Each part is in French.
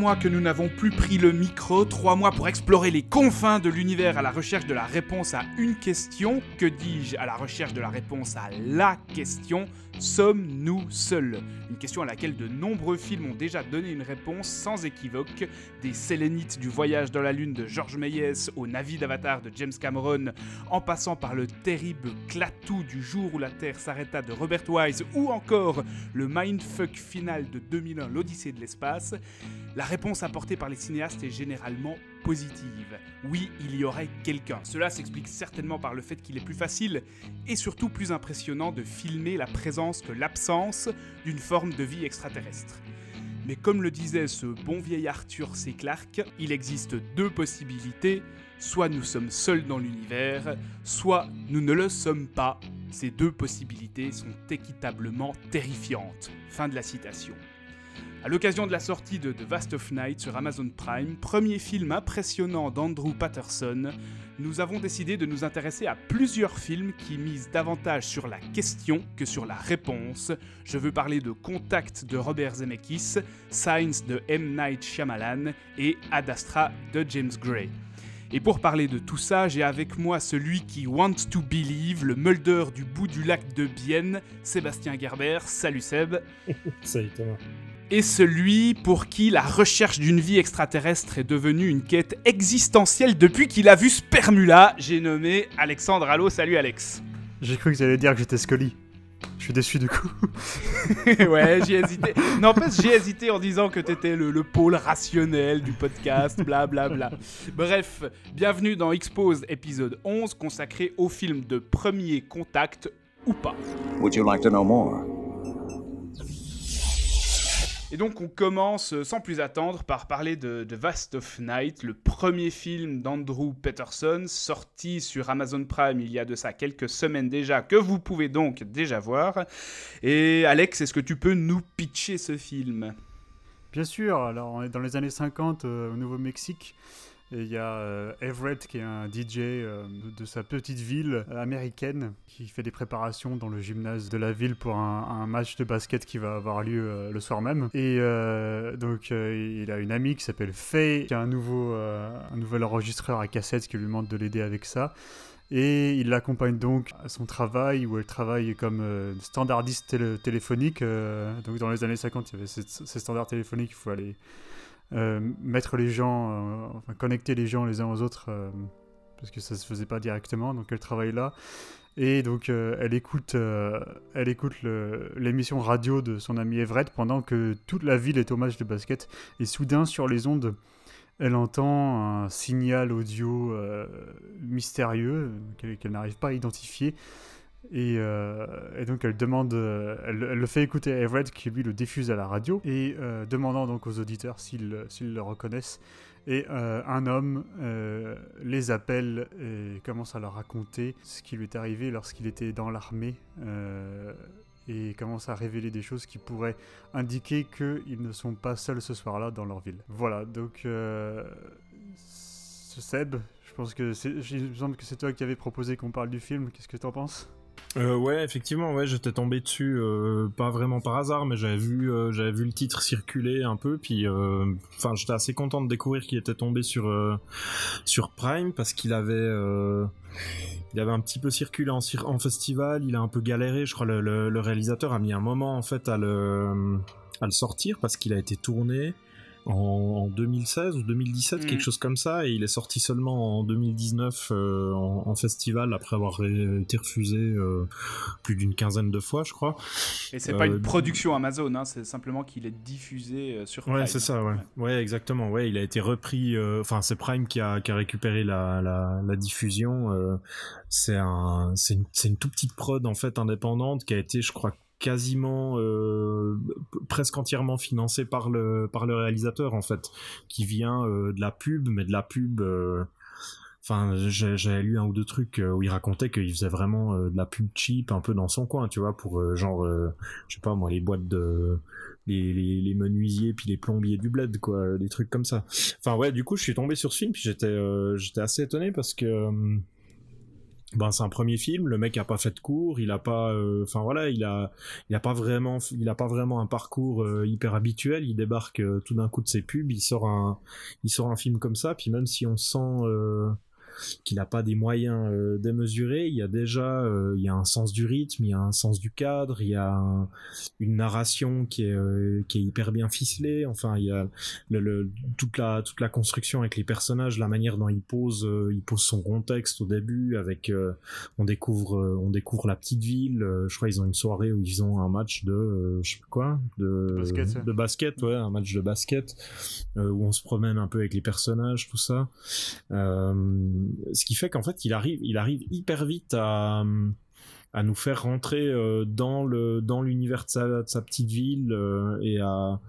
Mois que nous n'avons plus pris le micro, trois mois pour explorer les confins de l'univers à la recherche de la réponse à une question. Que dis-je À la recherche de la réponse à la question? Sommes-nous seuls? Une question à laquelle de nombreux films ont déjà donné une réponse sans équivoque. Des Sélénites du voyage dans la lune de George Méliès au Navi d'Avatar de James Cameron, en passant par le terrible clatou du jour où la Terre s'arrêta de Robert Wise ou encore le mindfuck final de 2001 l'Odyssée de l'espace. Réponse apportée par les cinéastes est généralement positive. Oui, il y aurait quelqu'un. Cela s'explique certainement par le fait qu'il est plus facile et surtout plus impressionnant de filmer la présence que l'absence d'une forme de vie extraterrestre. Mais comme le disait ce bon vieil Arthur C. Clarke, il existe deux possibilités. Soit nous sommes seuls dans l'univers, soit nous ne le sommes pas. Ces deux possibilités sont équitablement terrifiantes. Fin de la citation. À l'occasion de la sortie de The Vast of Night sur Amazon Prime, premier film impressionnant d'Andrew Patterson, nous avons décidé de nous intéresser à plusieurs films qui misent davantage sur la question que sur la réponse. Je veux parler de Contact de Robert Zemeckis, Signs de M. Night Shyamalan et Ad Astra de James Gray. Et pour parler de tout ça, j'ai avec moi celui qui wants to believe, le Mulder du bout du lac de Bienne, Sébastien Gerber. Salut Seb. Salut Thomas et celui pour qui la recherche d'une vie extraterrestre est devenue une quête existentielle depuis qu'il a vu Spermula. J'ai nommé Alexandre Allo. Salut Alex. J'ai cru que tu allais dire que j'étais Scully. Je suis déçu du coup. ouais, j'ai hésité. Non, en fait, j'ai hésité en disant que t'étais le, le pôle rationnel du podcast, blablabla. Bla, bla. Bref, bienvenue dans Expose épisode 11 consacré au film de premier contact ou pas. Would you like to know more? Et donc on commence euh, sans plus attendre par parler de, Vast of Night, le premier film d'Andrew Peterson, sorti sur Amazon Prime il y a de ça quelques semaines déjà, que vous pouvez donc déjà voir. Et Alex, est-ce que tu peux nous pitcher ce film? Bien sûr, alors on est dans les années 50 euh, au Nouveau-Mexique. Et il y a euh, Everett qui est un DJ euh, de sa petite ville américaine qui fait des préparations dans le gymnase de la ville pour un, match de basket qui va avoir lieu euh, le soir même. Et donc il a une amie qui s'appelle Faye qui a un, nouveau, nouvel enregistreur à cassette qui lui demande de l'aider avec ça. Et il l'accompagne donc à son travail où elle travaille comme standardiste téléphonique. donc dans les années 50, il y avait ces, standards téléphoniques, il faut aller mettre les gens, euh, connecter les gens les uns aux autres, euh, parce que ça se faisait pas directement, donc elle travaille là. Et donc elle écoute, elle écoute l'émission radio de son ami Everett pendant que toute la ville est au match de basket. Et soudain, sur les ondes, elle entend un signal audio mystérieux qu'elle n'arrive pas à identifier. Euh, et, donc elle demande, euh, elle, le fait écouter à Everett qui lui le diffuse à la radio et euh, demandant donc aux auditeurs s'ils le reconnaissent. Et un homme les appelle et commence à leur raconter ce qui lui est arrivé lorsqu'il était dans l'armée et commence à révéler des choses qui pourraient indiquer qu'ils ne sont pas seuls ce soir-là dans leur ville. Voilà, donc Seb, je pense il me semble que c'est toi qui avais proposé qu'on parle du film. Qu'est-ce que tu en penses? Euh, ouais, effectivement, ouais, j'étais tombé dessus, euh, pas vraiment par hasard, mais j'avais vu, euh, j'avais vu le titre circuler un peu, puis, j'étais assez content de découvrir qu'il était tombé sur Prime parce qu'il avait, il avait un petit peu circulé en, festival, il a un peu galéré, je crois le, le, réalisateur a mis un moment en fait à le sortir parce qu'il a été tourné en, 2016 ou 2017, quelque mm. chose comme ça, et il est sorti seulement en 2019 euh, en, festival après avoir été refusé euh, plus d'une quinzaine de fois, je crois. Et c'est pas une euh, production Amazon, hein, c'est simplement qu'il est diffusé sur Prime. Ouais, c'est ça, ouais. ouais. exactement. Ouais, il a été repris. Enfin, c'est Prime qui a, qui a récupéré la, la, la diffusion. c'est un, une, une toute petite prod en fait indépendante qui a été, je crois quasiment euh, presque entièrement financé par le par le réalisateur en fait qui vient euh, de la pub mais de la pub euh, enfin j'ai lu un ou deux trucs où il racontait qu'il faisait vraiment de la pub cheap un peu dans son coin tu vois pour genre je sais pas moi les boîtes de les, les, les, menuisiers puis les plombiers du bled quoi des trucs comme ça. Enfin ouais du coup je suis tombé sur ce film puis j'étais j'étais assez étonné parce que ben c'est un premier film le mec a pas fait de cours il a pas euh, enfin voilà il a il a pas vraiment il a pas vraiment un parcours euh, hyper habituel il débarque euh, tout d'un coup de ses pubs il sort un il sort un film comme ça puis même si on sent qu'il n'a pas des moyens euh, démesurés. Il y a déjà, euh, il y a un sens du rythme, il y a un sens du cadre, il y a une narration qui est euh, qui est hyper bien ficelée. Enfin, il y a le, toute la toute la construction avec les personnages, la manière dont il pose il pose son contexte au début. Avec on découvre on découvre la petite ville. je crois ils ont une soirée où ils ont un match de je sais pas quoi de basket, de basket, ouais, un match de basket où on se promène un peu avec les personnages, tout ça. Euh, ce qui fait qu'en fait, il arrive, il arrive hyper vite à, à nous faire rentrer euh, dans le dans l'univers de sa, sa, petite ville euh, et à,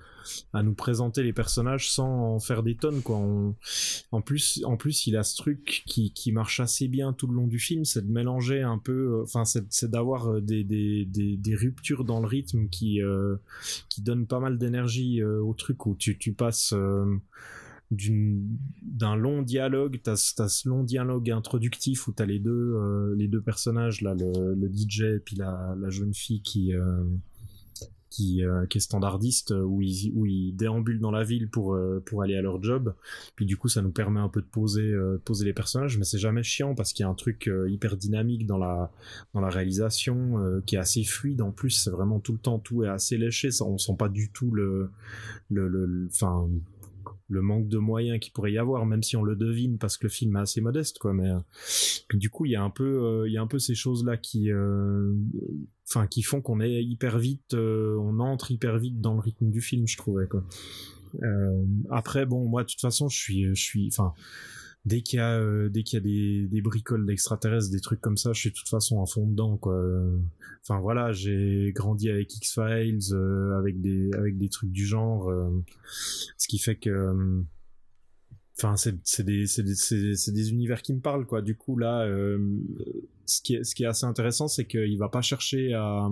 à nous présenter les personnages sans en faire des tonnes quoi. en plus en plus il a ce truc qui, qui marche assez bien tout le long du film, c'est de mélanger un peu euh, enfin c'est d'avoir des, des, des, des, ruptures dans le rythme qui qui donnent pas mal d'énergie au truc où tu tu passes d'un long dialogue t'as as ce long dialogue introductif où t'as les deux euh, les deux personnages là le, le DJ et puis la, la jeune fille qui euh, qui, euh, qui est standardiste où ils où ils déambulent dans la ville pour pour aller à leur job. Puis du coup ça nous permet un peu de poser poser les personnages mais c'est jamais chiant parce qu'il y a un truc hyper dynamique dans la dans la réalisation qui est assez fluide en plus. C'est vraiment tout le temps tout est assez léché. Ça on sent pas du tout le le enfin le manque de moyens qu'il pourrait y avoir, même si on le devine parce que le film est assez modeste, quoi. Mais euh, du coup, il y a un peu, euh, il y a un peu ces choses-là qui, euh, enfin, qui font qu'on est hyper vite, on entre hyper vite dans le rythme du film, je trouvais, quoi. après, bon, moi, de toute façon, je suis, je suis, enfin dès qu'il y a euh, dès qu'il y a des, des bricoles d'extraterrestres des trucs comme ça je suis de toute façon à fond dedans quoi. Enfin voilà j'ai grandi avec X Files euh, avec des avec des trucs du genre euh, ce qui fait que enfin c'est c'est des c'est des c'est des univers qui me parlent quoi. Du coup là ce qui est ce qui est assez intéressant c'est qu'il va pas chercher à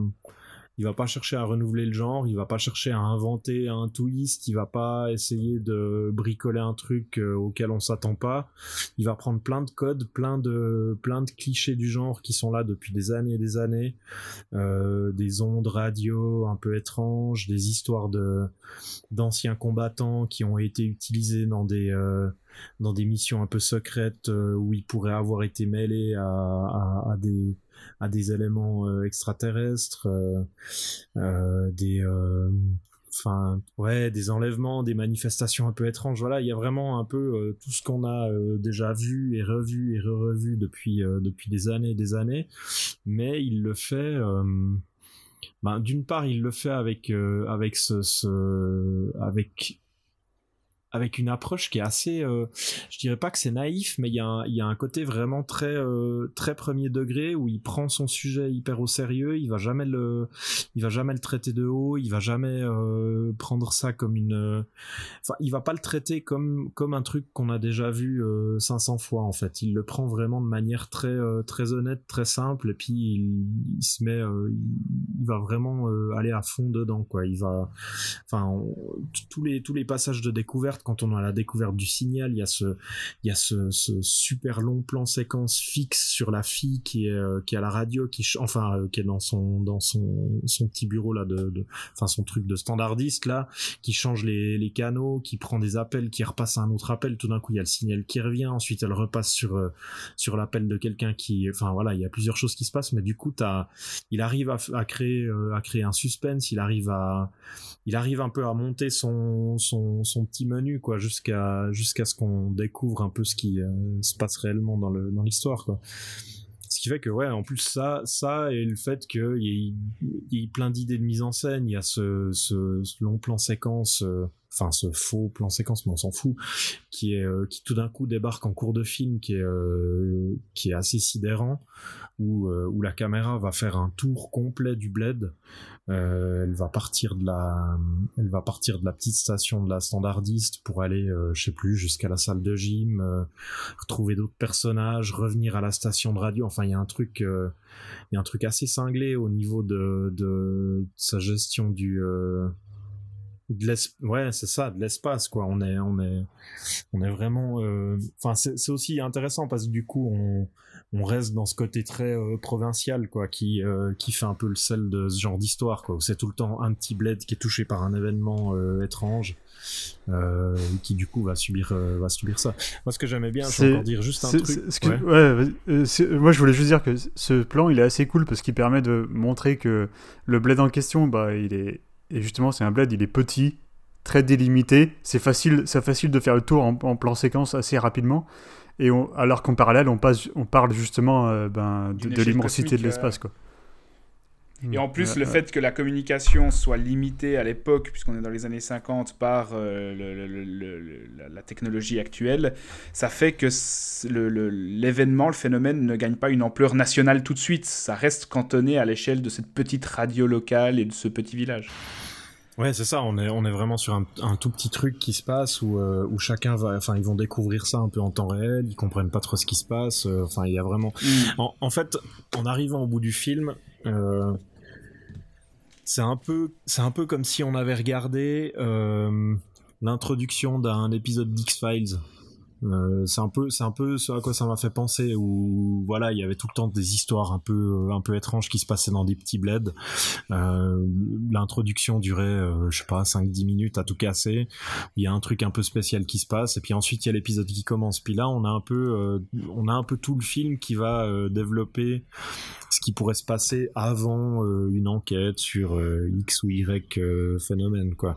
il va pas chercher à renouveler le genre, il va pas chercher à inventer un twist, il va pas essayer de bricoler un truc euh, auquel on s'attend pas. Il va prendre plein de codes, plein de plein de clichés du genre qui sont là depuis des années et des années, euh, des ondes radio un peu étranges, des histoires de d'anciens combattants qui ont été utilisés dans des euh, dans des missions un peu secrètes où ils pourraient avoir été mêlés à, à des à des éléments euh, extraterrestres, euh, euh, des enfin ouais des enlèvements des manifestations un peu étranges. Voilà il y a vraiment un peu tout ce qu'on a déjà vu et revu et re-revu depuis depuis des années et des années. Mais il le fait ben, d'une part il le fait avec avec ce avec avec une approche qui est assez, euh, je dirais pas que c'est naïf, mais il y, a un, y a un côté vraiment très euh, très premier degré où il prend son sujet hyper au sérieux, il va jamais le, il va jamais le traiter de haut, il va jamais euh, prendre ça comme une, enfin il va pas le traiter comme comme un truc qu'on a déjà vu 500 fois en fait, il le prend vraiment de manière très très honnête, très simple et puis il, il se met, il, va vraiment aller à fond dedans quoi, il va, enfin tous les tous les passages de découverte quand on a la découverte du signal, il y a ce, il y a ce, super long plan séquence fixe sur la fille qui est, euh, qui est à la radio, qui, enfin, euh, qui est dans son, dans son, son petit bureau là de, enfin, son truc de standardiste là, qui change les, les canaux, qui prend des appels, qui repasse à un autre appel. Tout d'un coup, il y a le signal qui revient. Ensuite, elle repasse sur, euh, sur l'appel de quelqu'un qui, enfin, voilà, il y a plusieurs choses qui se passent, mais du coup, t'as, il arrive à, à créer, à créer un suspense. Il arrive à, il arrive un peu à monter son, son, son petit menu quoi jusqu'à jusqu'à ce qu'on découvre un peu ce qui euh, se passe réellement dans le dans l'histoire ce qui fait que ouais en plus ça ça et le fait qu'il y, ait plein d'idées de mise en scène il y a ce, ce, long plan séquence euh, enfin ce faux plan séquence mais on s'en fout qui est euh, qui tout d'un coup débarque en cours de film qui est qui est assez sidérant où, euh, où la caméra va faire un tour complet du bled. Euh, elle va partir de la, elle va partir de la petite station de la standardiste pour aller, euh, je sais plus, jusqu'à la salle de gym, euh, retrouver d'autres personnages, revenir à la station de radio. Enfin, il y a un truc, euh, il y a un truc assez cinglé au niveau de, de sa gestion du de ouais c'est ça de l'espace quoi on est on est on est vraiment euh, enfin c'est aussi intéressant parce que du coup on on reste dans ce côté très euh, provincial quoi qui euh, qui fait un peu le sel de ce genre d'histoire quoi c'est tout le temps un petit bled qui est touché par un événement étrange euh, qui du coup va subir va subir ça moi ce que j'aimais bien je vais encore dire juste un truc que, ouais. moi je voulais juste dire que ce plan il est assez cool parce qu'il permet de montrer que le bled en question bah il est et justement, c'est un bled, il est petit, très délimité. C'est facile, c'est facile de faire le tour en, plan séquence assez rapidement. Et alors qu'en parallèle, on, passe, on parle justement euh, ben, de, l'immensité de l'espace. Quoi. Et en plus, le fait que la communication soit limitée à l'époque, puisqu'on est dans les années 50, par euh, la technologie actuelle, ça fait que l'événement, le, phénomène ne gagne pas une ampleur nationale tout de suite. Ça reste cantonné à l'échelle de cette petite radio locale et de ce petit village. Ouais, c'est ça. On est, on est vraiment sur un, tout petit truc qui se passe où, euh, où chacun va, enfin, ils vont découvrir ça un peu en temps réel. Ils comprennent pas trop ce qui se passe. Euh, enfin, il y a vraiment. Mm. En, fait, en arrivant au bout du film, euh, c'est un peu, c'est un peu comme si on avait regardé l'introduction d'un épisode d'X Files. Euh, c'est un peu c'est un peu ce à quoi ça m'a fait penser où voilà il y avait tout le temps des histoires un peu un peu étranges qui se passaient dans des petits bleds euh, l'introduction durait euh, je sais pas 5 10 minutes à tout casser. Il y a un truc un peu spécial qui se passe et puis ensuite il y a l'épisode qui commence. Puis là on a un peu euh, on a un peu tout le film qui va euh, développer ce qui pourrait se passer avant une enquête sur X ou Y phénomène quoi.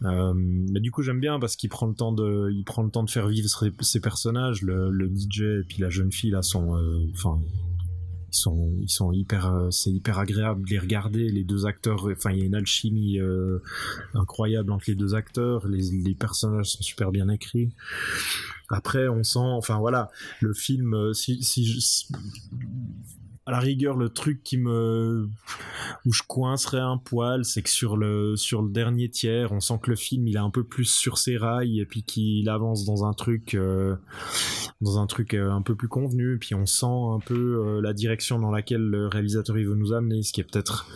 Mais du coup j'aime bien parce qu'il prend le temps de il prend le temps de faire vivre ces personnages, le, DJ et puis la jeune fille là sont, euh, enfin, ils sont, ils sont hyper, euh, c'est hyper agréable de les regarder. Les deux acteurs, enfin, il y a une alchimie euh, incroyable entre les deux acteurs. Les, les, personnages sont super bien écrits. Après, on sent, enfin voilà, le film, si, si, à la rigueur le truc qui me où je coincerais un poil c'est que sur le sur le dernier tiers on sent que le film il est un peu plus sur ses rails et puis qu'il avance dans un truc euh, dans un truc euh, un peu plus convenu. Et puis on sent un peu euh, la direction dans laquelle le réalisateur il veut nous amener ce qui est peut-être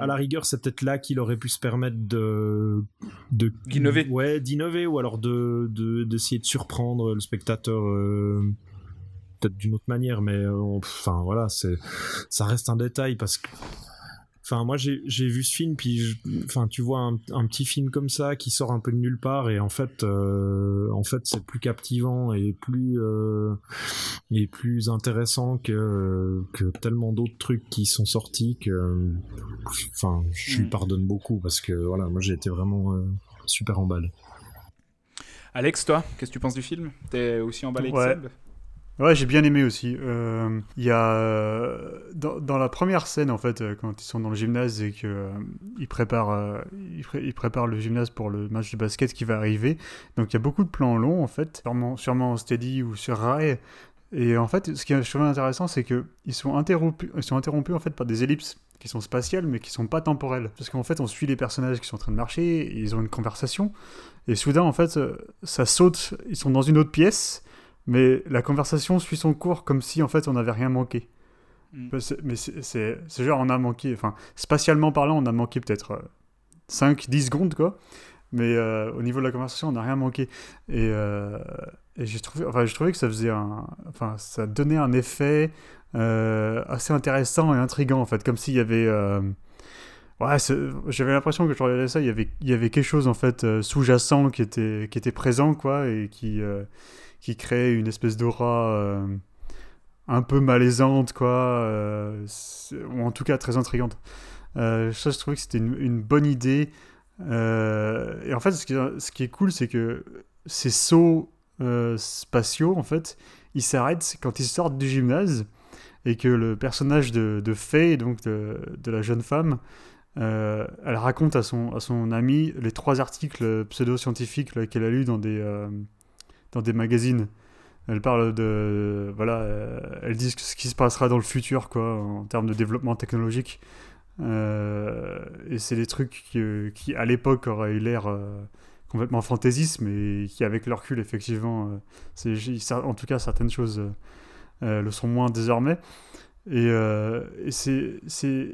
à la rigueur c'est peut-être là qu'il aurait pu se permettre de d'innover. Ouais d'innover ou alors de d'essayer de, surprendre le spectateur peut-être d'une autre manière, mais euh, enfin voilà, c'est ça reste un détail parce que Enfin, moi, j'ai vu ce film, puis, enfin, tu vois un, petit film comme ça qui sort un peu de nulle part, et en fait, euh, en fait, c'est plus captivant et plus euh, et plus intéressant que que tellement d'autres trucs qui sont sortis que, enfin, je lui mm. pardonne beaucoup parce que voilà, moi, j'ai été vraiment super emballé. Alex, toi, qu'est-ce que tu penses du film? T'es aussi emballé que Seb? Ouais, j'ai bien aimé aussi. Euh, il y a euh, dans, la première scène en fait, euh, quand ils sont dans le gymnase et qu'ils ils préparent, ils, préparent le gymnase pour le match de basket qui va arriver. Donc il y a beaucoup de plans longs en fait, sûrement, en steady ou sur rail. Et en fait, ce qui est intéressant, c'est que ils sont interrompus, ils sont interrompus en fait par des ellipses qui sont spatiales mais qui sont pas temporelles. Parce qu'en fait, on suit les personnages qui sont en train de marcher, ils ont une conversation, et soudain en fait, ça saute, ils sont dans une autre pièce mais la conversation suit son cours comme si en fait on n'avait rien manqué. Mm. Mais c'est genre on a manqué, enfin spatialement parlant, on a manqué peut-être 5-10 euh, secondes quoi. Mais euh, au niveau de la conversation, on n'a rien manqué. Et, euh, et j'ai trouvé, enfin, trouvé que ça faisait un, enfin, ça donnait un effet assez intéressant et intrigant en fait, comme s'il y avait. Ouais, j'avais l'impression que je regardais ça, il y avait, il y avait quelque chose en fait sous-jacent qui était, qui était présent quoi et qui, qui crée une espèce d'aura euh, un peu malaisante, quoi, euh, ou en tout cas très intrigante. Euh, ça, je trouvais que c'était une, bonne idée. et en fait, ce qui, ce qui est cool, c'est que ces sauts spatiaux, en fait, ils s'arrêtent quand ils sortent du gymnase et que le personnage de, de Faye, donc de, de la jeune femme, elle raconte à son, à son ami les trois articles pseudo-scientifiques qu'elle a lus dans des, dans des magazines. Elle parle de. Voilà, euh, elle dit ce qui se passera dans le futur, quoi, en termes de développement technologique. Euh, et c'est des trucs qui, à l'époque, auraient eu l'air complètement fantaisisme et qui, avec le recul, effectivement, c'est, en tout cas, certaines choses le sont moins désormais. Et, et c'est, c'est.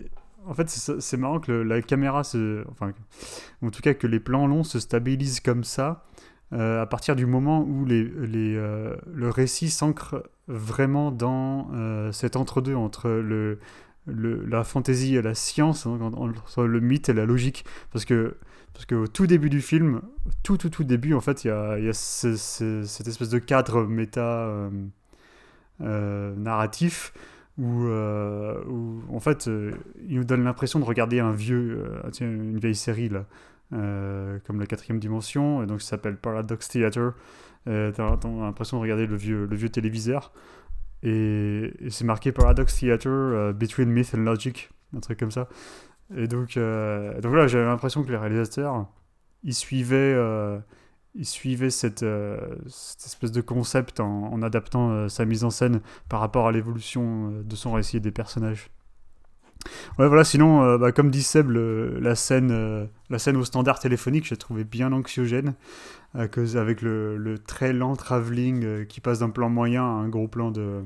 En fait, c'est, marrant que la caméra se. Enfin, en tout cas, que les plans longs se stabilisent comme ça euh, à partir du moment où euh, le récit s'ancre vraiment dans euh, cet entre-deux entre la fantaisie et la science, hein, entre le mythe et la logique. Parce que parce qu'au tout début du film, tout tout tout début, en fait, il y a, cette espèce de cadre méta narratif où, où, en fait, il nous donne l'impression de regarder un vieux, une vieille série là. Euh, comme la quatrième dimension, et donc ça s'appelle Paradox Theater. Euh, t'as, l'impression de regarder le vieux, le vieux téléviseur. Et, c'est marqué Paradox Theater euh, Between Myth and Logic, un truc comme ça. Et donc, donc voilà, j'avais l'impression que les réalisateurs, ils suivaient, ils suivaient cette, cette, espèce de concept en, en adaptant sa mise en scène par rapport à l'évolution de son récit et des personnages. Ouais, voilà, sinon, euh, bah, comme dit Seb, la, scène, euh, la scène au standard téléphonique, j'ai trouvé bien anxiogène, avec le, très lent travelling euh, qui passe d'un plan moyen à un gros plan de,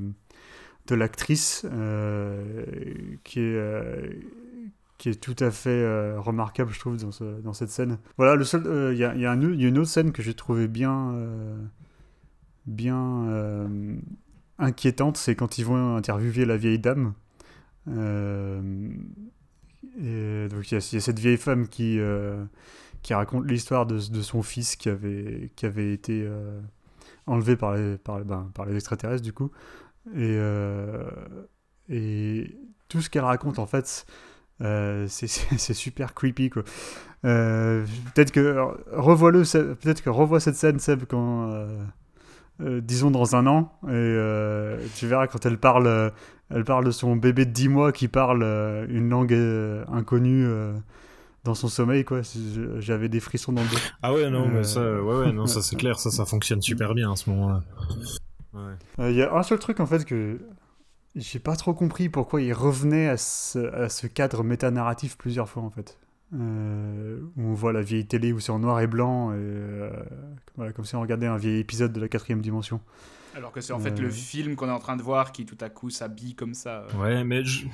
de l'actrice, qui, est, qui est tout à fait remarquable, je trouve, dans, ce, dans cette scène. Voilà, il y, a, y, a une autre scène que j'ai trouvé bien, bien inquiétante, c'est quand ils vont interviewer la vieille dame. Euh, et donc il y, a cette vieille femme qui, euh, qui raconte l'histoire de, de, son fils qui avait, qui avait été euh, enlevé par les, par, ben, par les extraterrestres du coup. Et, et tout ce qu'elle raconte en fait, c'est super creepy quoi. peut-être que revois-le, peut-être que revois cette scène Seb quand disons dans un an et tu verras quand elle parle elle parle de son bébé de 10 mois qui parle euh, une langue euh, inconnue euh, dans son sommeil, quoi. J'avais des frissons dans le dos. Ah ouais, non, mais ça, ouais, ouais, non, ça c'est clair, ça, ça fonctionne super bien à ce moment-là. Il y a un seul truc, en fait, que j'ai pas trop compris pourquoi il revenait à ce, à ce cadre méta-narratif plusieurs fois, en fait. où on voit la vieille télé où c'est en noir et blanc, et, comme si on regardait un vieil épisode de la quatrième dimension. Alors que c'est en fait le film qu'on est en train de voir qui tout à coup s'habille comme ça. Euh. Ouais, mais je,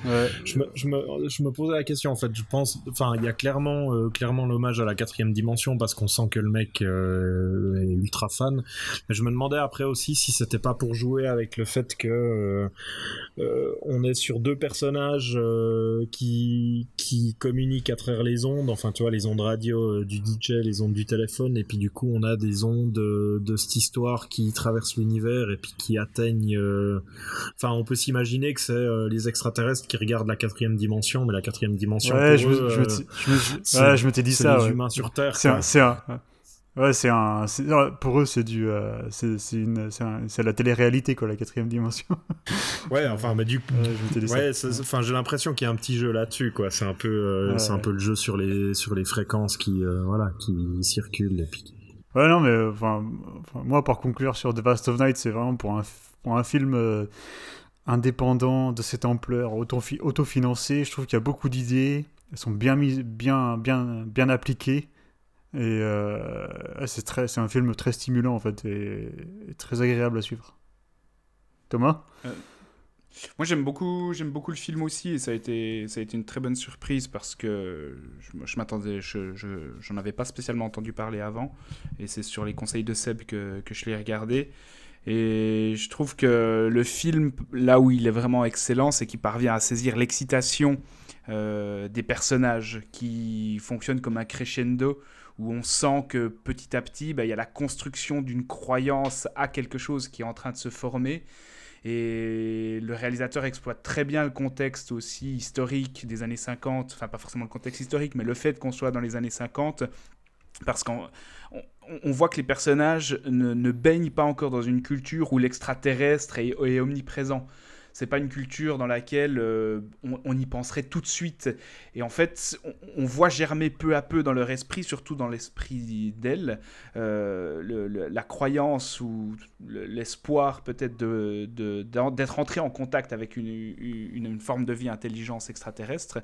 je, me, je, me, je, me, posais la question en fait. Je pense, enfin, il y a clairement, euh, clairement l'hommage à la quatrième dimension parce qu'on sent que le mec euh, est ultra fan. Mais je me demandais après aussi si c'était pas pour jouer avec le fait que on est sur deux personnages qui qui communiquent à travers les ondes. Enfin, tu vois, les ondes radio du DJ, les ondes du téléphone, et puis du coup, on a des ondes de cette histoire qui traversent l'univers et puis qui atteignent. Euh, enfin, on peut s'imaginer que c'est euh, les extraterrestres qui regardent la quatrième dimension, mais la quatrième dimension. Ouais, je, me, je, me, je m'étais dit ça. Les humains sur Terre. C'est un, Ouais, c'est un. Pour eux, c'est du. Euh, c'est la télé-réalité, quoi, la quatrième dimension. ouais, enfin, mais du coup. Ouais, enfin, j'ai l'impression qu'il y a un petit jeu là-dessus, quoi. C'est un peu, c'est un peu le jeu sur les, sur les fréquences qui, voilà, qui circulent et puis Ouais, non, mais euh, enfin, moi, pour conclure sur The Vast of Night, c'est vraiment pour un, pour un film euh, indépendant de cette ampleur, autofinancé. Je trouve qu'il y a beaucoup d'idées. Elles sont bien, mis, bien, bien, bien appliquées. Et euh, c'est un film très stimulant, en fait, et très agréable à suivre. Thomas? Moi, j'aime beaucoup, j'aime beaucoup le film aussi, et ça a été, ça a été une très bonne surprise parce que je, m'attendais, je, j'en avais pas spécialement entendu parler avant, et c'est sur les conseils de Seb que, que je l'ai regardé. Et je trouve que le film, là où il est vraiment excellent, c'est qu'il parvient à saisir l'excitation euh, des personnages qui fonctionnent comme un crescendo où on sent que petit à petit, bah, il y a la construction d'une croyance à quelque chose qui est en train de se former. Et le réalisateur exploite très bien le contexte aussi historique des années 50, enfin pas forcément le contexte historique, mais le fait qu'on soit dans les années 50, parce qu'on on, voit que les personnages ne, baignent pas encore dans une culture où l'extraterrestre est, omniprésent c'est pas une culture dans laquelle euh, on, y penserait tout de suite. Et en fait, on, voit germer peu à peu dans leur esprit, surtout dans l'esprit d'elle, euh, la croyance ou l'espoir peut-être d'être de, d'être entré en contact avec une, forme de vie intelligence extraterrestre.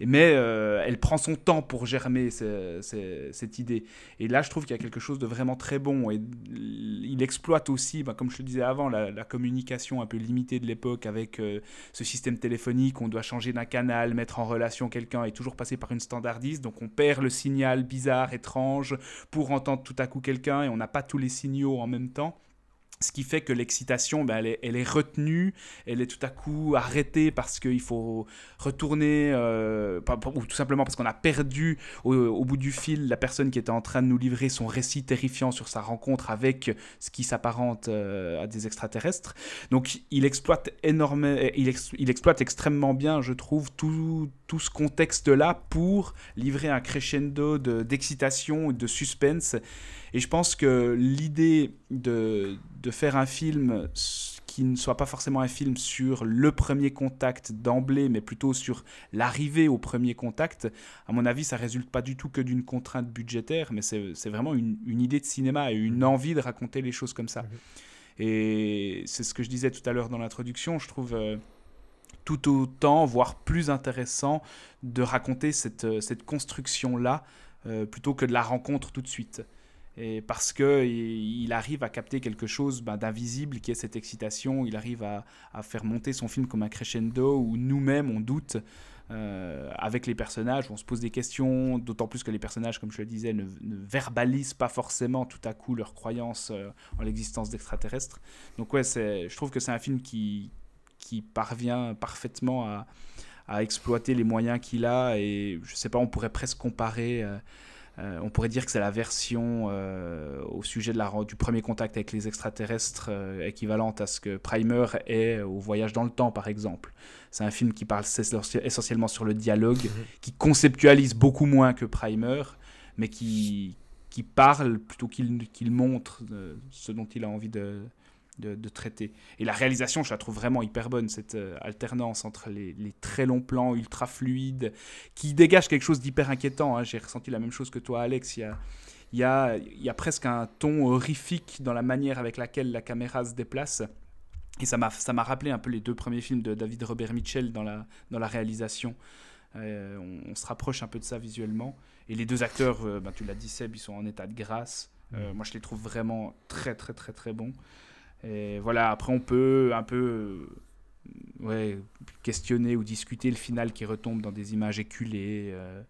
Mais euh, elle prend son temps pour germer cette idée. Et là, je trouve qu'il y a quelque chose de vraiment très bon. Et il exploite aussi, bah, comme je le disais avant, la communication un peu limitée de l'époque avec euh, ce système téléphonique, on doit changer d'un canal, mettre en relation quelqu'un et toujours passer par une standardiste. Donc on perd le signal bizarre, étrange, pour entendre tout à coup quelqu'un et on n'a pas tous les signaux en même temps. Ce qui fait que l'excitation, ben, elle, est, retenue, elle est tout à coup arrêtée parce qu'il faut retourner, euh, ou tout simplement parce qu'on a perdu au, bout du fil la personne qui était en train de nous livrer son récit terrifiant sur sa rencontre avec ce qui s'apparente euh, à des extraterrestres. Donc il exploite énormément, il, exploite extrêmement bien, je trouve, tout, tout ce contexte-là pour livrer un crescendo d'excitation de suspense et je pense que l'idée de, de, faire un film qui ne soit pas forcément un film sur le premier contact d'emblée, mais plutôt sur l'arrivée au premier contact, à mon avis, ça résulte pas du tout que d'une contrainte budgétaire, mais c'est vraiment une, une, idée de cinéma et une mhm. envie de raconter les choses comme ça. Mhm. Et c'est ce que je disais tout à l'heure dans l'introduction, je trouve... Euh, tout autant, voire plus intéressant, de raconter cette, cette construction-là euh, plutôt que de la rencontre tout de suite et parce que il arrive à capter quelque chose ben, d'invisible qui est cette excitation, il arrive à, faire monter son film comme un crescendo où nous-mêmes on doute euh, avec les personnages, on se pose des questions, d'autant plus que les personnages, comme je le disais, ne, verbalisent pas forcément tout à coup leur croyance euh, en l'existence d'extraterrestres. Donc ouais, je trouve que c'est un film qui, qui parvient parfaitement à, à exploiter les moyens qu'il a et je sais pas, on pourrait presque comparer... Euh, euh, on pourrait dire que c'est la version euh, au sujet de la, du premier contact avec les extraterrestres euh, équivalente à ce que Primer est au voyage dans le temps, par exemple. C'est un film qui parle essentiellement sur le dialogue, mhm. qui conceptualise beaucoup moins que Primer, mais qui, qui parle plutôt qu'il montre ce dont il a envie de, de, traiter. Et la réalisation, je la trouve vraiment hyper bonne, cette euh, alternance entre les, très longs plans ultra fluides, qui dégagent quelque chose d'hyper inquiétant. Hein. J'ai ressenti la même chose que toi, Alex. Il y a, il y a, il y a presque un ton horrifique dans la manière avec laquelle la caméra se déplace. Et ça m'a rappelé un peu les deux premiers films de David Robert Mitchell dans la, dans la réalisation. Euh, on, se rapproche un peu de ça visuellement. Et les deux acteurs, euh, ben, tu l'as dit Seb, ils sont en état de grâce. Mm. moi, je les trouve vraiment très, très, très, très bons. Et voilà, après, on peut un peu ouais, questionner ou discuter le final qui retombe dans des images éculées. Euh,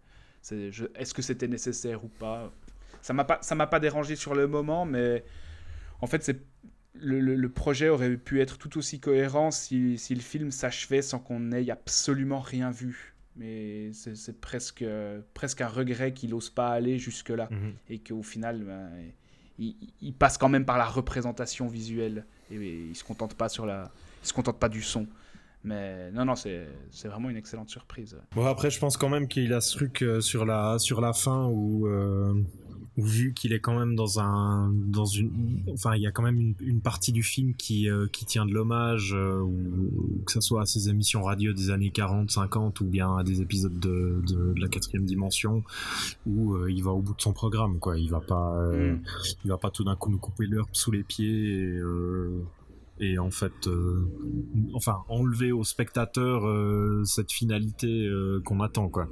est-ce que c'était nécessaire ou pas? Ça m'a pas, ça m'a pas dérangé sur le moment, mais en fait, c'est le, le, projet aurait pu être tout aussi cohérent si, si le film s'achevait sans qu'on n'ait absolument rien vu. Mais c'est presque, presque un regret qu'il n'ose pas aller jusque-là. Mhm. Et qu'au final, ben, il, passe quand même par la représentation visuelle et, il se contente pas sur la, il se contente pas du son. Mais non, non, c'est vraiment une excellente surprise. Bon, après, je pense quand même qu'il a ce truc euh, sur la, sur la fin où, euh, vu qu'il est quand même dans un dans une enfin il y a quand même une, partie du film qui euh, qui tient de l'hommage euh, ou, que ce soit à ses émissions radio des années 40 50 ou bien à des épisodes de, de, la quatrième dimension où euh, il va au bout de son programme quoi il va pas mm. il va pas tout d'un coup nous couper l'herbe sous les pieds et, et en fait euh, enfin enlever au spectateur euh, cette finalité euh, qu'on attend quoi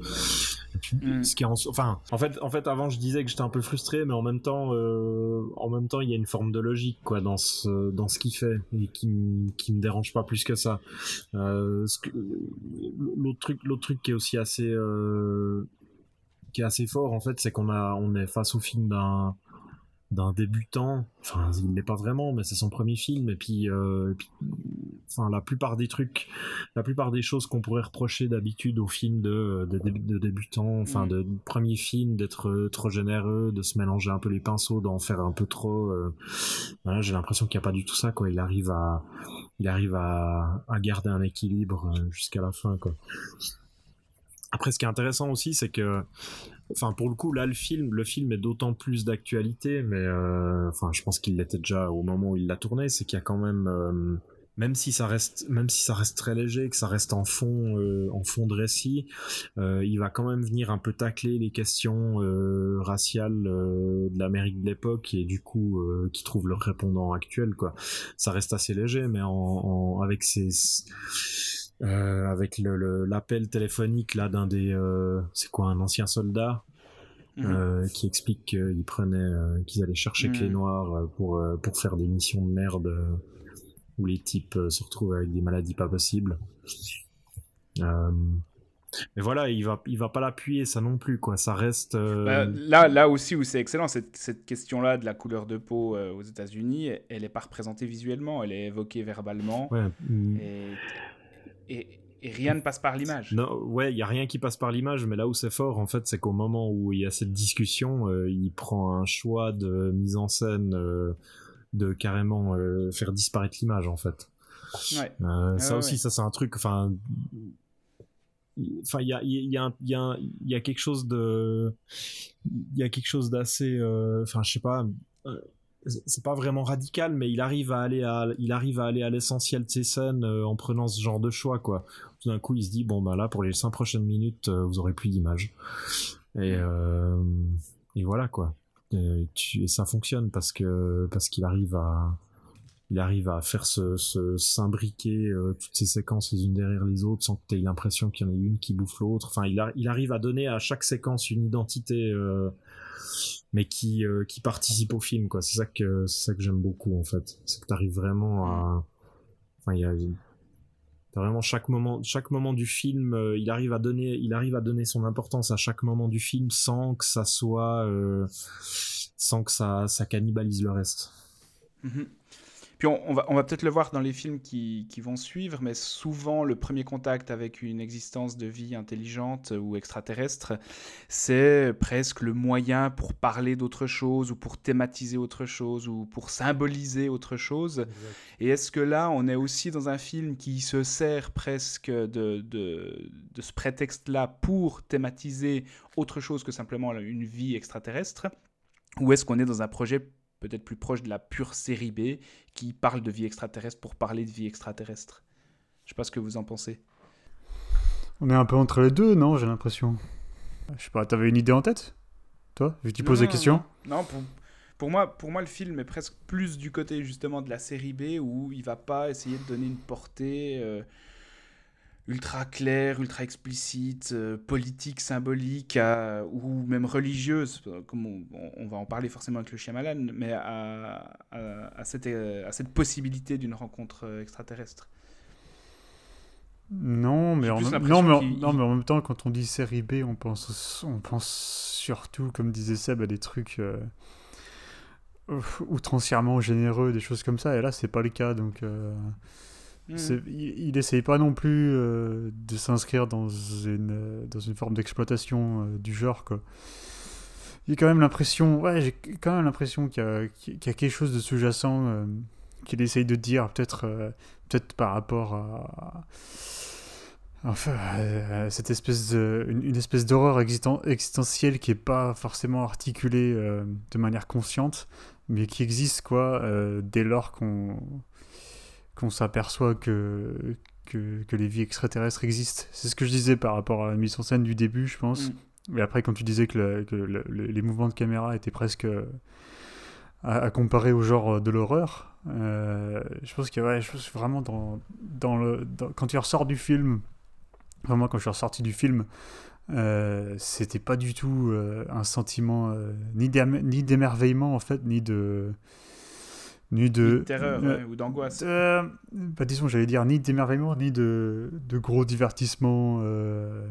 mm. ce qui en, enfin en fait en fait avant je disais que j'étais un peu frustré mais en même temps en même temps il y a une forme de logique quoi dans ce dans ce qu'il fait et qui qui me dérange pas plus que ça l'autre truc l'autre truc qui est aussi assez qui est assez fort en fait c'est qu'on a on est face au film d'un d'un débutant. Enfin, il n'est pas vraiment, mais c'est son premier film. Et puis, euh, enfin, la plupart des trucs, la plupart des choses qu'on pourrait reprocher d'habitude aux films de, de, débutants, enfin, mm. de, premier film, d'être euh, trop généreux, de se mélanger un peu les pinceaux, d'en faire un peu trop. Euh, j'ai l'impression qu'il n'y a pas du tout ça, quoi. Il arrive à, il arrive à, à garder un équilibre jusqu'à la fin, quoi. Après, ce qui est intéressant aussi, c'est que enfin pour le coup là le film le film est d'autant plus d'actualité mais euh, enfin je pense qu'il l'était déjà au moment où il l'a tourné c'est qu'il y a quand même euh, même si ça reste même si ça reste très léger que ça reste en fond euh, en fond de récit euh, il va quand même venir un peu tacler les questions euh, raciales de l'Amérique de l'époque et du coup qui trouvent leur répondant actuel quoi. Ça reste assez léger mais en, avec ces avec l'appel le, téléphonique là d'un des c'est quoi un ancien soldat mhm. qui explique qu'ils prenaient qu'ils allaient chercher clé mhm. noire pour pour faire des missions de merde où les types euh, se retrouvent avec des maladies pas possibles. Euh, mais voilà, il va, il va pas l'appuyer ça non plus quoi. Ça reste. Euh, bah, là, là aussi où c'est excellent, cette, cette question-là de la couleur de peau aux États-Unis, elle est pas représentée visuellement, elle est évoquée verbalement. Mm. Et, et, rien ne passe par l'image. Non, ouais, il y a rien qui passe par l'image, mais là où c'est fort en fait, c'est qu'au moment où il y a cette discussion, il prend un choix de mise en scène de carrément euh, faire disparaître l'image en fait. Euh, ça aussi, ça c'est un truc. Enfin, enfin il y a y a y a y a quelque chose de il y a quelque chose d'assez euh, enfin je sais pas c'est pas vraiment radical mais il arrive à aller à il arrive à aller à l'essentiel de ses scènes en prenant ce genre de choix quoi. Tout d'un coup il se dit bon bah là pour les cinq prochaines minutes vous aurez plus d'image. Et et voilà quoi. Et, ça fonctionne parce que parce qu'il arrive à il arrive à faire se, s'imbriquer euh, toutes ces séquences les unes derrière les autres sans que tu aies l'impression qu'il y en ait une qui bouffe l'autre. Enfin, il, il arrive à donner à chaque séquence une identité, euh, mais qui, euh, qui participe au film. quoi. C'est ça que c'est ça que j'aime beaucoup en fait. C'est que tu arrives vraiment à. Enfin, il y a vraiment chaque moment, chaque moment du film, il arrive à donner, il arrive à donner son importance à chaque moment du film sans que ça soit sans que ça, ça cannibalise le reste. Mhm. Puis on, va, on va peut-être le voir dans les films qui, qui, vont suivre, mais souvent le premier contact avec une existence de vie intelligente ou extraterrestre, c'est presque le moyen pour parler d'autre chose ou pour thématiser autre chose ou pour symboliser autre chose. Et est-ce que là, on est aussi dans un film qui se sert presque de, de, de ce prétexte-là pour thématiser autre chose que simplement une vie extraterrestre? Ou est-ce qu'on est dans un projet peut-être plus proche de la pure série B qui parle de vie extraterrestre pour parler de vie extraterrestre Je sais pas ce que vous en pensez. On est un peu entre les deux, non J'ai l'impression. Je sais pas, t'avais une idée en tête? Toi? Vu que tu poses des questions? Non, pour, pour, moi, pour moi, le film est presque plus du côté justement de la série B où il va pas essayer de donner une portée. Euh, ultra claire, ultra explicite, euh, politique, symbolique ou même religieuse, comme on, va en parler forcément avec le Shyamalan, mais à, à, cette, à cette, possibilité d'une rencontre euh, extraterrestre. Non mais, en, non, mais non, mais en même temps, quand on dit série B, on pense, on pense surtout, comme disait Seb, à des trucs euh, outrancièrement généreux, des choses comme ça, et là, c'est pas le cas, donc... Hmm. Il n'essaye pas non plus euh, de s'inscrire dans une, dans une forme d'exploitation euh, du genre. Quoi. J'ai quand même l'impression, ouais, j'ai quand même l'impression qu'il y, y, a quelque chose de sous-jacent euh, qu'il essaye de dire, peut-être peut-être par rapport à, enfin, cette espèce une, espèce d'horreur existentielle qui est pas forcément articulée de manière consciente, mais qui existe quoi dès lors qu'on qu'on s'aperçoit que, que, les vies extraterrestres existent. C'est ce que je disais par rapport à la mise en scène du début, je pense. Mm. Et après, quand tu disais que, les mouvements de caméra étaient presque à, comparer au genre de l'horreur, euh, je pense que ouais, je pense vraiment dans, dans le, quand tu ressors du film, vraiment quand je suis ressorti du film, euh, c'était pas du tout euh, un sentiment ni d'émerveillement en fait, ni de ni de, terreur ou d'angoisse. Euh, bah, disons, j'allais dire ni d'émerveillement, ni de, de gros divertissements euh,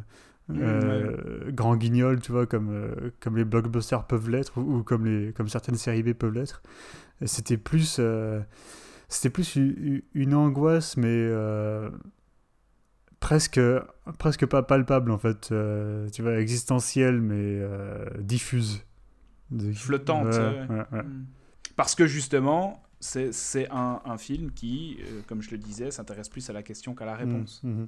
mmh, euh, grand guignol, tu vois, comme, euh, comme les blockbusters peuvent l'être, ou, comme, les, comme certaines séries B peuvent l'être. C'était plus, c'était plus une, angoisse, mais presque, presque pas palpable, en fait. tu vois, existentielle, mais diffuse. Flottante. Mmh. Parce que justement, c'est un, film qui, euh, comme je le disais, s'intéresse plus à la question qu'à la réponse. Mmh,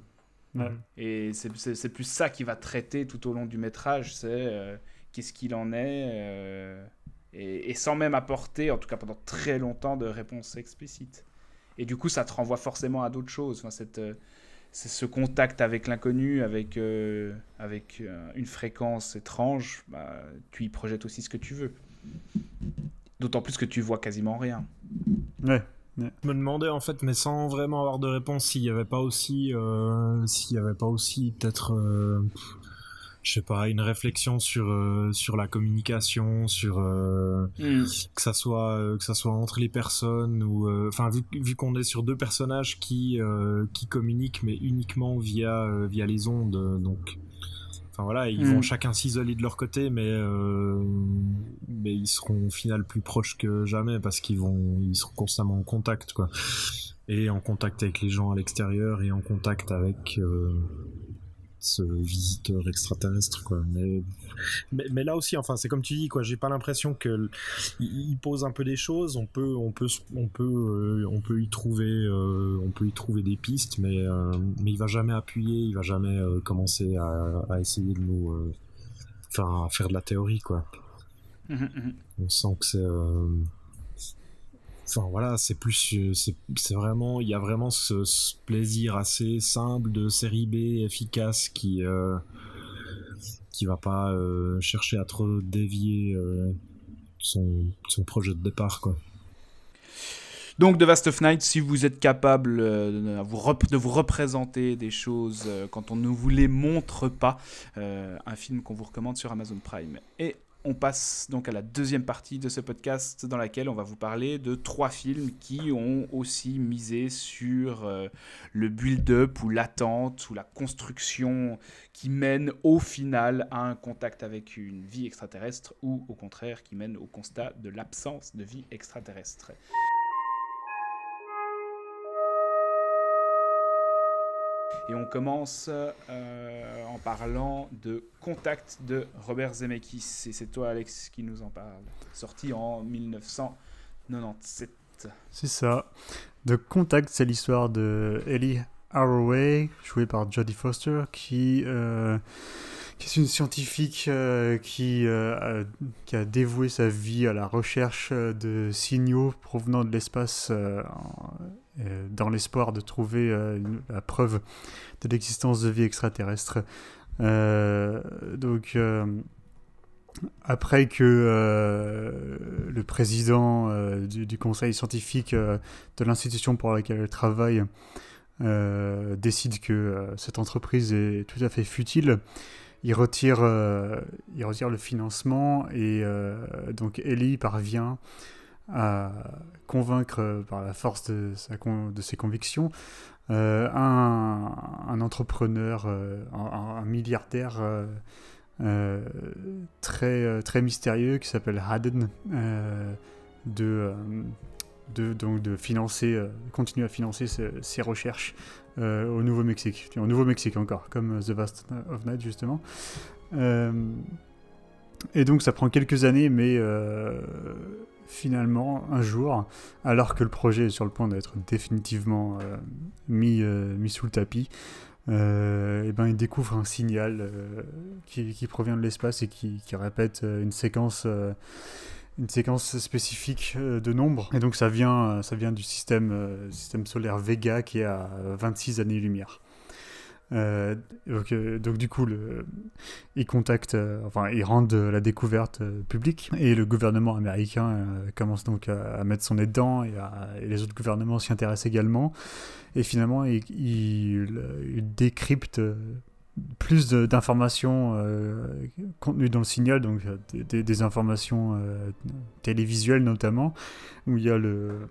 mmh, mmh. Et c'est plus ça qui va traiter tout au long du métrage, c'est euh, qu'est-ce qu'il en est, euh, et, sans même apporter, en tout cas pendant très longtemps, de réponse explicite. Et du coup, ça te renvoie forcément à d'autres choses. Enfin, cette, c'est ce contact avec l'inconnu, avec, avec une fréquence étrange, bah, tu y projettes aussi ce que tu veux. D'autant plus que tu vois quasiment rien. Ouais. Je me demandais en fait, mais sans vraiment avoir de réponse, s'il n'y avait pas aussi, euh, s'il y avait pas aussi peut-être, euh, je sais pas, une réflexion sur euh, sur la communication, sur mm. que ça soit que ça soit entre les personnes ou, enfin vu, vu qu'on est sur deux personnages qui qui communiquent mais uniquement via via les ondes, donc Enfin voilà, ils vont mm. chacun s'isoler de leur côté, mais euh, mais ils seront au final plus proches que jamais parce qu'ils vont, ils seront constamment en contact quoi, et en contact avec les gens à l'extérieur et en contact avec euh, ce visiteur extraterrestre quoi. Mais, mais, là aussi enfin c'est comme tu dis quoi j'ai pas l'impression que il pose un peu des choses. On peut on peut on peut euh, on peut y trouver euh, on peut y trouver des pistes mais euh, mais il va jamais appuyer il va jamais commencer à, à, essayer de nous enfin à faire de la théorie quoi. Mmh, mmh, mmh. on sent que c'est Enfin voilà, c'est plus, euh, c'est vraiment, il y a vraiment ce, plaisir assez simple de série B efficace qui euh, qui va pas euh, chercher à trop dévier son, son projet de départ quoi. Donc, The Vast of Night, si vous êtes capable de vous représenter des choses quand on ne vous les montre pas, un film qu'on vous recommande sur Amazon Prime. Et on passe donc à la deuxième partie de ce podcast dans laquelle on va vous parler de trois films qui ont aussi misé sur euh, le build-up ou l'attente ou la construction qui mène au final à un contact avec une vie extraterrestre ou au contraire qui mène au constat de l'absence de vie extraterrestre. Et on commence euh, en parlant de Contact de Robert Zemeckis. Et c'est toi, Alex, qui nous en parle. Sorti en 1997. C'est ça. De Contact, c'est l'histoire de Ellie Arroway, jouée par Jodie Foster, qui, euh, est une scientifique euh, qui, a dévoué sa vie à la recherche de signaux provenant de l'espace dans l'espoir de trouver euh, la preuve de l'existence de vie extraterrestre. Euh, donc, après que le président du, conseil scientifique de l'institution pour laquelle elle travaille décide que cette entreprise est tout à fait futile, il retire, il retire le financement et donc Ellie parvient à convaincre par la force de, sa de ses convictions euh, un, un, entrepreneur, euh, un, milliardaire euh, très, très mystérieux qui s'appelle Haden de, de, donc de financer, continuer à financer ses, recherches au Nouveau-Mexique. Au Nouveau-Mexique encore, comme The Vast of Night justement. et donc ça prend quelques années, mais finalement, un jour, alors que le projet est sur le point d'être définitivement euh, mis, euh, mis sous le tapis, euh, et ben, il découvre un signal qui, provient de l'espace et qui, répète une séquence, une séquence spécifique de nombres. Et donc ça vient, ça vient du système, système solaire Vega qui est à 26 années-lumière. Euh, donc, euh, donc, du coup, le, ils contactent, euh, enfin, ils rendent la découverte publique et le gouvernement américain commence donc à, mettre son nez dedans et, les autres gouvernements s'y intéressent également. Et finalement, ils il, décryptent plus d'informations contenues dans le signal, donc des informations télévisuelles notamment, où il y a le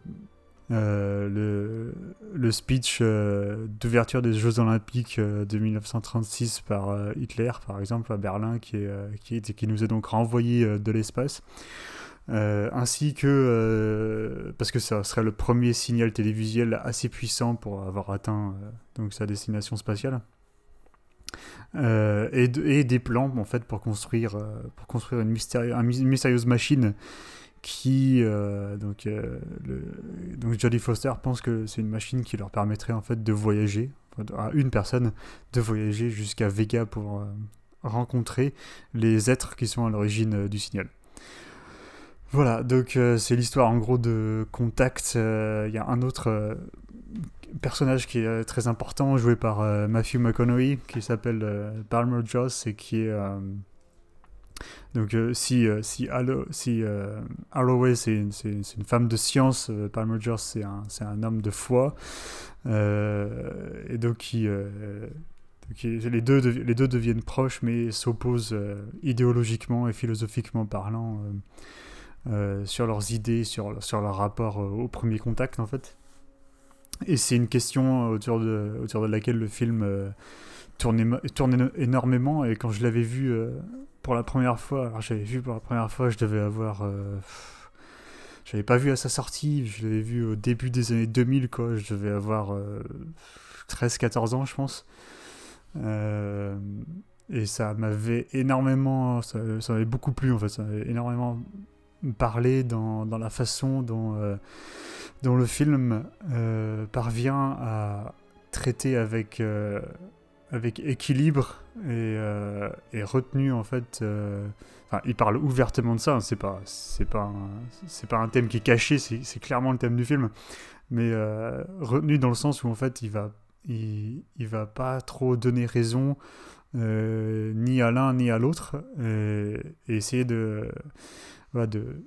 euh, le, le, speech euh, d'ouverture des Jeux Olympiques euh, de 1936 par Hitler, par exemple, à Berlin, qui, est, qui, qui, nous est donc renvoyé de l'espace. ainsi que, parce que ça serait le premier signal télévisuel assez puissant pour avoir atteint donc sa destination spatiale. Et, et, des plans en fait pour construire, pour construire une, une mystérieuse machine qui euh, donc euh, donc Jodie Foster pense que c'est une machine qui leur permettrait en fait de voyager à une personne de voyager jusqu'à Vega pour euh, rencontrer les êtres qui sont à l'origine du signal. Voilà, donc c'est l'histoire en gros de Contact. Il y a un autre personnage qui est très important, joué par Matthew McConaughey, qui s'appelle Palmer Joss et qui est donc euh, si, euh, si, si euh, Holloway c'est une, une, femme de science, Palmer Joss c'est un, un, homme de foi, et donc qui, les, deux les deux deviennent proches mais s'opposent idéologiquement et philosophiquement parlant sur leurs idées, sur, sur leur rapport au premier contact en fait. Et c'est une question autour de, autour de laquelle le film tourne, tourne énormément et quand je l'avais vu pour la première fois. Alors j'avais vu pour la première fois, je devais avoir. Euh, j'avais pas vu à sa sortie, je l'avais vu au début des années 2000, quoi. Je devais avoir 13-14 euh, ans, je pense. Euh, et ça m'avait énormément. Ça, m'avait beaucoup plu, en fait. Ça m'avait énormément parlé dans, dans la façon dont, dont le film parvient à traiter avec avec équilibre et, euh, et retenu en fait. Euh, enfin, il parle ouvertement de ça. Hein, c'est pas, c'est pas, c'est pas un thème qui est caché. C'est clairement le thème du film, mais euh, retenu dans le sens où en fait il va, il, il va pas trop donner raison ni à l'un ni à l'autre et, essayer de, voilà, de,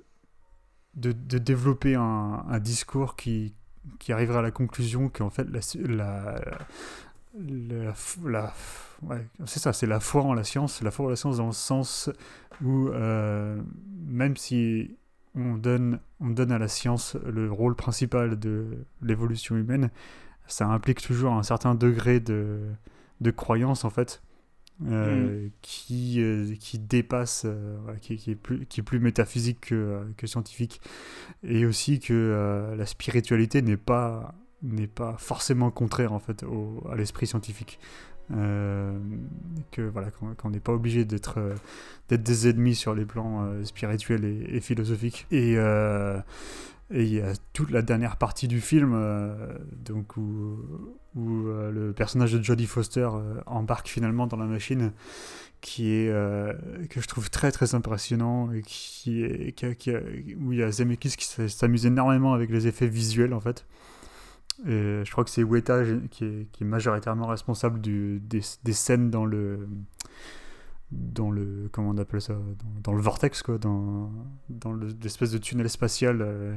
de, de, développer un, un discours qui, qui arrivera à la conclusion qu'en fait la, la, c'est ça, c'est la foi en la science, la foi en la science dans le sens où euh, même si on donne, on donne à la science le rôle principal de l'évolution humaine, ça implique toujours un certain degré de, de croyance en fait. Euh, mm. qui, euh, qui dépasse, qui, qui, est plus, qui est plus métaphysique que, que scientifique. Et aussi que la spiritualité n'est pas n'est pas forcément contraire en fait au, à l'esprit scientifique. Euh, que voilà qu'on n'est pas obligé d'être euh, d'être des ennemis sur les plans euh, spirituels et, philosophiques. Et il y a toute la dernière partie du film donc où, le personnage de Jodie Foster embarque finalement dans la machine qui est que je trouve très très impressionnant et qui, où il y a Zemeckis qui s'amuse énormément avec les effets visuels en fait et je crois que c'est Weta qui est, qui est, majoritairement responsable du, des, des, scènes dans le dans le comment on appelle ça dans, le vortex quoi dans, dans l'espèce de tunnel spatial euh,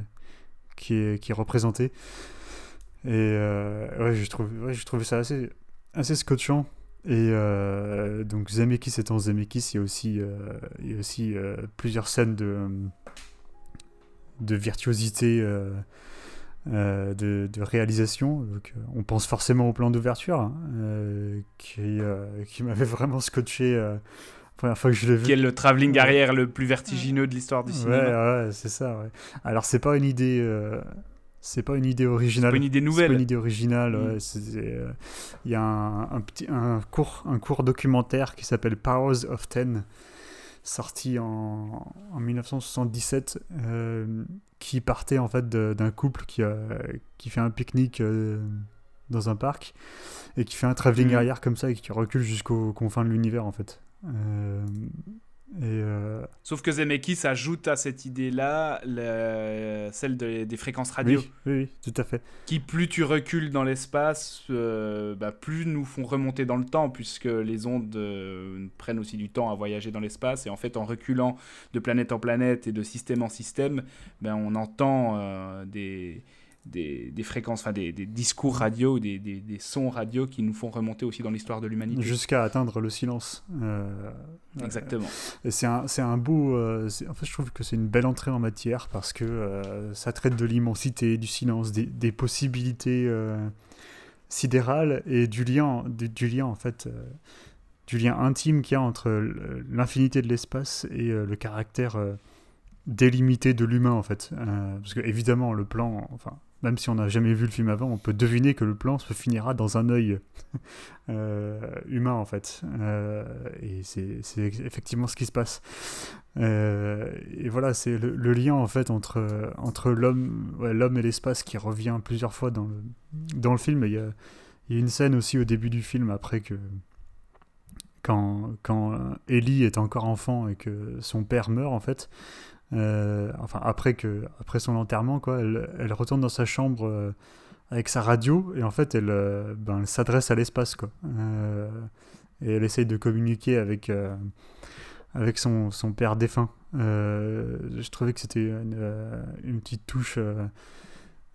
qui est qui est représenté. Et euh, ouais je trouve ouais, je trouvais ça assez assez scotchant. Et euh, donc Zemeckis étant Zemeckis il y a aussi il y a aussi plusieurs scènes de de virtuosité euh, de, réalisation. Donc, euh, on pense forcément au plan d'ouverture, hein, euh, qui, qui m'avait vraiment scotché la première fois que je l'ai vu. Qui est le travelling arrière le plus vertigineux de l'histoire du cinéma. Ouais, ouais c'est ça. Ouais. Alors, c'est pas une idée. C'est pas une idée originale. C'est pas une idée nouvelle. C'est pas une idée originale. Mm. Il y a un, un, petit, un, court, un court documentaire qui s'appelle Powers of Ten, sorti en, en 1977, euh, qui partait en fait d'un couple qui, qui fait un pique-nique euh, dans un parc et qui fait un travelling mm. arrière comme ça et qui recule jusqu'aux confins de l'univers en fait. Euh, euh, Sauf que Zemeckis ajoute à cette idée-là celle des fréquences radio. Oui, oui, tout à fait. Qui, plus tu recules dans l'espace, euh, bah, plus nous font remonter dans le temps, puisque les ondes euh, prennent aussi du temps à voyager dans l'espace. Et en fait, en reculant de planète en planète et de système en système, ben, on entend des des, fréquences, enfin des, discours radio, des, des, sons radio qui nous font remonter aussi dans l'histoire de l'humanité. Jusqu'à atteindre le silence. Euh, Exactement. et c'est un, un, beau. Euh, en fait, je trouve que c'est une belle entrée en matière parce que euh, ça traite de l'immensité, du silence, des, possibilités sidérales et du lien, du, lien en fait. du lien intime qu'il y a entre l'infinité de l'espace et le caractère délimité de l'humain en fait. parce que évidemment le plan, enfin même si on n'a jamais vu le film avant, on peut deviner que le plan se finira dans un œil euh, humain en fait. Euh, et c'est effectivement ce qui se passe. Euh, et voilà, c'est le, lien en fait entre, entre l'homme et l'espace qui revient plusieurs fois dans le, dans le film. Il y, a, il y a une scène aussi au début du film après que quand, quand Ellie est encore enfant et que son père meurt en fait. Euh, enfin, après, que, après son enterrement, quoi, elle, retourne dans sa chambre euh, avec sa radio et en fait, elle, euh, ben, s'adresse à l'espace, quoi. Et elle essaye de communiquer avec, avec son, son père défunt. Je trouvais que c'était une, petite touche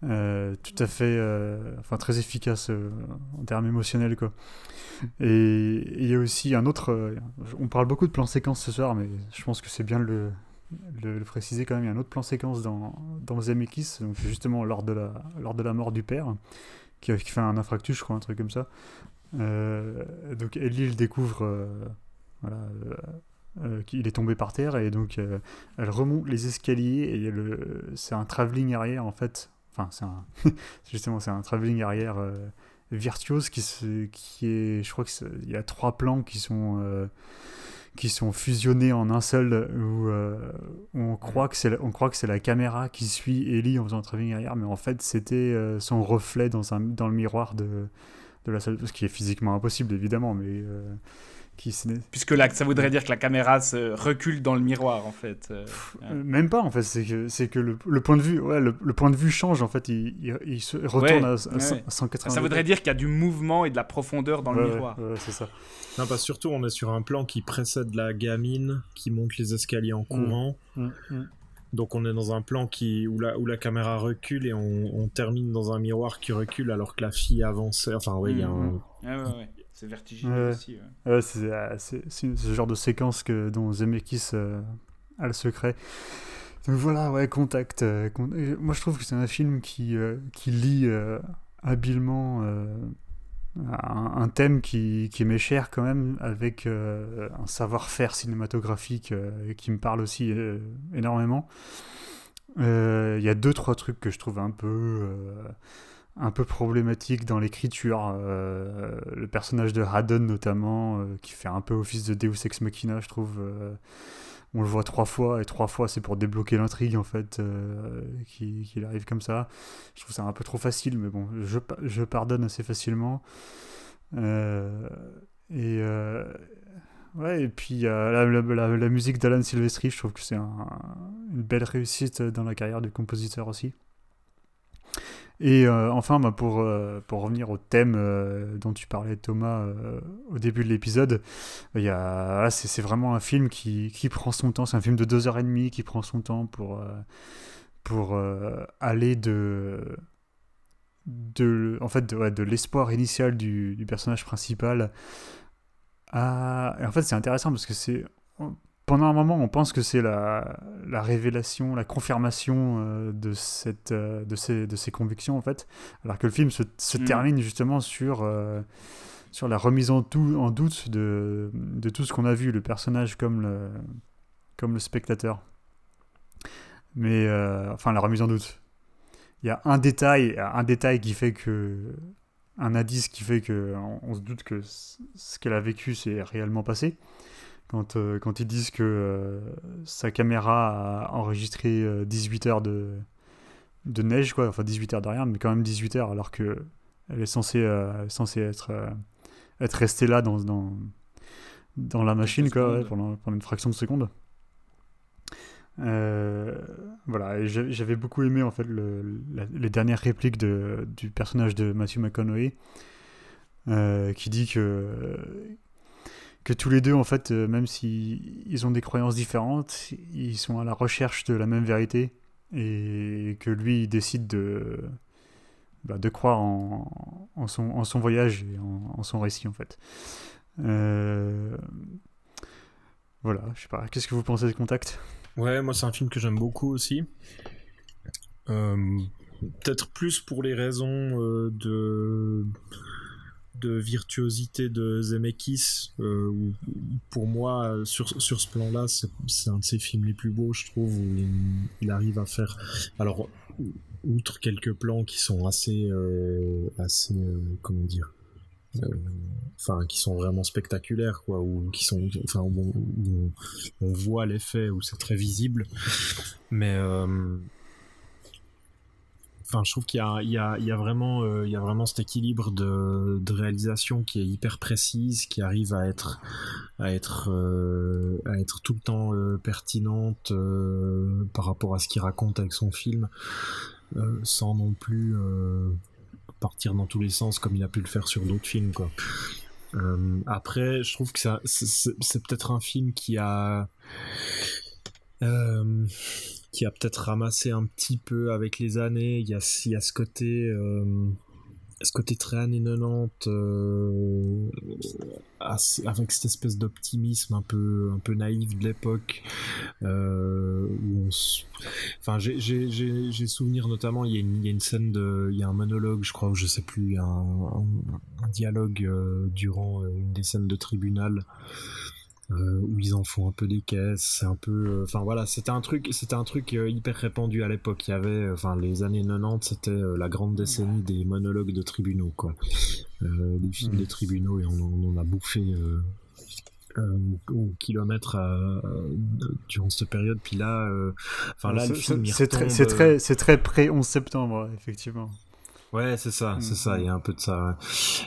tout à fait, enfin très efficace en termes émotionnels quoi. Et il y a aussi un autre, on parle beaucoup de plan séquence ce soir, mais je pense que c'est bien le, le, le préciser quand même. Il y a un autre plan séquence dans dans Zemeckis, donc justement lors de la lors de la mort du père, qui, qui fait un infarctus, je crois, un truc comme ça. Euh, donc Ellie le découvre, euh, voilà. euh, qu'il est tombé par terre et donc elle remonte les escaliers et le, c'est un travelling arrière en fait. Enfin, c'est un, justement, c'est un travelling arrière virtuose qui, se, qui est, je crois qu'il y a trois plans qui sont qui sont fusionnés en un seul où, euh, où on croit que c'est la- on croit que c'est la caméra qui suit Ellie en faisant un travelling arrière, mais en fait c'était euh, son reflet dans un dans le miroir de de la salle, ce qui est physiquement impossible évidemment, mais euh, qui se- Puisque là, ça voudrait dire que la caméra se recule dans le miroir, en fait. euh. Euh, Même pas en fait, c'est que, c'est que le, le point de vue, ouais, le, le point de vue change en fait, il, il, il se retourne Ouais, à, à, ouais. 100 à 180 Ça voudrait dire qu'il y a du mouvement et de la profondeur dans Ouais, le miroir. ouais, c'est ça. Non, parce que surtout, on est sur un plan qui précède la gamine qui monte les escaliers en courant. Mm, mm. Donc on est dans un plan qui où la, où la caméra recule et on, on termine dans un miroir qui recule alors que la fille avançait. Enfin, oui, il y a un... Mm. Ouais, ouais. C'est vertigineux aussi. ouais. C'est, euh, ce genre de séquence que, dont Zemeckis euh, a le secret. Donc voilà, ouais, Contact. euh, con- moi, je trouve que c'est un film qui, euh, qui lie euh, habilement un, un thème qui, qui m'est cher quand même, avec un savoir-faire cinématographique qui me parle aussi énormément. Il y a deux, trois trucs que je trouve un peu... un peu problématique dans l'écriture. euh, le personnage de Haddon, notamment, euh, qui fait un peu office de Deus Ex Machina, je trouve. euh, on le voit trois fois, et trois fois, c'est pour débloquer l'intrigue, en fait, qu'il arrive comme ça. Je trouve ça un peu trop facile, mais bon, je, pa- je pardonne assez facilement. Et. Ouais, et puis la, musique d'Alan Silvestri, je trouve que c'est un- une belle réussite dans la carrière du compositeur aussi. Et euh, enfin, bah, pour, euh, pour revenir au thème euh, dont tu parlais, Thomas, au début de l'épisode, il y a, là, c'est, vraiment un film qui, qui prend son temps. C'est un film de deux heures et demie qui prend son temps pour, pour aller de, de, en fait, de, de l'espoir initial du, du personnage principal à... Et en fait, c'est intéressant parce que c'est pendant un moment, on pense que c'est la, la révélation, la confirmation euh, de, cette, euh, de, ces, de ces convictions, en fait. Alors que le film se, se Mm. termine justement sur, euh, sur la remise en, tout, en doute de, de tout ce qu'on a vu, le personnage comme le, comme le spectateur. Mais, enfin, la remise en doute. Il y a un détail, un détail qui fait que. Un indice qui fait que on, on se doute que ce qu'elle a vécu s'est réellement passé quand, euh, quand ils disent que euh, sa caméra a enregistré euh, 18 heures de, de neige, quoi, enfin 18 heures de rien, mais quand même 18 heures, alors que elle est censée, euh, censée être, euh, être restée là dans, dans, dans la machine quoi, ouais, pendant, pendant une fraction de seconde. Euh, voilà, j'avais beaucoup aimé en fait le, la- les dernières répliques de, du personnage de Matthew McConaughey euh, qui dit que que tous les deux, en fait, euh, même s'ils ils ont des croyances différentes, ils sont à la recherche de la même vérité et que lui, il décide de, bah, de croire en, son, en son voyage et en, son récit, en fait. Euh, Voilà, je sais pas. Qu'est-ce que vous pensez de Contact? Ouais, moi c'est un film que j'aime beaucoup aussi. Euh, Peut-être plus pour les raisons de de virtuosité de Zemeckis. euh, pour moi, sur, sur ce plan-là, c'est un de ses films les plus beaux, je trouve, où il, arrive à faire. Alors, outre quelques plans qui sont assez, euh, assez, euh, comment dire, enfin, qui sont vraiment spectaculaires, quoi, ou qui sont, enfin, on, voit l'effet, où c'est très visible, mais enfin, je trouve qu'il y a, vraiment, euh, cet équilibre de, réalisation qui est hyper précise, qui arrive à être, euh, tout le temps euh, pertinente par rapport à ce qu'il raconte avec son film, sans non plus partir dans tous les sens comme il a pu le faire sur d'autres films, après, je trouve que c'est peut-être un film qui a, euh, qui a peut-être ramassé un petit peu avec les années. Il y a, il euh, ce côté très années 90, euh, avec cette espèce d'optimisme un peu, un peu naïf de l'époque. Euh, enfin, j'ai souvenir notamment, il y, a une, il scène de, il y a un monologue, je crois, je sais plus, un, un, un dialogue durant une des scènes de tribunal. Euh, où ils en font un peu des caisses, c'est un peu, euh, enfin voilà, c'était un truc, c'était un truc euh, hyper répandu à l'époque. Il y avait, enfin les années 90, c'était la grande décennie des monologues de tribunaux, quoi, des films de tribunaux et on, en a bouffé. au kilomètre durant cette période puis là enfin là le film c'est très c'est très c'est très près 11 septembre effectivement Ouais, c'est ça, c'est ça. Il y a mm-hmm. un peu de ça.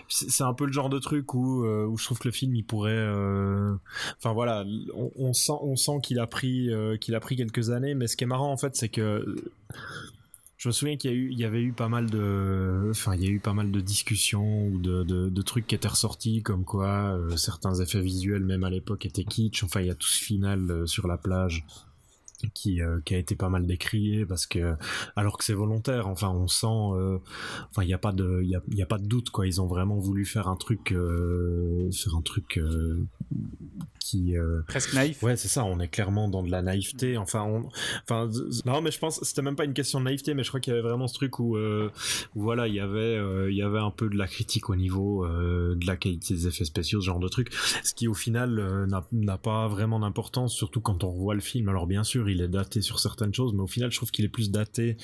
C'est un peu le genre de truc où, euh, où je trouve que le film il pourrait. Euh, enfin voilà, on, sent, on sent qu'il a pris, euh, qu'il a pris quelques années. Mais ce qui est marrant en fait, c'est que je me souviens qu'il y a eu, il y avait eu pas mal de, enfin il y a eu pas mal de discussions ou de, de, de trucs qui étaient ressortis, comme quoi certains effets visuels même à l'époque étaient kitsch. Enfin il y a tout ce final sur la plage qui, euh, qui a été pas mal décrié parce que alors que c'est volontaire enfin on sent euh, enfin il n'y a pas de il y a, y a, pas de doute quoi. Ils ont vraiment voulu faire un truc euh, faire un truc qui presque naïf. Ouais c'est ça on est clairement dans de la naïveté. Enfin on enfin non mais je pense c'était même pas une question de naïveté mais je crois qu'il y avait vraiment ce truc où, où voilà il y avait il y avait un peu de la critique au niveau de la qualité des effets spéciaux ce genre de truc. Ce qui au final n'a pas vraiment d'importance surtout quand on revoit le film. Alors bien sûr il est daté sur certaines choses, mais au final, je trouve qu'il est plus daté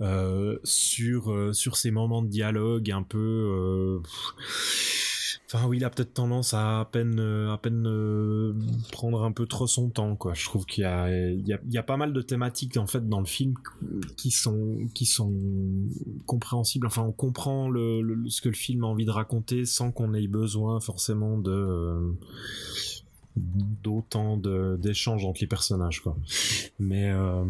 euh, sur euh, sur ces moments de dialogue un peu. Euh, enfin oui, il a peut-être tendance à à peine, à peine prendre un peu trop son temps. Je trouve qu'il y a, il y a, pas mal de thématiques en fait dans le film qui sont, compréhensibles. Enfin, on comprend ce que le film a envie de raconter sans qu'on ait besoin forcément de d'autant d'échanges entre les personnages quoi. Mais euh,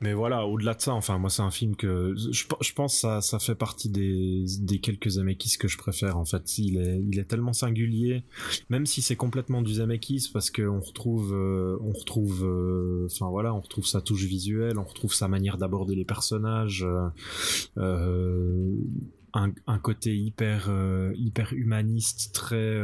mais voilà au-delà de ça enfin moi c'est un film que je, je pense ça ça fait partie des, des quelques Zemeckis que je préfère en fait. Il est il est tellement singulier même si c'est complètement du Zemeckis parce que on retrouve euh, on retrouve euh, enfin voilà on retrouve sa touche visuelle on retrouve sa manière d'aborder les personnages un, un, côté hyper hyper humaniste très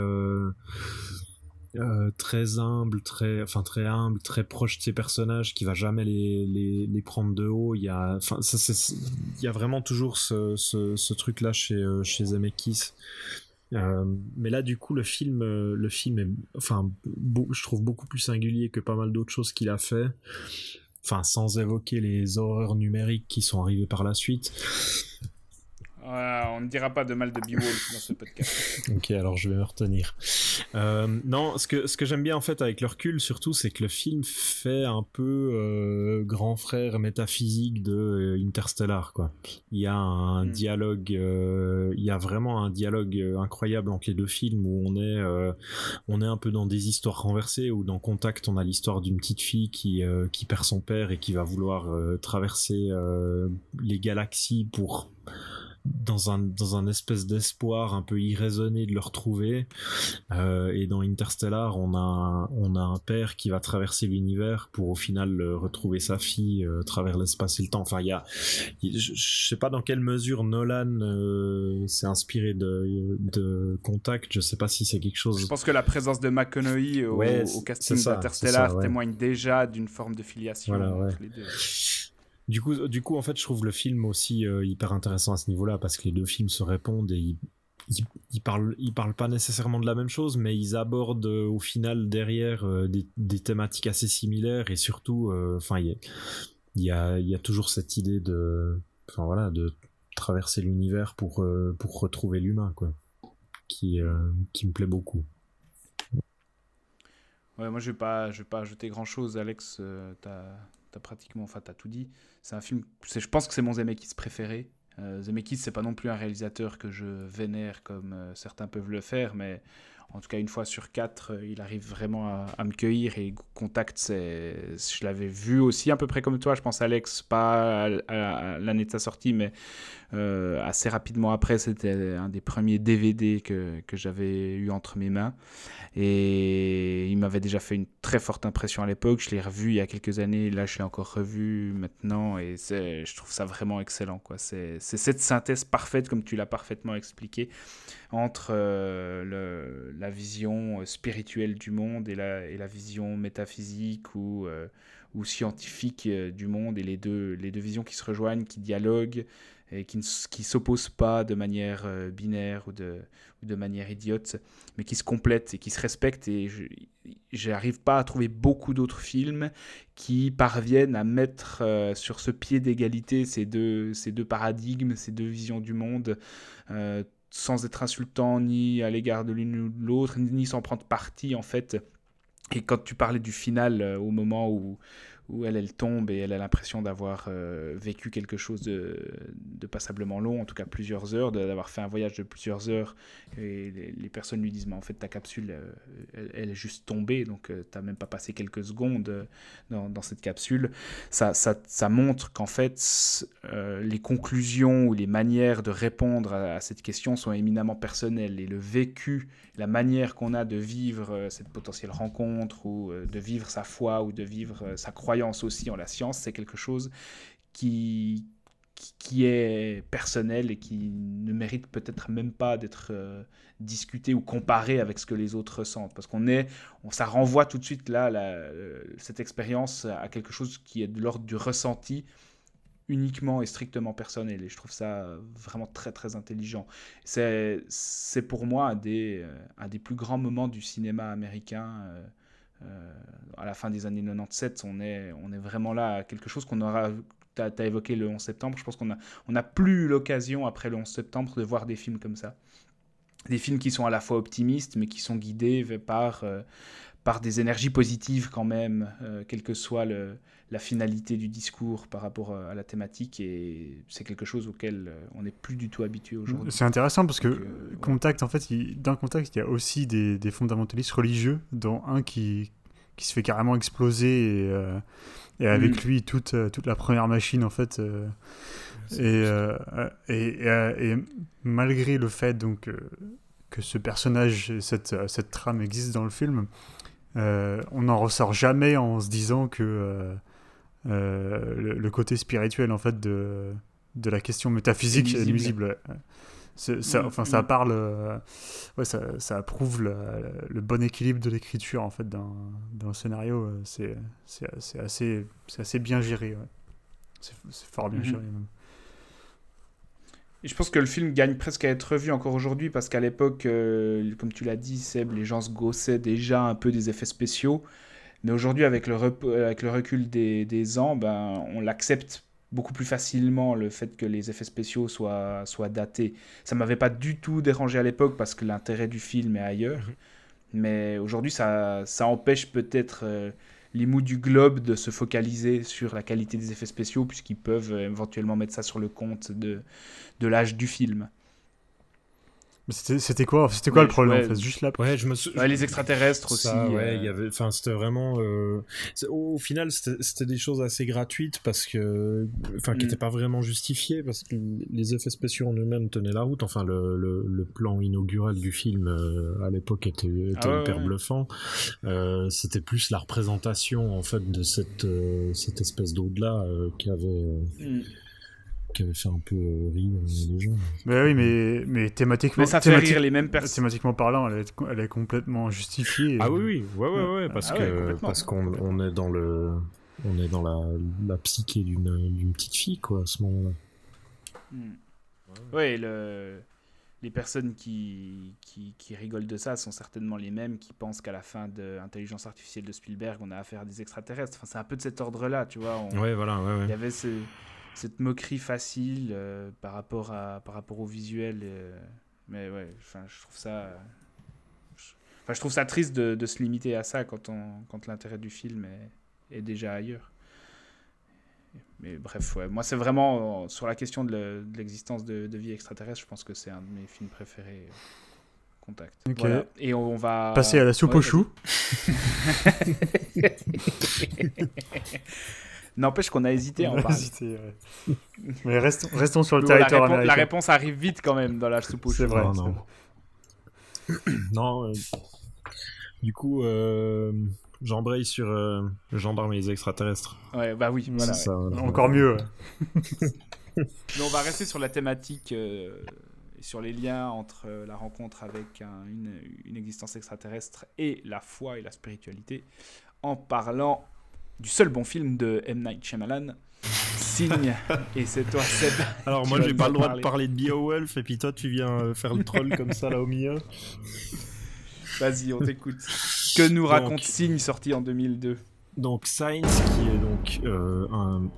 euh, très humble, très, enfin très humble, très proche de ses personnages, qui va jamais les, les, prendre de haut. Il y a, enfin, il y a vraiment toujours ce, ce, ce truc-là chez euh, chez Zemeckis. Euh, mais là, du coup, le film, le film est, enfin, je trouve beaucoup plus singulier que pas mal d'autres choses qu'il a fait. Enfin, sans évoquer les horreurs numériques qui sont arrivées par la suite on ne dira pas de mal de Beowulf dans ce podcast. ok, alors je vais me retenir. Euh, non, ce que, ce que j'aime bien en fait avec le recul, surtout, c'est que le film fait un peu euh, grand frère métaphysique de euh, Interstellar. Quoi. Il y a un hmm. dialogue, il y a vraiment un dialogue incroyable entre les deux films où on est, on est un peu dans des histoires renversées, où dans Contact, on a l'histoire d'une petite fille qui, qui perd son père et qui va vouloir traverser les galaxies pour dans un dans un espèce d'espoir un peu irraisonné de le retrouver. Euh, et dans Interstellar on a on a un père qui va traverser l'univers pour au final retrouver sa fille euh, à travers l'espace et le temps. Enfin il y a je, sais pas dans quelle mesure Nolan euh, s'est inspiré de de Contact. Je sais pas si c'est quelque chose je pense que la présence de McConaughey au, au casting d'Interstellar témoigne déjà d'une forme de filiation entre les deux du coup, du coup, en fait, je trouve le film aussi euh, hyper intéressant à ce niveau-là parce que les deux films se répondent et ils, ils, parlent, ils parlent pas nécessairement de la même chose, mais ils abordent euh, au final derrière euh, des, thématiques assez similaires et surtout, enfin, il y a, toujours cette idée de, enfin voilà, de traverser l'univers pour pour retrouver l'humain, quoi, qui qui me plaît beaucoup. Ouais, moi je vais pas, je vais pas ajouter grand chose, Alex. Pratiquement, enfin, as tout dit. C'est un film, je pense que c'est mon Zemeckis préféré. Euh, Zemeckis, c'est pas non plus un réalisateur que je vénère comme euh, certains peuvent le faire, mais en tout cas une fois sur quatre, euh, il arrive vraiment à, me cueillir et Contact, je l'avais vu aussi à peu près comme toi, je pense Alex, pas à, l'année de sa sortie, mais euh, assez rapidement après, c'était un des premiers DVD que, que j'avais eu entre mes mains. Et il m'avait déjà fait une très forte impression à l'époque, je l'ai revu il y a quelques années, là je l'ai encore revu maintenant et je trouve ça vraiment excellent. C'est cette synthèse parfaite comme tu l'as parfaitement expliqué entre euh, la vision euh, spirituelle du monde et la, et la vision métaphysique ou, euh, ou scientifique du monde, et les deux, les deux visions qui se rejoignent, qui dialoguent et qui ne s'opposent pas de manière binaire ou de, ou de manière idiote, mais qui se complètent et qui se respectent. Et je n'arrive pas à trouver beaucoup d'autres films qui parviennent à mettre sur ce pied d'égalité ces deux, ces deux paradigmes, ces deux visions du monde sans être insultant ni à l'égard de l'une ou de l'autre, ni sans prendre parti en fait. Et quand tu parlais du final, euh, au moment où, où elle, elle tombe et elle a l'impression d'avoir euh, vécu quelque chose de, passablement long, en tout cas plusieurs heures, d'avoir fait un voyage de plusieurs heures. Et les, personnes lui disent, mais en fait, ta capsule, euh, elle, est juste tombée, donc euh, tu n'as même pas passé quelques secondes dans, cette capsule. Ça, ça, montre qu'en fait, les conclusions ou les manières de répondre à, cette question sont éminemment personnelles. Et le vécu, la manière qu'on a de vivre cette potentielle rencontre, ou de vivre sa foi, ou de vivre sa croyance, aussi en la science, c'est quelque chose qui, qui est personnel et qui ne mérite peut-être même pas d'être euh, discuté ou comparé avec ce que les autres ressentent. Parce qu'on est, on, ça renvoie tout de suite là, euh, cette expérience à quelque chose qui est de l'ordre du ressenti uniquement et strictement personnel. Et je trouve ça vraiment très très intelligent. C'est, pour moi un des, euh, des plus grands moments du cinéma américain. Euh, à la fin des années 97, on est, on est vraiment là à quelque chose qu'on aura. Tu as, évoqué le 11 septembre, je pense qu'on n'a on a plus l'occasion après le 11 septembre de voir des films comme ça. Des films qui sont à la fois optimistes, mais qui sont guidés par, euh, par des énergies positives quand même, euh, quelle que soit le, la finalité du discours par rapport à la thématique. Et c'est quelque chose auquel on n'est plus du tout habitué aujourd'hui. C'est intéressant parce que Contact, en fait, dans Contact, il y a aussi des, des, fondamentalistes religieux, dont un qui, qui se fait carrément exploser et, euh, et avec mm. lui toute, euh, toute la première machine, en fait. et, et, et, malgré le fait donc, que ce personnage, cette, cette trame existe dans le film, on n'en ressort jamais en se disant que euh, le, côté spirituel en fait de, de la question métaphysique est nuisible. Ça, mm, enfin, ça mm. parle, euh, ouais, ça, ça approuve le, bon équilibre de l'écriture en fait dans, dans le scénario. Euh, c'est, assez, assez bien géré. C'est, fort bien mm-hmm. géré même. Et je pense que le film gagne presque à être revu encore aujourd'hui parce qu'à l'époque, comme tu l'as dit, Seb, les gens se gossaient déjà un peu des effets spéciaux. Mais aujourd'hui, avec, le avec le recul des, des ans, ben, on l'accepte beaucoup plus facilement le fait que les effets spéciaux soient, soient datés. Ça m'avait pas du tout dérangé à l'époque parce que l'intérêt du film est ailleurs. Mhm. Mais aujourd'hui, ça, ça empêche peut-être euh, les mous du globe de se focaliser sur la qualité des effets spéciaux puisqu'ils peuvent euh, éventuellement mettre ça sur le compte de, de l'âge du film. C'était quoi, c'était quoi le problème en fait? Juste là? Ouais, je me les extraterrestres aussi. ouais, il y euh. avait, enfin, c'était vraiment. Euh, au, final, c'était des choses assez gratuites parce que, enfin, qui n'étaient mm. pas vraiment justifiées parce que les effets spéciaux en eux-mêmes tenaient la route. Enfin, le, le, plan inaugural du film euh, à l'époque était, était ah hyper bluffant. c'était plus la représentation en fait de cette cette espèce d'au-delà qui avait. Mm qui avait fait un peu euh, rire les gens. Mais oui, mais, mais thématiquement, mais ça fait rire les mêmes personnes. Thématiquement parlant, elle est, elle est complètement justifiée. Ah oui, oui, ouais, ouais, ouais, parce ah que parce qu'on on est dans le on est dans la, la psyché d'une petite fille quoi à ce moment-là. Hmm. Ouais, le les personnes qui, qui, qui, rigolent de ça sont certainement les mêmes qui pensent qu'à la fin de l'intelligence artificielle de Spielberg, on a affaire à des extraterrestres. Enfin, c'est un peu de cet ordre-là, tu vois. ouais, voilà. Ouais, ouais. Il y avait ce, cette moquerie facile euh, par, rapport à, par rapport au visuel. Euh, mais ouais, je trouve ça. Enfin, je trouve ça triste de, de, se limiter à ça quand, on, quand l'intérêt du film est, est déjà ailleurs. mais bref, ouais. moi c'est vraiment euh, sur la question de le- de l'existence de, de vie extraterrestre, je pense que c'est un de mes films préférés. euh, Contact. Ok. Voilà. Et on va Passer à la soupe Ouais, aux choux. N'empêche qu'on a hésité à en On a parler. hésité, ouais. Mais restons, restons sur le Mais bon, la, territoire réponse, la américain. réponse arrive vite quand même dans la soupe C'est vrai. Non, c'est non. vrai. Non, euh, du coup, euh, j'embraye sur euh, le gendarme et les extraterrestres. Ouais, bah oui, voilà. Ouais. ça, voilà. Encore mieux. ouais. Mais on va rester sur la thématique euh, et sur les liens entre euh, la rencontre avec un- une, une existence extraterrestre et la foi et la spiritualité en parlant du seul bon film de M. Night Shyamalan, Signe. et c'est toi, Seb. Alors moi j'ai pas le droit parler. de parler de Beowulf et puis toi tu viens euh, faire le troll comme ça là au milieu. Vas-y, on t'écoute. Que nous raconte Donc- Signe, sorti en 2002 Donc Science qui est donc euh, un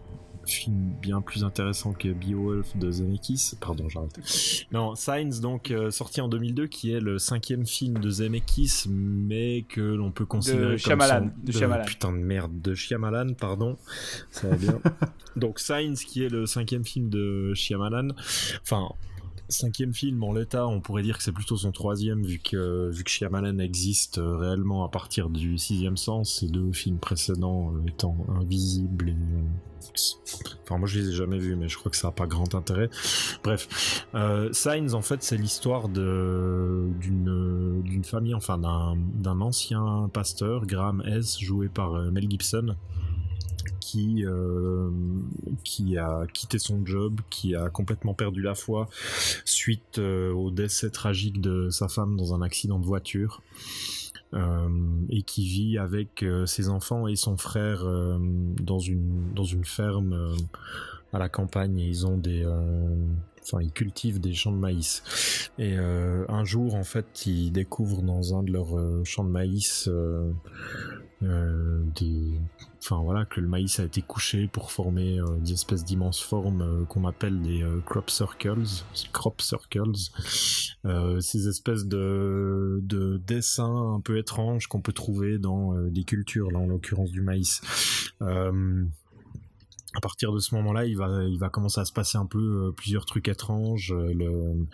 film bien plus intéressant que Beowulf de Zemeckis. Pardon, j'arrête. Non, Signs donc euh, sorti en 2002 qui est le cinquième film de Zemeckis mais que l'on peut considérer comme Shyamalan, son- de Shyamalan. putain de merde de Shyamalan, pardon. Ça va bien. donc Signs qui est le cinquième film de Shyamalan. Enfin cinquième film en l'état, on pourrait dire que c'est plutôt son troisième vu que vu que Shyamalan existe euh, réellement à partir du sixième sens, ces deux films précédents euh, étant invisibles et euh, enfin moi je les ai jamais vus mais je crois que ça a pas grand intérêt. Bref, Signs en fait c'est l'histoire de d'une d'une famille enfin d'un d'un ancien pasteur Graham S joué par Mel Gibson qui euh, qui a quitté son job, qui a complètement perdu la foi suite euh, au décès tragique de sa femme dans un accident de voiture. euh, et qui vit avec ses enfants et son frère dans une dans une ferme à la campagne ils ont des enfin ils cultivent des champs de maïs et un jour en fait ils découvrent dans un de leurs champs de maïs des enfin voilà que le maïs a été couché pour former euh, des espèces d'immenses formes euh, qu'on appelle des euh, crop circles crop circles ces espèces de de dessins un peu étranges qu'on peut trouver dans des cultures là en l'occurrence du maïs à partir de ce moment-là, il va, il va commencer à se passer un peu plusieurs trucs étranges. Le,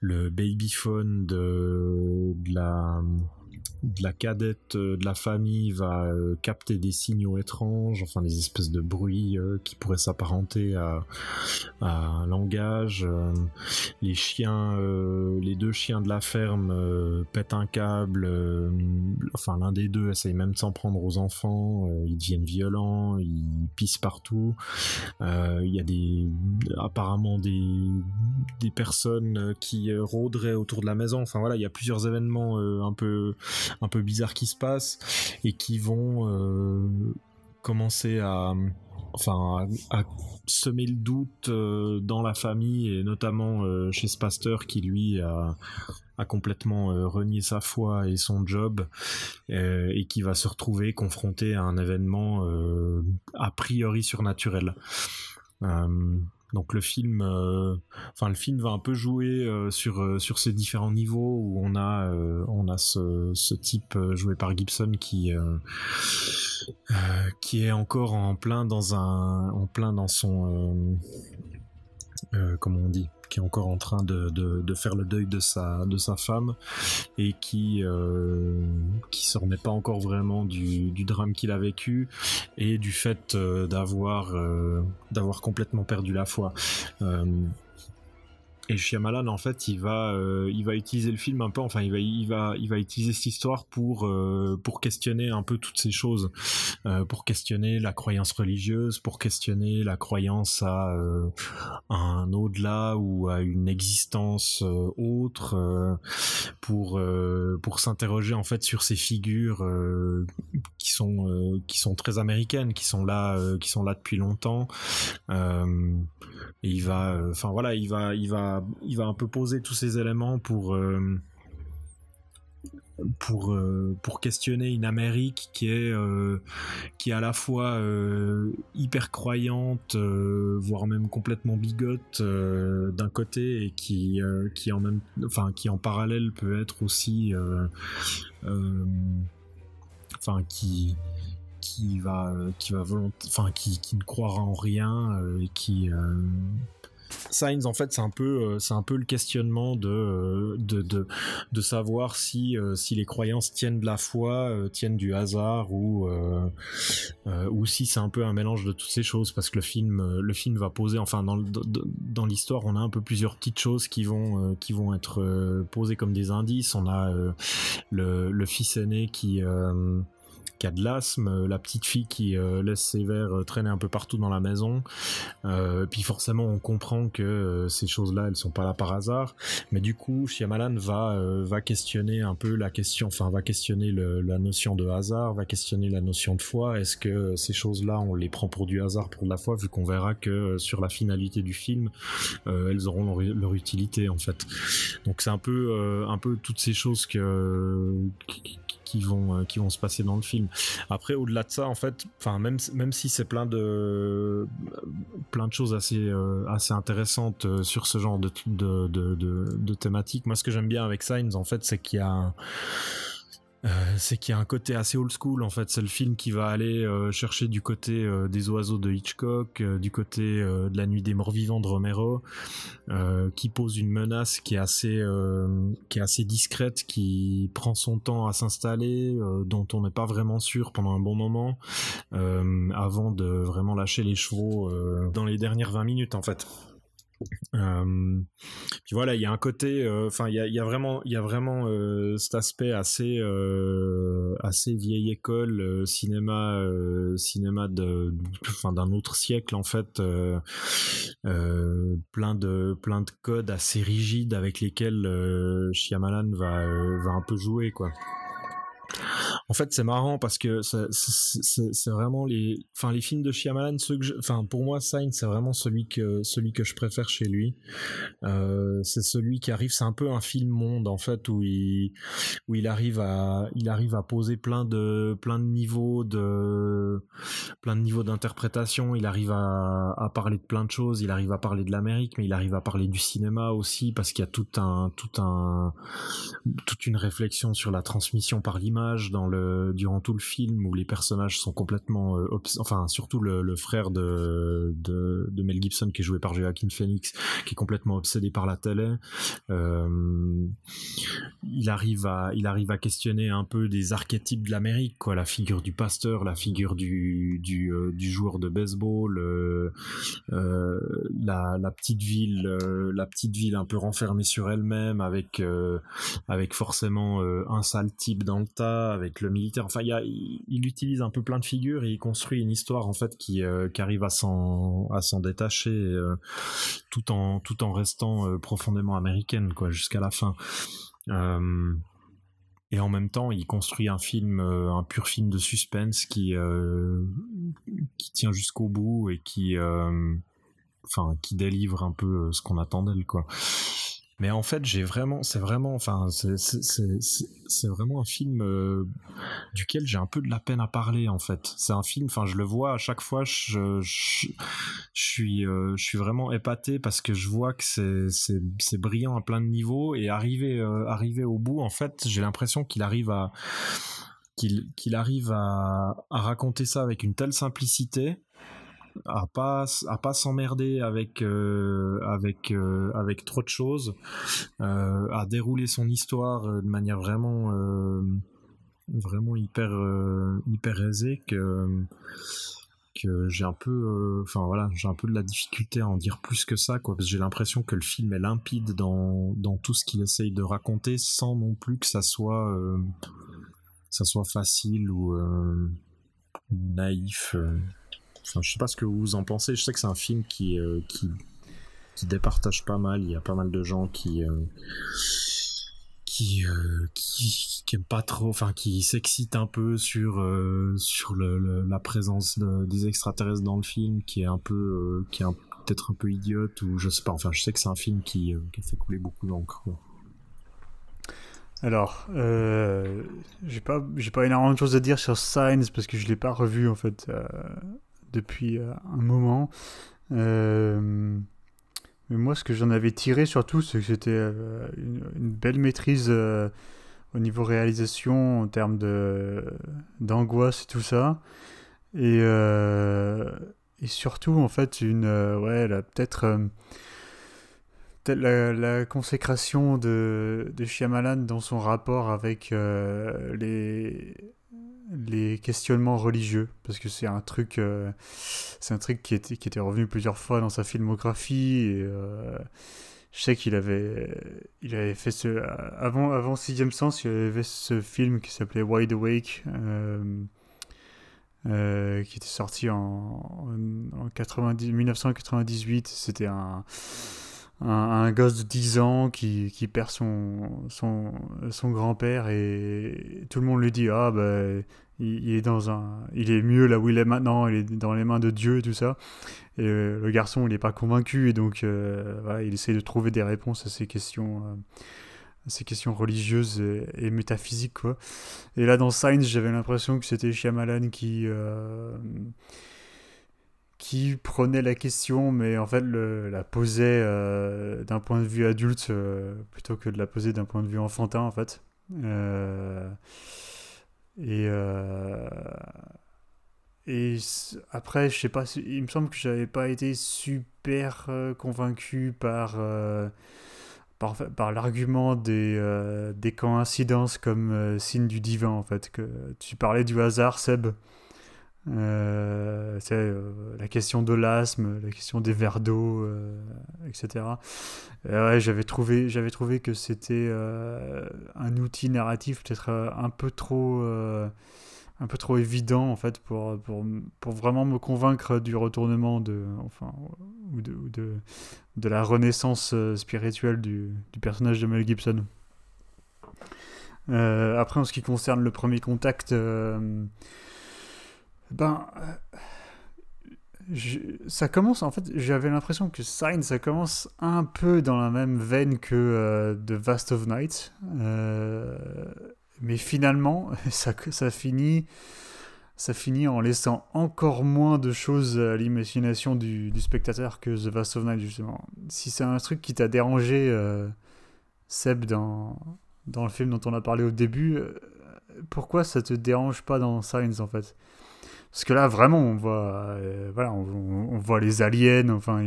le babyphone de la de la cadette euh, de la famille va euh, capter des signaux étranges, enfin des espèces de bruits euh, qui pourraient s'apparenter à, à un langage. Les chiens, les deux chiens de la ferme pètent un câble. enfin, l'un des deux essaye même de s'en prendre aux enfants. ils deviennent violents, ils pissent partout. Il y a des apparemment des des personnes qui rôderaient autour de la maison. Enfin voilà, il y a plusieurs événements un peu un peu bizarres qui se passent et qui vont euh, commencer à enfin à, semer le doute euh, dans la famille et notamment euh, chez ce pasteur qui lui a complètement renié sa foi et son job et qui va se retrouver confronté à un événement a priori surnaturel. Donc le film, euh, enfin va un peu jouer euh, sur euh, sur ces différents niveaux où on a ce, type joué par Gibson qui qui est encore en plein dans un en plein dans son euh, comment on dit qui est encore en train de, de, faire le deuil de sa de sa femme et qui euh, se remet pas encore vraiment du, du drame qu'il a vécu et du fait euh, d'avoir euh, d'avoir complètement perdu la foi. Et Shyamalan en fait il va euh, il va utiliser le film un peu enfin il va il va il va utiliser cette histoire pour euh, pour questionner un peu toutes ces choses. Euh, pour questionner la croyance religieuse pour questionner la croyance à, euh, à un au-delà ou à une existence euh, autre euh, pour pour s'interroger en fait sur ces figures qui sont qui sont très américaines qui sont là qui sont là depuis longtemps il va euh, enfin voilà il va il va il va un peu poser tous ces éléments pour euh, pour euh, pour questionner une Amérique qui est qui est à la fois hyper croyante voire même complètement bigote d'un côté et qui qui en même enfin qui en parallèle peut être aussi enfin qui qui va qui va enfin qui, qui ne croira en rien et qui Signs, en fait, c'est un peu, euh, c'est un peu le questionnement de, euh, de, de, de savoir si, euh, si les croyances tiennent de la foi, tiennent du hasard ou, ou si c'est un peu un mélange de toutes ces choses parce que le film, le film va poser, enfin, dans, dans l'histoire, on a un peu plusieurs petites choses qui vont, qui vont être posées comme des indices. On a le fils aîné qui, qui a de l'asthme, euh, la petite fille qui euh, laisse ses verres euh, traîner un peu partout dans la maison. puis forcément, on comprend que ces choses-là, elles sont pas là par hasard. Mais du coup, Shyamalan va va questionner un peu la question, enfin va questionner la notion de hasard, va questionner la notion de foi. Est-ce que ces choses-là, on les prend pour du hasard, pour de la foi, vu qu'on verra que sur la finalité du film, elles auront leur, utilité en fait. Donc c'est un peu un peu toutes ces choses que qui vont qui vont se passer dans le film. Après, au-delà de ça, en fait, enfin même même si c'est plein de plein de choses assez euh, assez intéressantes euh, sur ce genre de de, de, de, moi ce que j'aime bien avec Signs, en fait, c'est qu'il y a euh, c'est qu'il y a un côté assez old school en fait. C'est le film qui va aller euh, chercher du côté euh, des oiseaux de Hitchcock, du côté de la nuit des morts vivants de Romero, qui pose une menace qui est assez qui est assez discrète, qui prend son temps à s'installer, dont on n'est pas vraiment sûr pendant un bon moment, avant de vraiment lâcher les chevaux dans les dernières 20 minutes en fait. Euh, puis voilà, il y a un côté, euh, enfin, il y a, y a, vraiment, il y a vraiment euh, cet aspect assez, assez vieille école, cinéma, cinéma de, enfin, d'un autre siècle en fait, plein de, plein de codes assez rigides avec lesquels Shyamalan va, va un peu jouer quoi. En fait, c'est marrant parce que c'est vraiment les, enfin les films de Shyamalan, ceux enfin pour moi, Sign, c'est vraiment celui que celui que je préfère chez lui. Euh, c'est celui qui arrive, c'est un peu un film monde en fait où il où il arrive à il arrive à poser plein de plein de niveaux de plein de niveaux d'interprétation. Il arrive à, à parler de plein de choses. Il arrive à parler de l'Amérique, mais il arrive à parler du cinéma aussi parce qu'il y a tout un tout un toute une réflexion sur la transmission par l'image dans le durant tout le film où les personnages sont complètement euh, enfin surtout le, frère de, de, Mel Gibson qui est joué par Joaquin Phoenix qui est complètement obsédé par la télé euh, il arrive à il arrive à questionner un peu des archétypes de l'Amérique quoi. La figure du pasteur la figure du du, euh, joueur de baseball la, la petite ville la petite ville un peu renfermée sur elle-même avec avec forcément un sale type dans le tas avec le militaire. Enfin, il, il, utilise un peu plein de figures et il construit une histoire en fait qui, euh, arrive à s'en à s'en détacher euh, tout en tout en restant euh, profondément américaine quoi jusqu'à la fin. et en même temps, il construit un film, un pur film de suspense qui qui tient jusqu'au bout et qui enfin qui délivre un peu ce qu'on attendait quoi. Mais en fait, j'ai vraiment, c'est vraiment, enfin, c'est vraiment un film euh, duquel j'ai un peu de la peine à parler. En fait, c'est un film, enfin, je le vois à chaque fois, je, je, suis, euh, je suis vraiment épaté parce que je vois que c'est brillant à plein de niveaux et arriver, euh, arriver au bout, en fait, j'ai l'impression qu'il arrive à qu'il arrive à, à raconter ça avec une telle simplicité à pas à pas s'emmerder avec euh, euh, trop de choses, euh, à dérouler son histoire de manière vraiment vraiment hyper hyper aisée que j'ai un peu enfin voilà j'ai un peu de la difficulté à en dire plus que ça quoi parce que j'ai l'impression que le film est limpide dans tout ce qu'il essaye de raconter sans non plus que ça soit facile ou naïf Enfin, je sais pas ce que vous en pensez. Je sais que c'est un film qui, euh, qui, qui départage pas mal. Il y a pas mal de gens qui, euh, qui, euh, qui, qui aiment pas trop, enfin, qui s'excitent un peu sur, sur le, la présence des extraterrestres dans le film, qui est un peu, qui est peut-être un peu idiote ou je sais pas. Enfin, je sais que c'est un film qui, qui a fait couler beaucoup d'encre. Alors, euh, j'ai pas, pas énormément de choses à dire sur Signs parce que je l'ai pas revu en fait depuis euh, un moment. Euh, mais moi, ce que j'en avais tiré surtout, c'est que c'était euh, une, belle maîtrise au niveau réalisation, en termes d'angoisse et tout ça. Et, et surtout, en fait, une, ouais, peut-être la, la, consécration de, de Shyamalan dans son rapport avec les, les questionnements religieux parce que c'est un truc euh, c'est un truc qui était qui était revenu plusieurs fois dans sa filmographie et euh, je sais qu'il avait il avait fait ce avant avant Sixième Sens il avait fait ce film qui s'appelait Wide Awake euh, qui était sorti en, en 90, 1998 c'était un un, gosse de 10 ans qui, qui perd son, son, son grand-père et tout le monde lui dit ah ben il, est dans un il est mieux là où il est maintenant il est dans les mains de Dieu et tout ça et euh, le garçon il n'est pas convaincu et donc euh, il essaie de trouver des réponses à ces questions euh, ces questions religieuses et, métaphysiques quoi. Et là dans Signs j'avais l'impression que c'était Shyamalan qui qui prenait la question, mais en fait le, la posait euh, d'un point de vue adulte euh, plutôt que de la poser d'un point de vue enfantin en fait. Euh, et et après, je sais pas, il me semble que j'avais pas été super convaincu par par, par l'argument des, des coïncidences comme signe du divin en fait. Que tu parlais du hasard, Seb. Euh, euh, la question de l'asthme, la question des verres d'eau, euh, etc. ouais, j'avais trouvé, j'avais trouvé que c'était un outil narratif peut-être un peu trop, un peu trop évident en fait pour, pour, pour, vraiment me convaincre du retournement de, enfin, ou de, de, de la renaissance spirituelle du, du, personnage de Mel Gibson. après, en ce qui concerne le premier contact. Ben, euh, ça commence, en fait, j'avais l'impression que Sign, ça commence un peu dans la même veine que euh, The Vast of Night. Euh, mais finalement, ça, ça, finit, ça finit en laissant encore moins de choses à l'imagination du, spectateur que The Vast of Night, justement. Si c'est un truc qui t'a dérangé, Seb, dans, dans le film dont on a parlé au début, pourquoi ça te dérange pas dans Signs, en fait? Parce que là, vraiment, on voit, euh, voilà, on, voit les aliens. Enfin,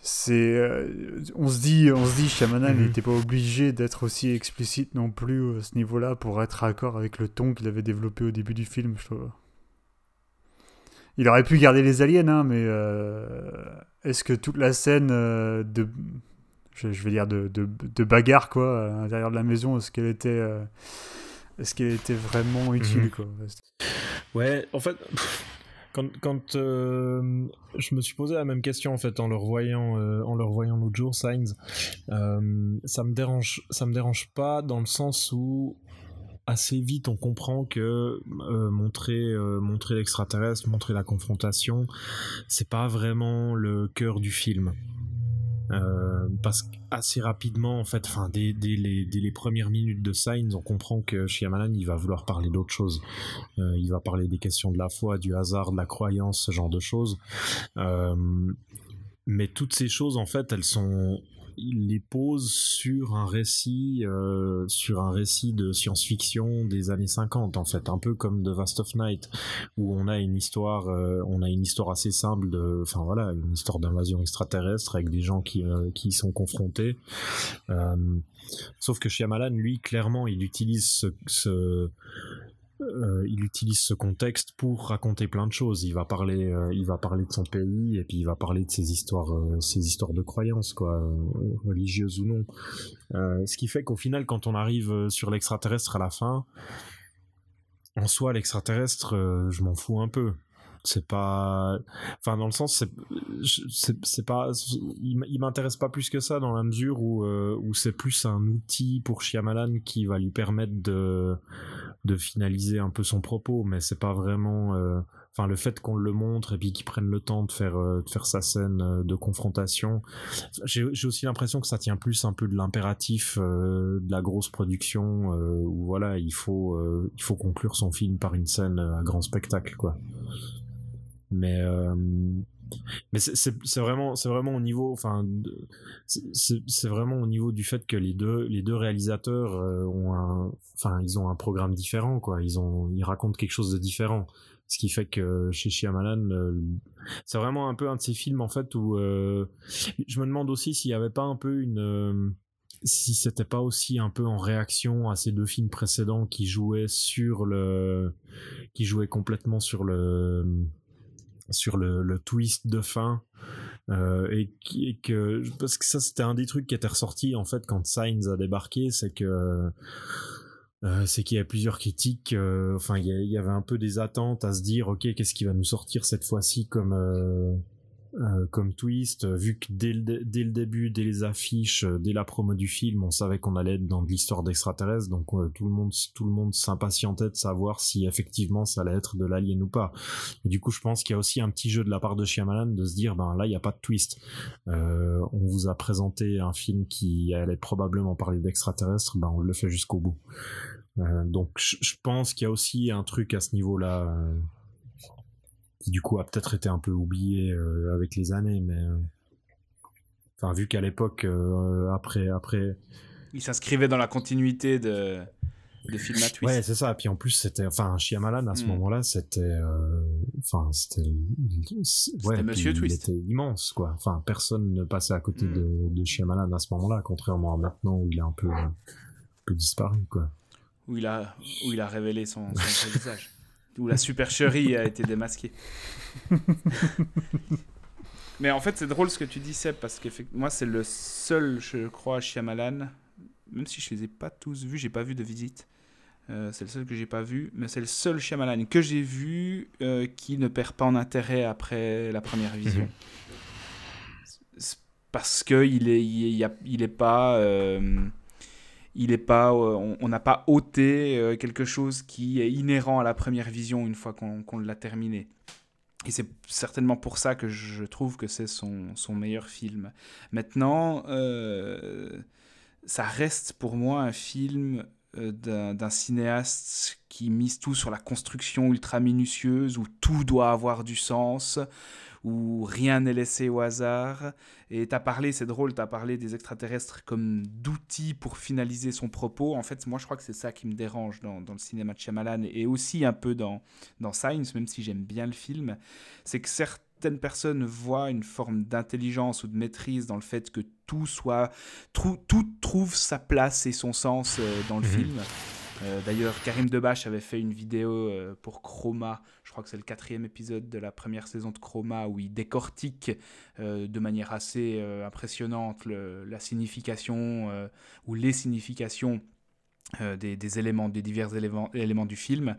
c'est, euh, on se dit, on se dit, Shyamalan mhm. n'était pas obligé d'être aussi explicite non plus à ce niveau-là pour être accord avec le ton qu'il avait développé au début du film. Je trouve. Il aurait pu garder les aliens, hein, mais euh, est-ce que toute la scène de, je, vais dire de, de, de, bagarre quoi, à l'intérieur de la maison, est-ce qu'elle était est-ce qu'elle était vraiment utile, mhm. quoi Ouais, en fait, quand, quand euh, je me suis posé la même question en fait en le revoyant, euh, en le revoyant l'autre jour, Signs, euh, ça me dérange, ça me dérange pas dans le sens où assez vite on comprend que montrer montrer l'extraterrestre, montrer la confrontation, c'est pas vraiment le cœur du film. Euh, parce qu'assez rapidement, en fait, enfin, dès, les, dès, les, premières minutes de Signs, on comprend que Shyamalan, il va vouloir parler d'autre chose. Euh, il va parler des questions de la foi, du hasard, de la croyance, ce genre de choses. Euh, mais toutes ces choses, en fait, elles sont il les pose sur un récit euh, sur un récit de science-fiction des années 50 en fait un peu comme The Vast of Night où on a une histoire euh, on a une histoire assez simple de enfin voilà une histoire d'invasion extraterrestre avec des gens qui euh, qui y sont confrontés. Sauf que Shyamalan lui clairement il utilise ce, ce euh, il utilise ce contexte pour raconter plein de choses. Il va parler, euh, il va parler de son pays et puis il va parler de ses histoires, euh, ses histoires de croyances, quoi, religieuses ou non. ce qui fait qu'au final, quand on arrive sur l'extraterrestre à la fin, en soi, l'extraterrestre, je m'en fous un peu c'est pas enfin dans le sens c'est c'est pas il m'intéresse pas plus que ça dans la mesure où où c'est plus un outil pour Shyamalan qui va lui permettre de de finaliser un peu son propos, mais c'est pas vraiment. Euh, enfin, le fait qu'on le montre et puis qu'il prenne le temps de faire euh, de faire sa scène euh, de confrontation, j'ai aussi l'impression que ça tient plus un peu de l'impératif de la grosse production où voilà, il faut il faut conclure son film par une scène à grand spectacle, quoi. Mais mais c'est vraiment, c'est vraiment au niveau, enfin, c'est vraiment au niveau du fait que les deux, les deux réalisateurs euh, ont un, enfin, ils ont un programme différent, quoi. Ils ont, ils racontent quelque chose de différent. Ce qui fait que chez Shyamalan, euh, c'est vraiment un peu un de ces films en fait où euh, je me demande aussi s'il y avait pas un peu une si c'était pas aussi un peu en réaction à ces deux films précédents qui jouaient sur le qui jouaient complètement sur le sur le, twist de fin euh, et, que parce que ça c'était un des trucs qui était ressorti en fait quand Signs a débarqué c'est que euh, c'est qu'il y a plusieurs critiques euh, enfin il y, avait un peu des attentes à se dire ok qu'est-ce qui va nous sortir cette fois-ci comme euh, euh, comme twist, euh, vu que dès le, dès le début, dès les affiches, euh, dès la promo du film, on savait qu'on allait être dans de l'histoire d'extraterrestres, donc tout le monde, tout le monde s'impatientait de savoir si effectivement ça allait être de l'alien ou pas. Du coup, je pense qu'il y a aussi un petit jeu de la part de Shyamalan de se dire, ben là, il n'y a pas de twist. on vous a présenté un film qui allait probablement parler d'extraterrestres, ben on le fait jusqu'au bout. donc, je pense qu'il y a aussi un truc à ce niveau-là qui du coup a peut-être été un peu oublié euh, avec les années, mais euh, enfin vu qu'à l'époque euh, après après il s'inscrivait dans la continuité de de film à twist. Ouais, c'est ça. Puis en plus, c'était, enfin, Shyamalan à ce hmm. moment-là, c'était, enfin, c'était, ouais, Monsieur Twist. Il était immense, quoi. Enfin, personne ne passait à côté hmm. de, de Shyamalan à ce moment-là, contrairement à maintenant où il est un peu, un peu disparu, quoi. Où il a, où il a révélé son, son visage où la supercherie a été démasquée. Mais en fait, c'est drôle ce que tu dis, Seb, parce que moi, c'est le seul, je crois, Shyamalan, même si je les ai pas tous vus, j'ai pas vu de visite. Euh, c'est le seul que j'ai pas vu, mais c'est le seul Shyamalan que j'ai vu euh, qui ne perd pas en intérêt après la première vision. parce que il est, il, il est pas. Euh, il est pas, euh, on n'a pas ôté euh, quelque chose qui est inhérent à la première vision une fois qu'on l'a terminé. Et c'est certainement pour ça que je trouve que c'est son, meilleur film. Maintenant, euh, ça reste pour moi un film d'un cinéaste qui mise tout sur la construction ultra minutieuse, où tout doit avoir du sens, où rien n'est laissé au hasard. Et tu as parlé, c'est drôle, tu as parlé des extraterrestres comme d'outils pour finaliser son propos. En fait, moi, je crois que c'est ça qui me dérange dans, dans, le cinéma de Shyamalan et aussi un peu dans, dans Science, même si j'aime bien le film. C'est que certaines personnes voient une forme d'intelligence ou de maîtrise dans le fait que tout soit tout trouve sa place et son sens euh, dans le mhm. film euh, d'ailleurs, Karim Debache avait fait une vidéo euh, pour Chroma, je crois que c'est le quatrième épisode de la première saison de Chroma, où il décortique euh, de manière assez impressionnante la signification ou les significations euh, des, éléments, des divers éléments, éléments du film.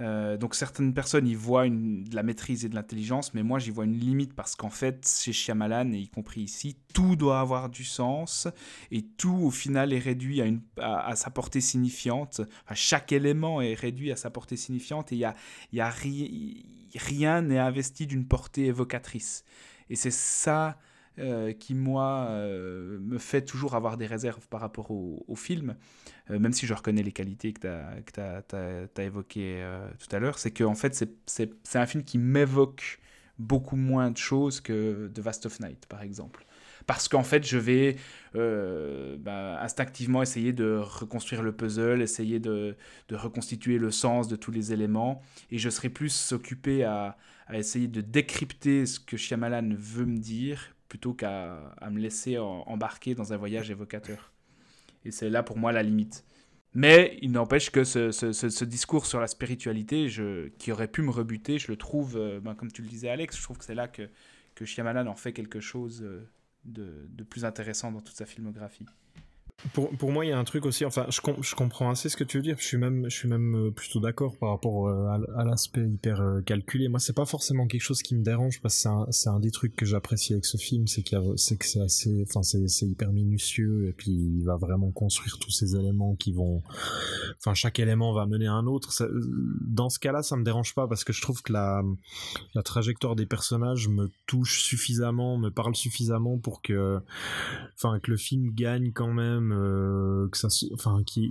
Euh, donc certaines personnes y voient de la maîtrise et de l'intelligence, mais moi j'y vois une limite parce qu'en fait, chez Shyamalan, et y compris ici, tout doit avoir du sens et tout au final est réduit à, à, sa portée signifiante. chaque élément est réduit à sa portée signifiante et y a, y a rien n'est investi d'une portée évocatrice. Et c'est ça euh, qui, moi, euh, me fait toujours avoir des réserves par rapport au, film, euh, même si je reconnais les qualités que tu as, évoquées tout à l'heure, c'est qu'en fait, c'est un film qui m'évoque beaucoup moins de choses que The Vast of Night, par exemple. Parce qu'en fait, je vais bah, instinctivement essayer de reconstruire le puzzle, essayer de, reconstituer le sens de tous les éléments, et je serai plus occupé à, à essayer de décrypter ce que Shyamalan veut me dire plutôt qu'à me laisser embarquer dans un voyage évocateur. Et c'est là pour moi la limite. Mais il n'empêche que ce, discours sur la spiritualité, qui aurait pu me rebuter, je le trouve, euh, ben, comme tu le disais Alex, je trouve que c'est là que, que Shyamalan en fait quelque chose euh, de plus intéressant dans toute sa filmographie. Pour, pour, moi, il y a un truc aussi. Enfin, je, je, comprends assez ce que tu veux dire. Je suis même, je suis même euh, plutôt d'accord par rapport euh, à, l'aspect hyper euh, calculé. Moi, c'est pas forcément quelque chose qui me dérange parce que c'est un, un des trucs que j'apprécie avec ce film, c'est qu'il que c'est enfin, c'est hyper minutieux et puis il va vraiment construire tous ces éléments qui vont, enfin, chaque élément va mener à un autre. dans ce cas-là, ça me dérange pas parce que je trouve que la, la trajectoire des personnages me touche suffisamment, me parle suffisamment pour que, enfin, que le film gagne quand même euh, ça, enfin, qu'il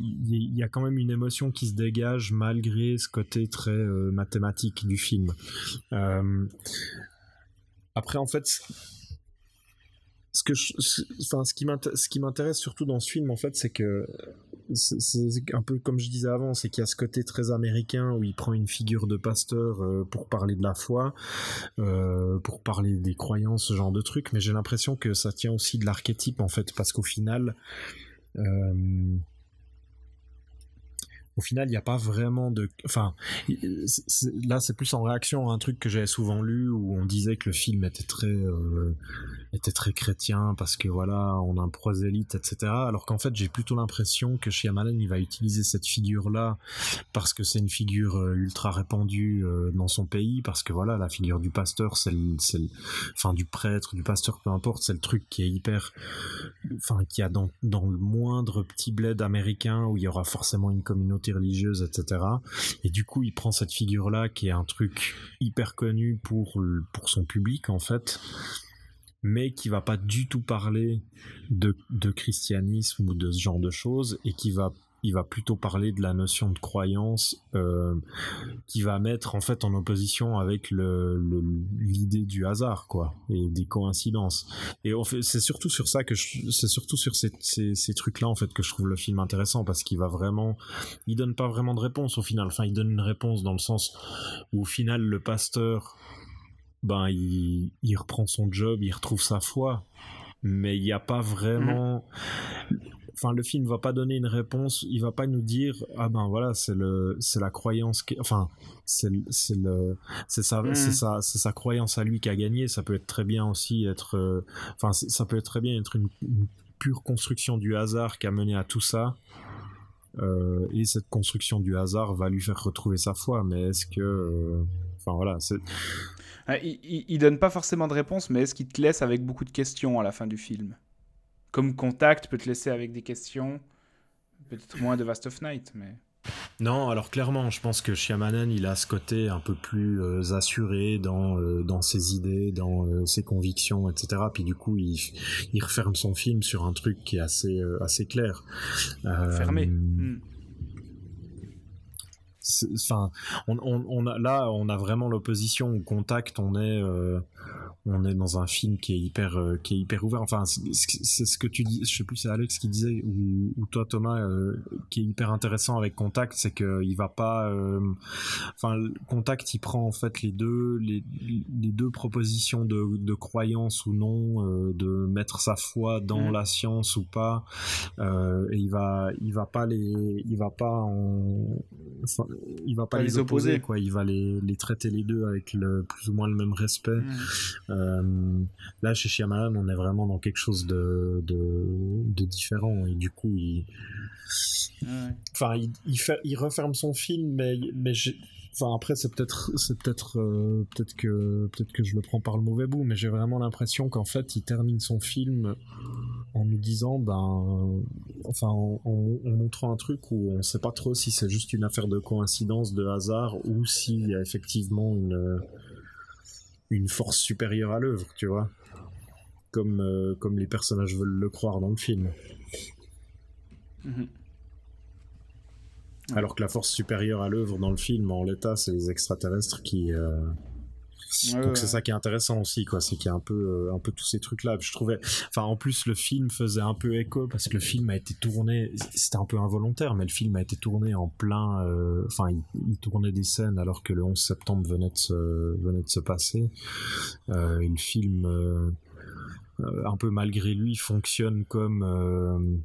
y a quand même une émotion qui se dégage malgré ce côté très euh, mathématique du film. Euh, après, en fait, ce que enfin, ce qui m'intéresse surtout dans ce film, en fait, c'est que c'est un peu comme je disais avant, c'est qu'il y a ce côté très américain où il prend une figure de pasteur euh, pour parler de la foi, euh, pour parler des croyances, ce genre de trucs, mais j'ai l'impression que ça tient aussi de l'archétype en fait, parce qu'au final, euh, au final, il n'y a pas vraiment de. Enfin, là, c'est plus en réaction à un truc que j'avais souvent lu où on disait que le film était très, euh, était très chrétien parce que voilà, on a un prosélyte, etc. Alors qu'en fait, j'ai plutôt l'impression que Shyamalan, il va utiliser cette figure-là parce que c'est une figure euh, ultra répandue euh, dans son pays, parce que voilà, la figure du pasteur, c'est le, enfin, du prêtre, du pasteur, peu importe, c'est le truc qui est hyper. Enfin, qui a dans, dans le moindre petit bled américain où il y aura forcément une communauté religieuse, etc. Et du coup, il prend cette figure-là qui est un truc hyper connu pour, pour son public, en fait, mais qui va pas du tout parler de, de christianisme ou de ce genre de choses, et qui va il va plutôt parler de la notion de croyance euh, qui va mettre en fait en opposition avec le, l'idée du hasard quoi et des coïncidences. Et fait, c'est surtout sur ça que c'est surtout sur ces, ces, ces, trucs là en fait que je trouve le film intéressant parce qu'il va vraiment il donne pas vraiment de réponse au final. Enfin il donne une réponse dans le sens où au final le pasteur ben il, il reprend son job il retrouve sa foi mais il n'y a pas vraiment mmh enfin le film va pas donner une réponse il va pas nous dire ah ben voilà c'est le c'est la croyance qui, enfin c'est c'est le c'est sa c'est mm. sa c'est sa croyance à lui qui a gagné. Ça peut être très bien aussi être euh, enfin ça peut être très bien être une, pure construction du hasard qui a mené à tout ça. Euh, et cette construction du hasard va lui faire retrouver sa foi. Mais est-ce que euh, enfin voilà c'est ah, il, il, il donne pas forcément de réponse mais est-ce qu'il te laisse avec beaucoup de questions à la fin du film? Comme Contact peut te laisser avec des questions. Peut-être moins de Vast of Night, mais. Non, alors clairement, je pense que Shyamalan, il a ce côté un peu plus euh, assuré dans, euh, dans ses idées, dans euh, ses convictions, etc. Puis du coup, il, il referme son film sur un truc qui est assez, assez clair. Fermé. Hmm. Enfin, on, on, on, a, là, on a vraiment l'opposition. Au contact, on est, on est dans un film qui est hyper euh, qui est hyper ouvert enfin c'est ce que tu dis je sais plus c'est Alex qui disait ou, ou toi Thomas euh, qui est hyper intéressant avec Contact c'est que il va pas euh, enfin Contact il prend en fait les deux les, les deux propositions de, de croyance ou non de mettre sa foi dans mmh. la science ou pas et il va il va pas les il va pas en il va pas, les, opposer, quoi. Il va les, les traiter les deux avec le plus ou moins le même respect. Mmh. Euh, là, chez Shyamalan, on est vraiment dans quelque chose de, de, différent. Et du coup, il, enfin, il, il referme son film, mais, mais enfin après c'est peut-être c'est peut-être euh, peut-être que peut-être que je le prends par le mauvais bout mais j'ai vraiment l'impression qu'en fait il termine son film en nous disant ben enfin en, en, montrant un truc où on sait pas trop si c'est juste une affaire de coïncidence de hasard ou s'il y a effectivement une une force supérieure à l'œuvre, tu vois. Comme, euh, comme les personnages veulent le croire dans le film. Mhm. Alors que la force supérieure à l'œuvre dans le film, en l'état, c'est les extraterrestres qui, euh, donc c'est ça qui est intéressant aussi, quoi. C'est qu'il y a un peu, euh, un peu tous ces trucs-là. Je trouvais, enfin, en plus, le film faisait un peu écho parce que le film a été tourné, c'était un peu involontaire, mais le film a été tourné en plein, euh, enfin, il, tournait des scènes alors que le 11 septembre venait de se, venait de se passer. Euh, et le film, euh, un peu malgré lui, fonctionne comme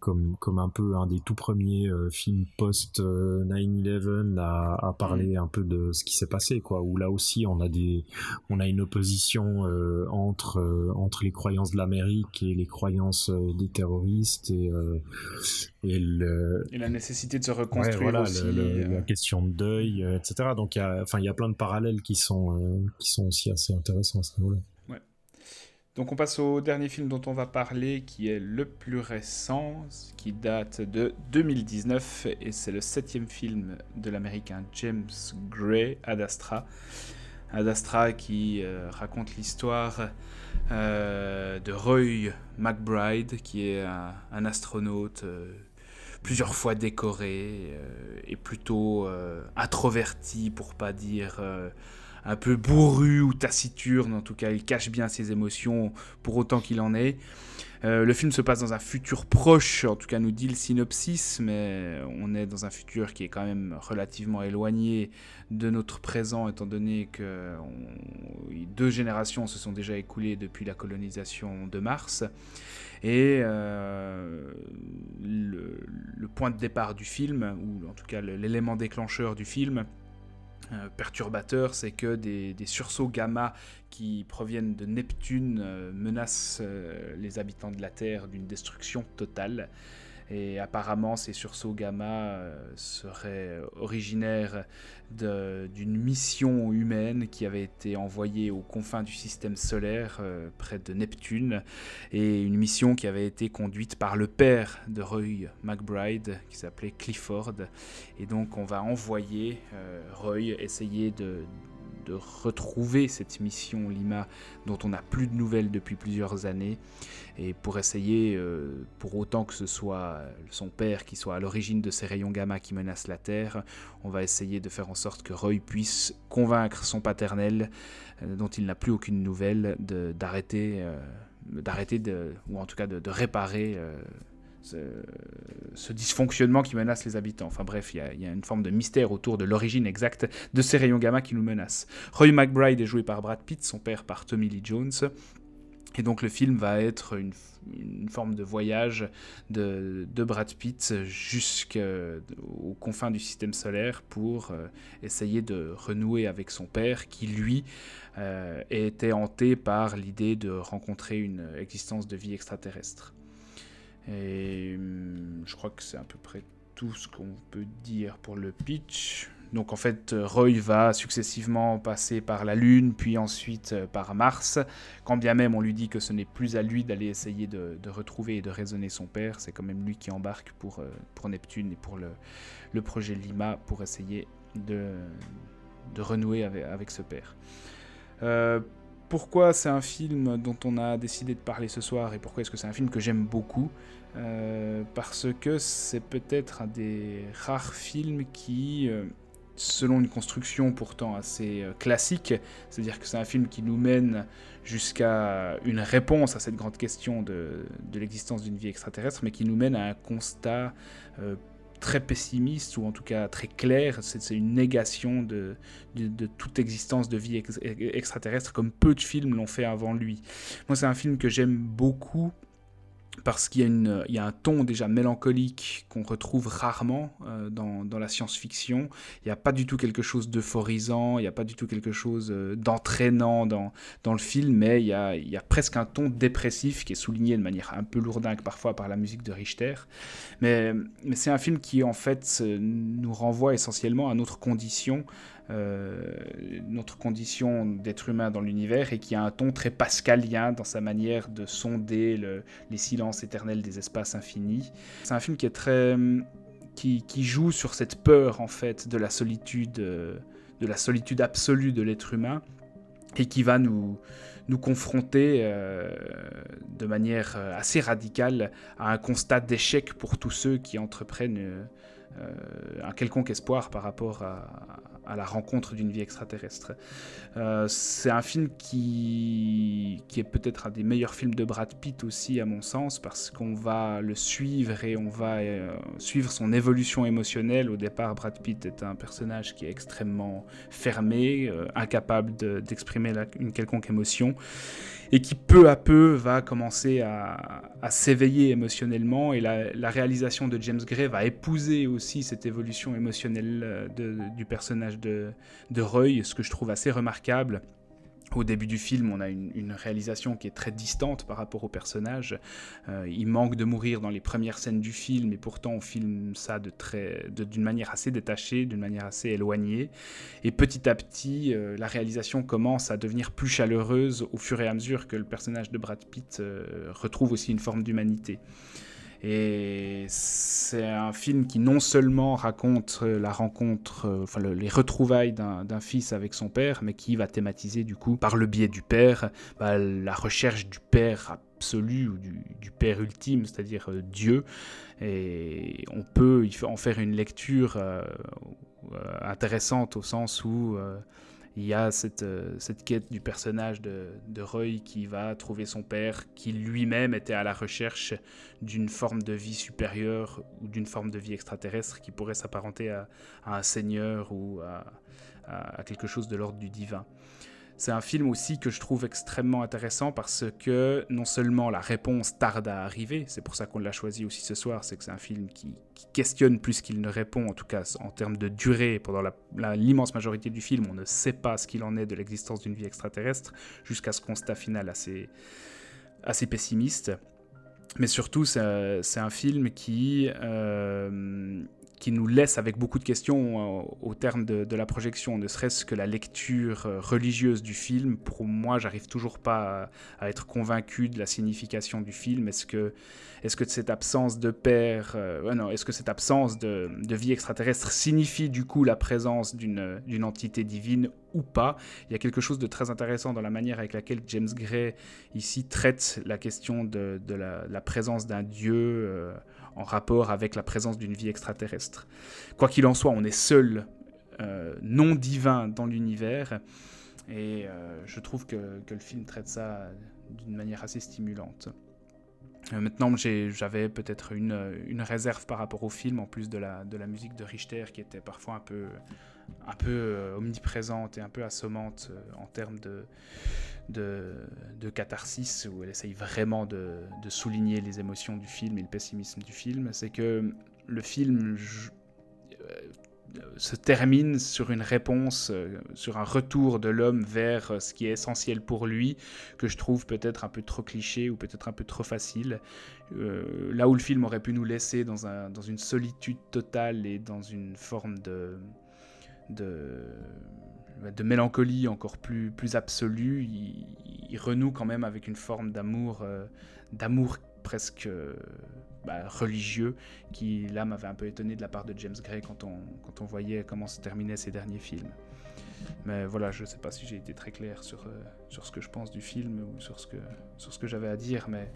comme, comme un peu un des tout premiers euh, films post 9/11 euh, à, à, parler mm. un peu de ce qui s'est passé quoi. Où là aussi on a des on a une opposition euh, entre entre les croyances de l'Amérique et les croyances des terroristes et et, le, et la nécessité de se reconstruire aussi la question de deuil etc donc il y a enfin il y a plein de parallèles qui sont qui sont aussi assez intéressants à ce niveau-là donc on passe au dernier film dont on va parler, qui est le plus récent, qui date de 2019, et c'est le septième film de l'américain James Gray, Ad Astra. Ad Astra qui euh, raconte l'histoire euh, de Roy McBride, qui est un, astronaute euh, plusieurs fois décoré et plutôt introverti, pour pas dire un peu bourru ou taciturne. En tout cas, il cache bien ses émotions pour autant qu'il en est. Euh, le film se passe dans un futur proche, en tout cas nous dit le synopsis, mais on est dans un futur qui est quand même relativement éloigné de notre présent, étant donné que deux générations se sont déjà écoulées depuis la colonisation de Mars. Et euh, le, point de départ du film, ou en tout cas l'élément déclencheur du film, euh, perturbateur, c'est que des, sursauts gamma qui proviennent de Neptune euh, menacent les habitants de la Terre d'une destruction totale. Et apparemment, ces sursauts gamma euh, seraient originaires d'une mission humaine qui avait été envoyée aux confins du système solaire, euh, près de Neptune, et une mission qui avait été conduite par le père de Roy McBride, qui s'appelait Clifford. Et donc, on va envoyer euh, Roy essayer de de retrouver cette mission Lima dont on n'a plus de nouvelles depuis plusieurs années. Et pour essayer, euh, pour autant que ce soit son père qui soit à l'origine de ces rayons gamma qui menacent la Terre, on va essayer de faire en sorte que Roy puisse convaincre son paternel, euh, dont il n'a plus aucune nouvelle, d'arrêter, euh, d'arrêter ou en tout cas de, réparer ce, dysfonctionnement qui menace les habitants. Enfin bref, il y, a une forme de mystère autour de l'origine exacte de ces rayons gamma qui nous menacent. Roy McBride est joué par Brad Pitt, son père par Tommy Lee Jones. Et donc le film va être une, forme de voyage de, Brad Pitt jusqu'aux confins du système solaire pour euh, essayer de renouer avec son père qui lui euh, était hanté par l'idée de rencontrer une existence de vie extraterrestre. Et hum, je crois que c'est à peu près tout ce qu'on peut dire pour le pitch. Donc en fait, Roy va successivement passer par la Lune, puis ensuite euh, par Mars. Quand bien même on lui dit que ce n'est plus à lui d'aller essayer de, retrouver et de raisonner son père, c'est quand même lui qui embarque pour, euh, Neptune et pour le, projet Lima pour essayer de, renouer avec, avec ce père. Euh, pourquoi c'est un film dont on a décidé de parler ce soir et pourquoi est-ce que c'est un film que j'aime beaucoup euh, Parce que c'est peut-être un des rares films qui, euh, selon une construction pourtant assez euh, classique, c'est-à-dire que c'est un film qui nous mène jusqu'à une réponse à cette grande question de, de l'existence d'une vie extraterrestre, mais qui nous mène à un constat très pessimiste ou en tout cas très clair. C'est une négation de, toute existence de vie extraterrestre, comme peu de films l'ont fait avant lui. Moi, c'est un film que j'aime beaucoup parce qu'il y, y, a un ton déjà mélancolique qu'on retrouve rarement euh, dans, dans, la science-fiction. Il n'y a pas du tout quelque chose d'euphorisant, il n'y a pas du tout quelque chose euh, d'entraînant dans, dans, le film, mais il y, a, il y, a, presque un ton dépressif qui est souligné de manière un peu lourdingue parfois par la musique de Richter. Mais, mais c'est un film qui en fait nous renvoie essentiellement à notre condition notre condition d'être humain dans l'univers et qui a un ton très pascalien dans sa manière de sonder les silences éternels des espaces infinis. C'est un film qui est très qui, joue sur cette peur en fait de la solitude, de la solitude absolue de l'être humain et qui va nous, nous confronter euh, de manière assez radicale à un constat d'échec pour tous ceux qui entreprennent euh, un quelconque espoir par rapport à, la rencontre d'une vie extraterrestre. Euh, c'est un film qui, qui est peut-être un des meilleurs films de Brad Pitt aussi à mon sens parce qu'on va le suivre et on va euh, suivre son évolution émotionnelle. Au départ, Brad Pitt est un personnage qui est extrêmement fermé, euh, incapable d'exprimer une quelconque émotion et qui peu à peu va commencer à, s'éveiller émotionnellement et la, réalisation de James Gray va épouser aussi cette évolution émotionnelle euh, du personnage de, de Roy, ce que je trouve assez remarquable. Au début du film, on a une, réalisation qui est très distante par rapport au personnage. Euh, il manque de mourir dans les premières scènes du film, et pourtant on filme ça de d'une manière assez détachée, d'une manière assez éloignée. Et petit à petit, euh, la réalisation commence à devenir plus chaleureuse au fur et à mesure que le personnage de Brad Pitt retrouve aussi une forme d'humanité. Et c'est un film qui non seulement raconte la rencontre, euh, enfin les retrouvailles d'un fils avec son père, mais qui va thématiser du coup, par le biais du père, bah, la recherche du père absolu ou du, père ultime, c'est-à-dire euh, Dieu. Et on peut en faire une lecture euh, intéressante au sens où il y a cette, euh, cette quête du personnage de, de, Roy qui va trouver son père, qui lui-même était à la recherche d'une forme de vie supérieure ou d'une forme de vie extraterrestre qui pourrait s'apparenter à, un seigneur ou à quelque chose de l'ordre du divin. C'est un film aussi que je trouve extrêmement intéressant parce que non seulement la réponse tarde à arriver, c'est pour ça qu'on l'a choisi aussi ce soir, c'est que c'est un film qui, questionne plus qu'il ne répond, en tout cas en termes de durée. Pendant l'immense majorité du film, on ne sait pas ce qu'il en est de l'existence d'une vie extraterrestre, jusqu'à ce constat final assez, assez pessimiste. Mais surtout, c'est un film qui... Euh, qui nous laisse avec beaucoup de questions euh, au terme de, la projection, ne serait-ce que la lecture euh, religieuse du film. Pour moi, j'arrive toujours pas à, être convaincu de la signification du film. Est-ce que, est-ce que cette absence de père, euh, non, est-ce que cette absence de, vie extraterrestre signifie du coup la présence d'une, d'une entité divine ou pas? Il y a quelque chose de très intéressant dans la manière avec laquelle James Gray ici traite la question de, la, présence d'un dieu rapport avec la présence d'une vie extraterrestre. Quoi qu'il en soit, on est seul, euh, non divin dans l'univers, et euh, je trouve que, le film traite ça d'une manière assez stimulante. Euh, maintenant, j'avais peut-être une, réserve par rapport au film, en plus de la musique de Richter, qui était parfois un peu, un peu omniprésente et un peu assommante en termes de, de, catharsis, où elle essaye vraiment de, souligner les émotions du film et le pessimisme du film, c'est que le film euh, se termine sur une réponse, euh, sur un retour de l'homme vers ce qui est essentiel pour lui, que je trouve peut-être un peu trop cliché ou peut-être un peu trop facile. Euh, là où le film aurait pu nous laisser dans, un, dans une solitude totale et dans une forme de, de de mélancolie encore plus, plus absolue, il, renoue quand même avec une forme d'amour, euh, d'amour presque euh, bah, religieux, qui là m'avait un peu étonné de la part de James Gray quand on, quand on voyait comment se terminaient ses derniers films. Mais voilà, je ne sais pas si j'ai été très clair sur, euh, sur ce que je pense du film ou sur ce que, sur ce que j'avais à dire, mais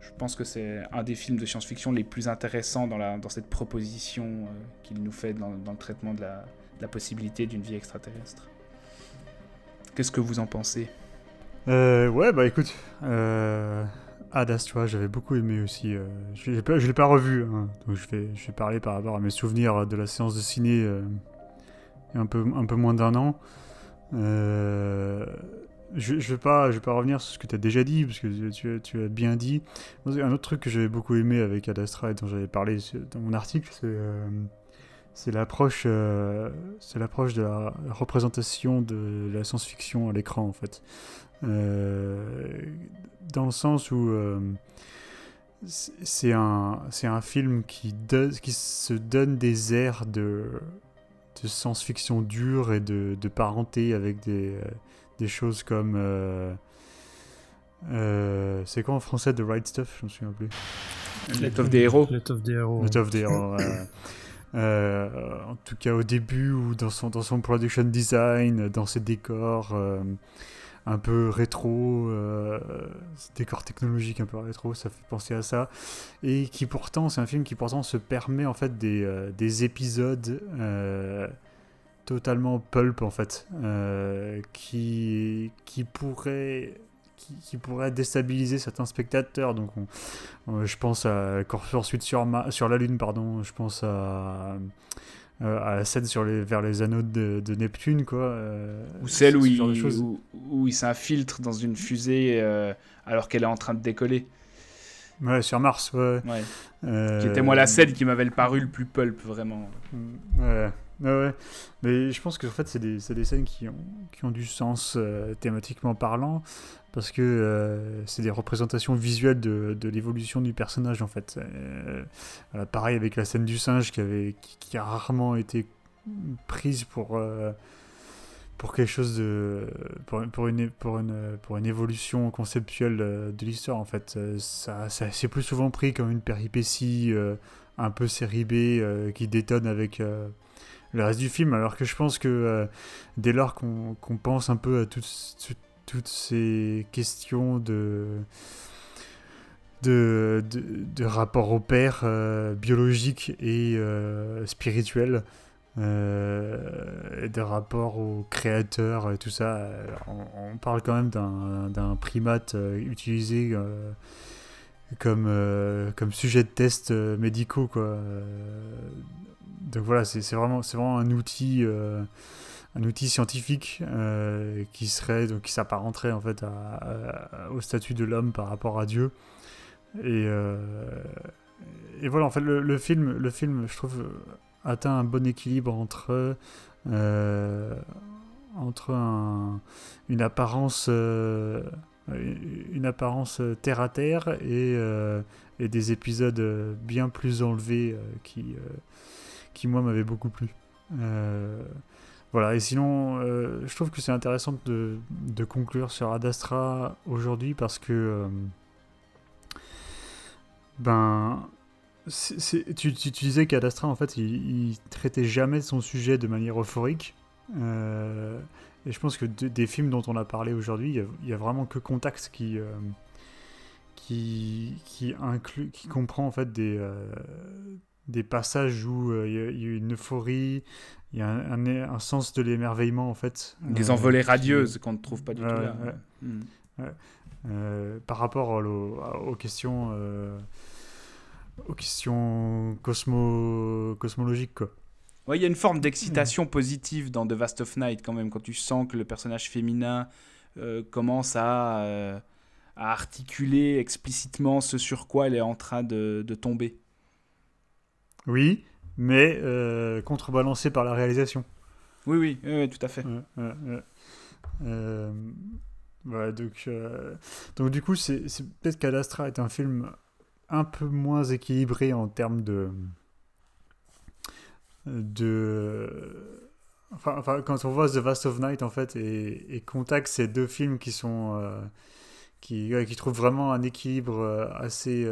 je pense que c'est un des films de science-fiction les plus intéressants dans, la, dans cette proposition qu'il nous fait dans, dans, le traitement de la, la possibilité d'une vie extraterrestre. Qu'est-ce que vous en pensez? Euh, Ouais, bah écoute, euh, Ad Astra, j'avais beaucoup aimé aussi. Euh, je ne l'ai pas revu, hein, donc je vais, je vais parler par rapport à mes souvenirs de la séance de ciné euh, il un peu, un peu moins d'un an. Je ne vais, pas, vais pas revenir sur ce que tu as déjà dit, parce que tu, tu as bien dit. Un autre truc que j'avais beaucoup aimé avec Ad Astra et dont j'avais parlé dans mon article, c'est c'est l'approche, euh, c'est l'approche de la représentation de la science-fiction à l'écran en fait, euh, dans le sens où euh, c'est un, c'est un film qui, qui se donne des airs de, de science-fiction dure et de, de, parenté avec des, des choses comme c'est quoi en français The Right Stuff? Je me souviens plus. Let of the Hero. Let of the Hero. Let of the Hero. Euh, en tout cas au début ou dans son, dans son production design, dans ses décors euh, un peu rétro, euh, décors technologiques un peu rétro, ça fait penser à ça. Et qui pourtant, c'est un film qui pourtant se permet en fait des, euh, des épisodes totalement pulp en fait, qui, qui pourraient qui, pourrait déstabiliser certains spectateurs. Donc, je pense à Poursuite sur, sur la Lune, pardon. Je pense à, euh, à la scène sur les, vers les anneaux de, Neptune, quoi. Euh, ou celle où il, où, il s'infiltre dans une fusée euh, alors qu'elle est en train de décoller. Ouais, sur Mars, ouais. ouais. Qui était moi la scène qui m'avait paru le plus pulp, vraiment. Ouais. Ouais, mais je pense que en fait, c'est des, des, scènes qui ont, qui ont du sens thématiquement parlant parce que euh, c'est des représentations visuelles de, l'évolution du personnage en fait. Euh, pareil avec la scène du singe qui, avait, qui, a rarement été prise pour, euh, pour quelque chose de. pour, une, pour, une, pour une évolution conceptuelle de l'histoire en fait. Ça, ça c'est plus souvent pris comme une péripétie un peu série B qui détonne avec le reste du film, alors que je pense que dès lors qu'on pense un peu à tout, tout, toutes ces questions de, de, de, rapport au père euh, biologique et euh, spirituel. euh, et des rapports aux créateurs et tout ça. On, parle quand même d'un primate utilisé comme, comme sujet de test médicaux. Quoi. donc voilà, c'est vraiment, vraiment un outil un outil scientifique euh, qui serait donc qui s'apparenterait en fait au statut de l'homme par rapport à Dieu. Et, euh, et voilà en fait le, film le film je trouve atteint un bon équilibre entre euh, entre une apparence une apparence terre à terre et, et des épisodes bien plus enlevés qui qui moi m'avaient beaucoup plu voilà, et sinon, euh, je trouve que c'est intéressant de, de, conclure sur Adastra aujourd'hui parce que. Euh, ben. tu, tu, disais qu'Adastra, en fait, il, traitait jamais son sujet de manière euphorique. Euh, et je pense que des films dont on a parlé aujourd'hui, il n'y a, vraiment que Contact qui, qui, qui, inclut, qui comprend en fait des, des passages où il y, a une euphorie, il y a un, un, sens de l'émerveillement en fait. Des envolées radieuses qu'on ne trouve pas du tout là. Hmm. Euh, par rapport aux, questions, euh, aux questions cosmo, cosmologiques quoi. Ouais, il y a une forme d'excitation hmm. positive dans The Vast of Night quand même quand tu sens que le personnage féminin euh, commence à, à, articuler explicitement ce sur quoi elle est en train de, de tomber. Oui, mais euh, contrebalancé par la réalisation. Oui, oui, oui, tout à fait. Euh, donc, euh, donc du coup, c'est peut-être qu'Adastra est un film un peu moins équilibré en termes de... de enfin, enfin, quand on voit The Vast of Night, en fait, et, et Contact, c'est deux films qui sont... qui, qui trouvent vraiment un équilibre assez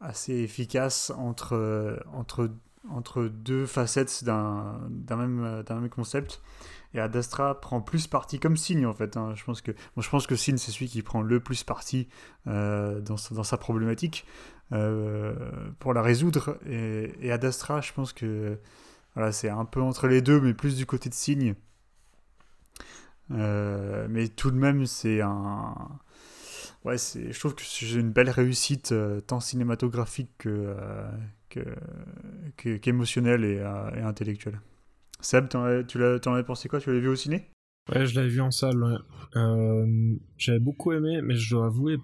assez efficace entre, entre entre deux facettes d'un même, même concept. Et Adastra prend plus parti comme signe en fait. Hein. Je pense que je pense que Signe c'est celui qui prend le plus parti euh, dans, dans, sa problématique euh, pour la résoudre. Et, et, Adastra, je pense que voilà, c'est un peu entre les deux, mais plus du côté de Signe. Euh, mais tout de même, c'est un ouais, je trouve que c'est une belle réussite tant cinématographique que, qu'émotionnel et, euh, et, intellectuel. Seb, tu en avais pensé quoi? Tu l'avais vu au ciné? Ouais, je l'avais vu en salle. Euh, j'avais beaucoup aimé, mais je dois avouer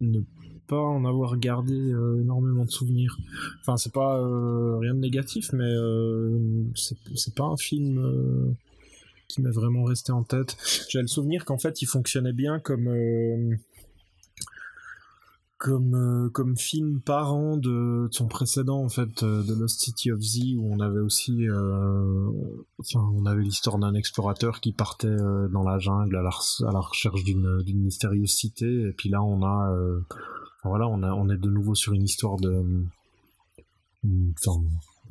ne pas en avoir gardé euh, énormément de souvenirs. Enfin, c'est pas rien de négatif, mais c'est pas un film qui m'est vraiment resté en tête. J'ai le souvenir qu'en fait, il fonctionnait bien comme comme euh, comme film parent de, de, son précédent en fait euh, de Lost City of Z où on avait aussi euh, enfin on avait l'histoire d'un explorateur qui partait euh, dans la jungle à la, à la recherche d'une d'une mystérieuse cité. Et puis là on a enfin, voilà on a on est de nouveau sur une histoire de enfin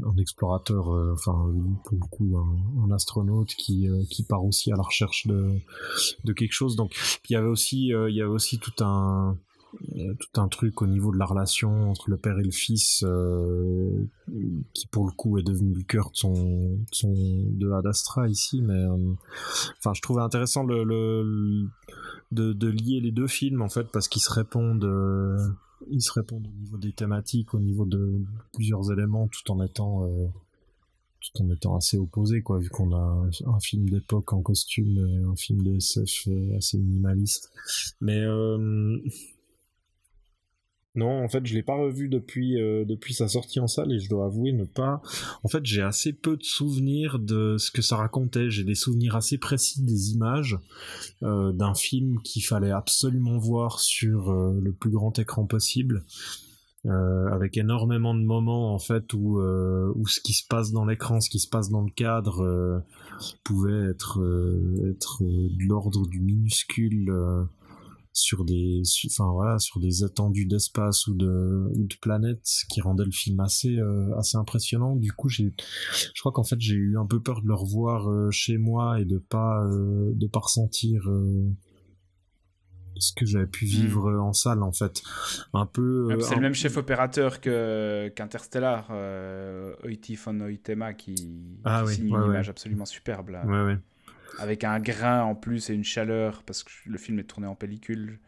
un explorateur enfin pour le coup un, un astronaute qui qui part aussi à la recherche de de quelque chose. Donc il y avait aussi il y avait aussi tout un tout un truc au niveau de la relation entre le père et le fils euh, qui pour le coup est devenu le cœur de son, son de Adastra ici mais euh, enfin je trouvais intéressant le, le de, de, lier les deux films en fait parce qu'ils se répondent euh, ils se répondent au niveau des thématiques au niveau de plusieurs éléments tout en étant euh, tout en étant assez opposés quoi vu qu'on a un film d'époque en costume et un film de SF assez minimaliste. Mais non, en fait, je l'ai pas revu depuis euh, depuis sa sortie en salle et je dois avouer ne pas. En fait, j'ai assez peu de souvenirs de ce que ça racontait. J'ai des souvenirs assez précis des images euh, d'un film qu'il fallait absolument voir sur euh, le plus grand écran possible. avec énormément de moments en fait où où ce qui se passe dans l'écran, ce qui se passe dans le cadre pouvait être être de l'ordre du minuscule sur des enfin voilà sur des étendues d'espace ou de ou de planètes qui rendaient le film assez euh, assez impressionnant du coup j'ai je crois qu'en fait j'ai eu un peu peur de le revoir euh, chez moi et de pas euh, de pas ressentir ce que j'avais pu vivre en salle en fait un peu Ah, c'est un- le même chef opérateur que qu'Interstellar, euh, Oiti von Oitema, qui, Ah qui oui, signe ouais, une ouais. image absolument superbe là. Avec un grain en plus et une chaleur parce que le film est tourné en pellicule.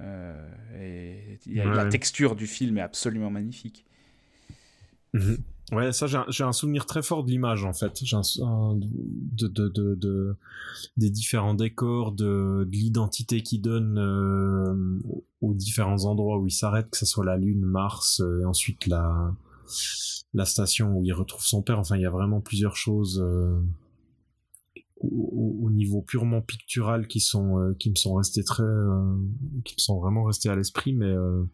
Euh, et Ouais, la texture du film est absolument magnifique. Mhm. Ouais, ça j'ai un, souvenir très fort de l'image en fait, j'ai un, un- de, de, de, de- des différents décors, de, de l'identité qu'il donne euh, aux différents endroits où il s'arrête, que ce soit la Lune, Mars, euh, et ensuite la la station où il retrouve son père. Enfin, il y a vraiment plusieurs choses au, au- au niveau purement pictural qui sont euh, qui me sont restées très, euh, qui me sont vraiment restées à l'esprit, mais euh,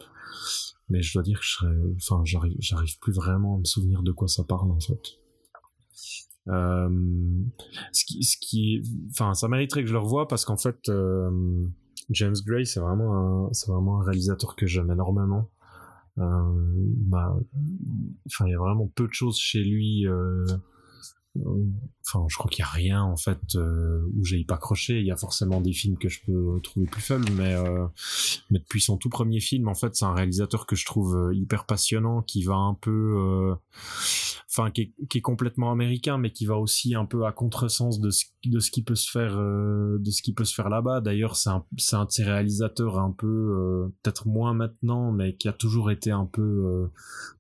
mais je dois dire que je serais, enfin, j'arrive, j'arrive plus vraiment à me souvenir de quoi ça parle en fait. Euh, ce qui, ce qui, enfin, ça mériterait que je le revoie parce qu'en fait, euh, James Gray, c'est vraiment un, c'est vraiment un réalisateur que j'aime énormément. Euh, bah, enfin, il y a vraiment peu de choses chez lui. Euh, euh, Enfin, je crois qu'il y a rien en fait euh, où j'ai pas accroché. Il y a forcément des films que je peux trouver plus faibles, mais euh, mais depuis son tout premier film, en fait, c'est un réalisateur que je trouve euh, hyper passionnant, qui va un peu, euh, enfin, qui, est, qui est complètement américain, mais qui va aussi un peu à contresens de ce, de ce qui peut se faire, euh, de ce qui peut se faire là-bas. D'ailleurs, c'est un, c'est un de ces réalisateurs un peu, euh, peut-être moins maintenant, mais qui a toujours été un peu euh,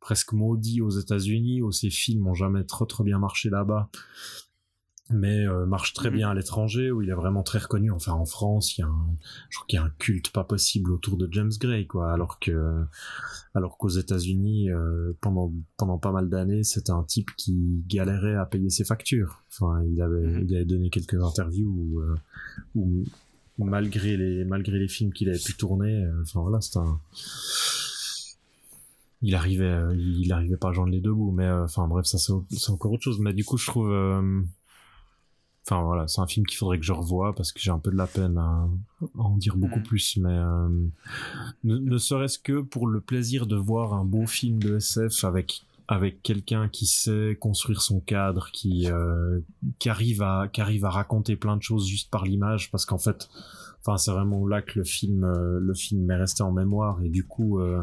presque maudit aux États-Unis, où ses films ont jamais trop trop bien marché là-bas mais euh, marche très Mhm. bien à l'étranger où il est vraiment très reconnu. Enfin en France il y a un, je crois qu'il y a un culte pas possible autour de James Gray quoi. Alors que alors qu'aux États-Unis euh, pendant pendant pas mal d'années c'était un type qui galérait à payer ses factures. Enfin il avait Mhm. il avait donné quelques interviews où, euh, où malgré les malgré les films qu'il avait pu tourner euh, enfin voilà c'était un il arrivait euh, il arrivait pas à joindre les deux bouts. Mais euh, enfin bref ça c'est c'est encore autre chose. Mais du coup je trouve euh, Enfin voilà, c'est un film qu'il faudrait que je revoie parce que j'ai un peu de la peine à, à en dire beaucoup Mhm. plus, mais euh, ne, ne serait-ce que pour le plaisir de voir un beau film de SF avec avec quelqu'un qui sait construire son cadre, qui euh, qui arrive à qui arrive à raconter plein de choses juste par l'image, parce qu'en fait, enfin c'est vraiment là que le film euh, le film m'est resté en mémoire et du coup euh,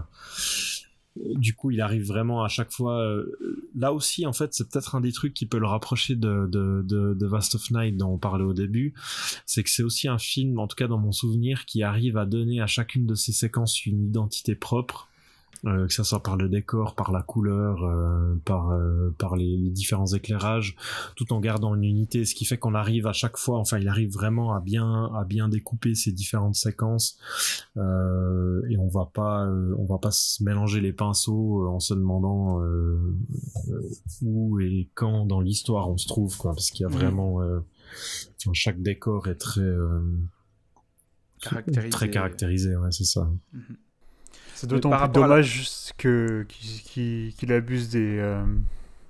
du coup, il arrive vraiment à chaque fois. euh, là aussi, en fait, c'est peut-être un des trucs qui peut le rapprocher de, de, de, de Vast of Night dont on parlait au début. C'est que c'est aussi un film, en tout cas dans mon souvenir, qui arrive à donner à chacune de ses séquences une identité propre. Euh, que ça soit par le décor, par la couleur, euh, par euh, par les, les différents éclairages, tout en gardant une unité, ce qui fait qu'on arrive à chaque fois, enfin, il arrive vraiment à bien à bien découper ces différentes séquences euh, et on va pas euh, on va pas se mélanger les pinceaux euh, en se demandant où et quand dans l'histoire on se trouve quoi, parce qu'il y a Mhm. vraiment euh, chaque décor est très euh, Caractérisé. très caractérisé, ouais, c'est ça. C'est d'autant plus la- dommage que qu'il abuse des, euh,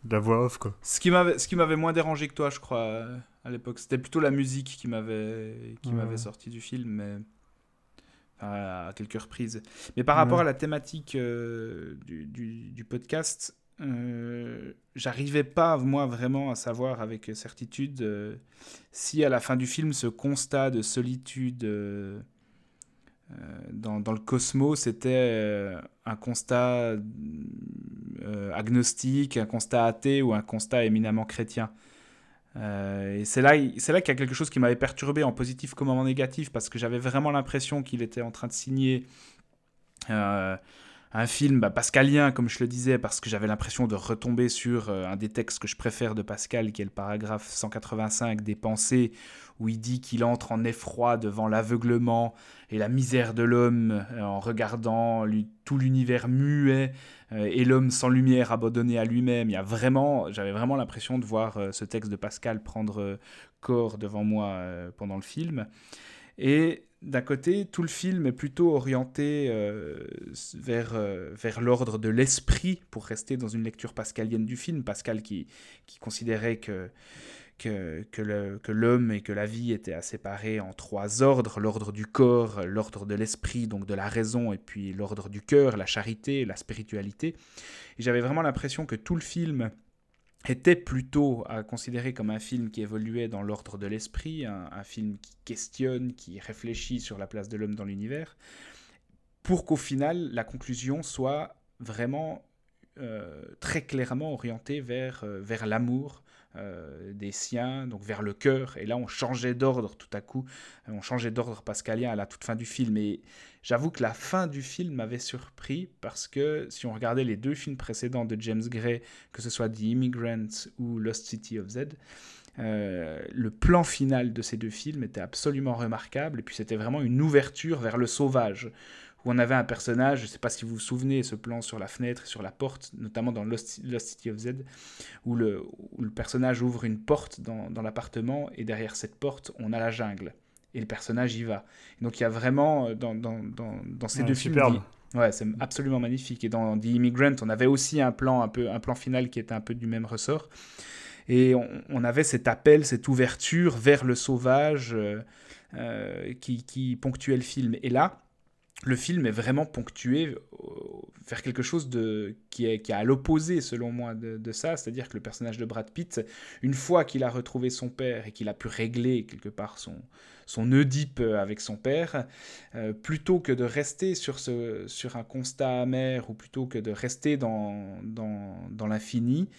de la voix off, quoi. Ce qui m'avait, moins dérangé que toi, je crois, à l'époque, c'était plutôt la musique qui m'avait, Ouais. sorti du film, mais à quelques reprises. Mais par rapport à la thématique euh, du, du- du podcast, euh, j'arrivais pas moi vraiment à savoir avec certitude euh, si à la fin du film ce constat de solitude dans, dans le cosmos c'était euh, un constat euh, agnostique, un constat athée ou un constat éminemment chrétien. Euh, et c'est là, c'est là qu'il y a quelque chose qui m'avait perturbé en positif comme en négatif parce que j'avais vraiment l'impression qu'il était en train de signer euh, un film bah, pascalien, comme je le disais, parce que j'avais l'impression de retomber sur euh, un des textes que je préfère de Pascal, qui est le paragraphe 185 des Pensées, où il dit qu'il entre en effroi devant l'aveuglement et la misère de l'homme euh, en regardant tout l'univers muet euh, et l'homme sans lumière abandonné à lui-même. Vraiment, j'avais vraiment l'impression de voir ce texte de Pascal prendre corps devant moi pendant le film. Et d'un côté, tout le film est plutôt orienté euh, vers, euh, vers l'ordre de l'esprit, pour rester dans une lecture pascalienne du film. Pascal qui, considérait que, l'homme et que la vie étaient à séparer en trois ordres, l'ordre du corps, l'ordre de l'esprit, donc de la raison, et puis l'ordre du cœur, la charité, la spiritualité. J'avais vraiment l'impression que tout le film était plutôt à considérer comme un film qui évoluait dans l'ordre de l'esprit, un, film qui questionne, qui réfléchit sur la place de l'homme dans l'univers, pour qu'au final, la conclusion soit vraiment euh, très clairement orientée vers, euh, vers l'amour, euh, des siens, donc vers le cœur. Et là, on changeait d'ordre tout à coup. On changeait d'ordre pascalien à la toute fin du film. Et j'avoue que la fin du film m'avait surpris parce que si on regardait les deux films précédents de James Gray, que ce soit The Immigrant ou Lost City of Z, euh, le plan final de ces deux films était absolument remarquable. Et puis c'était vraiment une ouverture vers le sauvage où on avait un personnage, je ne sais pas si vous vous souvenez, ce plan sur la fenêtre et sur la porte, notamment dans Lost, City of Z, où le, le, personnage ouvre une porte dans, dans l'appartement et derrière cette porte, on a la jungle. Et le personnage y va. donc il y a vraiment, euh, dans, dans, dans, ces deux films... Ouais, c'est absolument magnifique. Et dans The Immigrant, on avait aussi un plan, un, peu, un plan final qui était un peu du même ressort. Et on, on avait cet appel, cette ouverture vers le sauvage euh, euh, qui, qui ponctuait le film. Et là, le film est vraiment ponctué euh, vers quelque chose de, qui, est, qui à l'opposé, selon moi, de, ça. C'est-à-dire que le personnage de Brad Pitt, une fois qu'il a retrouvé son père et qu'il a pu régler quelque part son, son Oedipe avec son père, euh, plutôt que de rester sur, ce, sur un constat amer ou plutôt que de rester dans, dans, l'infini,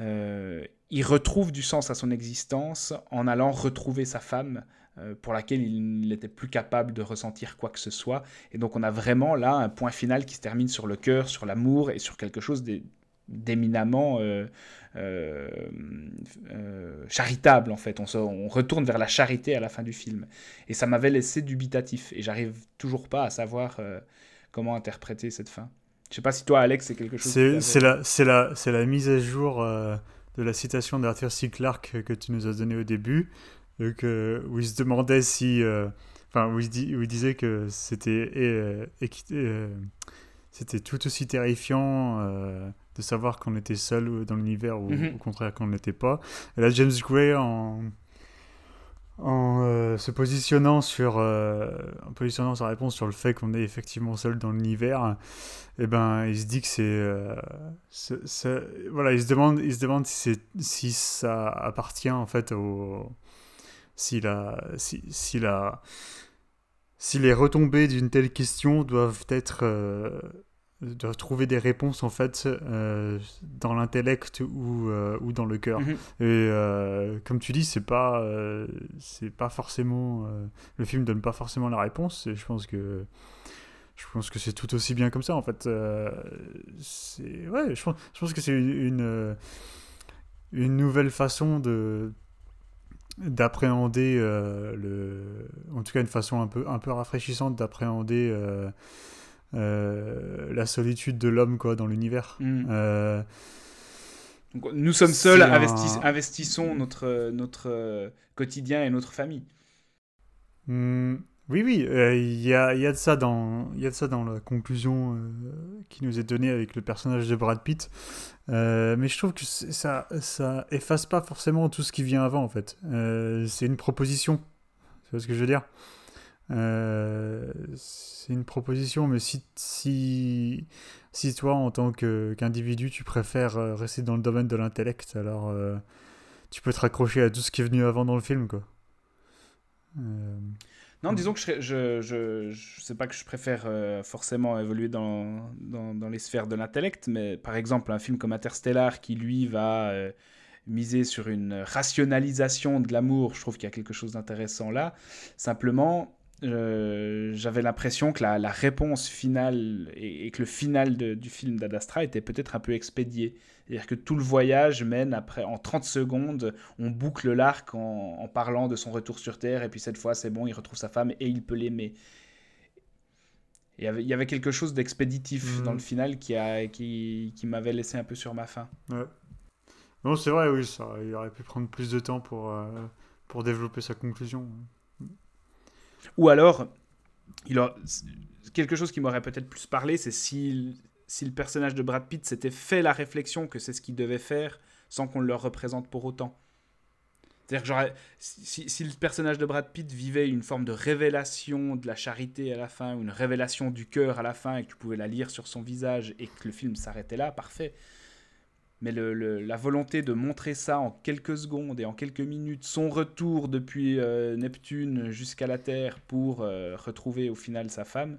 euh, il retrouve du sens à son existence en allant retrouver sa femme euh, pour laquelle il n'était plus capable de ressentir quoi que ce soit. Et donc on a vraiment là un point final qui se termine sur le cœur, sur l'amour et sur quelque chose d'éminemment euh, euh, charitable en fait. On, on, retourne vers la charité à la fin du film. Et ça m'avait laissé dubitatif. Et j'arrive toujours pas à savoir comment interpréter cette fin. Je sais pas si toi, Alex, c'est quelque chose. C'est la, la, la mise à jour de la citation d'Arthur C. Clarke que tu nous as donnée au début. Donc, euh, où il se demandait si. Euh, enfin, où, il où il disait que c'était. Euh, c'était tout aussi terrifiant de savoir qu'on était seul dans l'univers ou mhm. au contraire qu'on ne l'était pas. Et là, James Gray, en, en se positionnant sur en positionnant sa réponse sur le fait qu'on est effectivement seul dans l'univers eh ben il se dit que c'est voilà il se demande il se demande si si ça appartient en fait au si, la, si, si, la, si les retombées d'une telle question doivent être euh, doivent trouver des réponses en fait euh, dans l'intellect ou, euh, ou dans le cœur mhm. et comme tu dis c'est pas c'est pas forcément le film donne pas forcément la réponse et je pense que je pense que c'est tout aussi bien comme ça en fait ouais je pense, je pense que c'est une, une nouvelle façon de d'appréhender euh, le en tout cas une façon un peu un peu rafraîchissante d'appréhender euh, euh, la solitude de l'homme quoi dans l'univers mm. nous sommes seuls investissons notre notre quotidien et notre famille hmm. Oui, oui, il y, a, y, a de ça dans, y a de ça dans la conclusion qui nous est donnée avec le personnage de Brad Pitt. Euh, mais je trouve que ça, ça efface pas forcément tout ce qui vient avant, en fait. Euh, c'est une proposition. C'est ce que je veux dire? Euh, C'est une proposition, mais si, si, si toi, en tant qu'individu, tu préfères rester dans le domaine de l'intellect, alors tu peux te raccrocher à tout ce qui est venu avant dans le film, quoi. Non, disons que je, je, je, je, sais pas que je préfère euh, forcément évoluer dans, dans, dans les sphères de l'intellect, mais par exemple un film comme Interstellar qui lui va euh, miser sur une rationalisation de l'amour, je trouve qu'il y a quelque chose d'intéressant là. Simplement, j'avais l'impression que la, la, réponse finale et, que le final du film d'Adastra était peut-être un peu expédié. C'est-à-dire que tout le voyage mène après, en 30 secondes, on boucle l'arc en, parlant de son retour sur Terre, et puis cette fois, c'est bon, il retrouve sa femme et il peut l'aimer. Il y avait quelque chose d'expéditif dans le final qui, a, qui, qui m'avait laissé un peu sur ma faim. Ouais. Non, c'est vrai, oui, ça, il aurait pu prendre plus de temps pour, euh, pour développer sa conclusion. Ou alors, il a... quelque chose qui m'aurait peut-être plus parlé, c'est si si le personnage de Brad Pitt s'était fait la réflexion que c'est ce qu'il devait faire sans qu'on le représente pour autant. C'est-à-dire que si, si, le personnage de Brad Pitt vivait une forme de révélation de la charité à la fin, ou une révélation du cœur à la fin, et que tu pouvais la lire sur son visage, et que le film s'arrêtait là, parfait. Mais le, le- la volonté de montrer ça en quelques secondes et en quelques minutes, son retour depuis euh, Neptune jusqu'à la Terre pour euh, retrouver au final sa femme,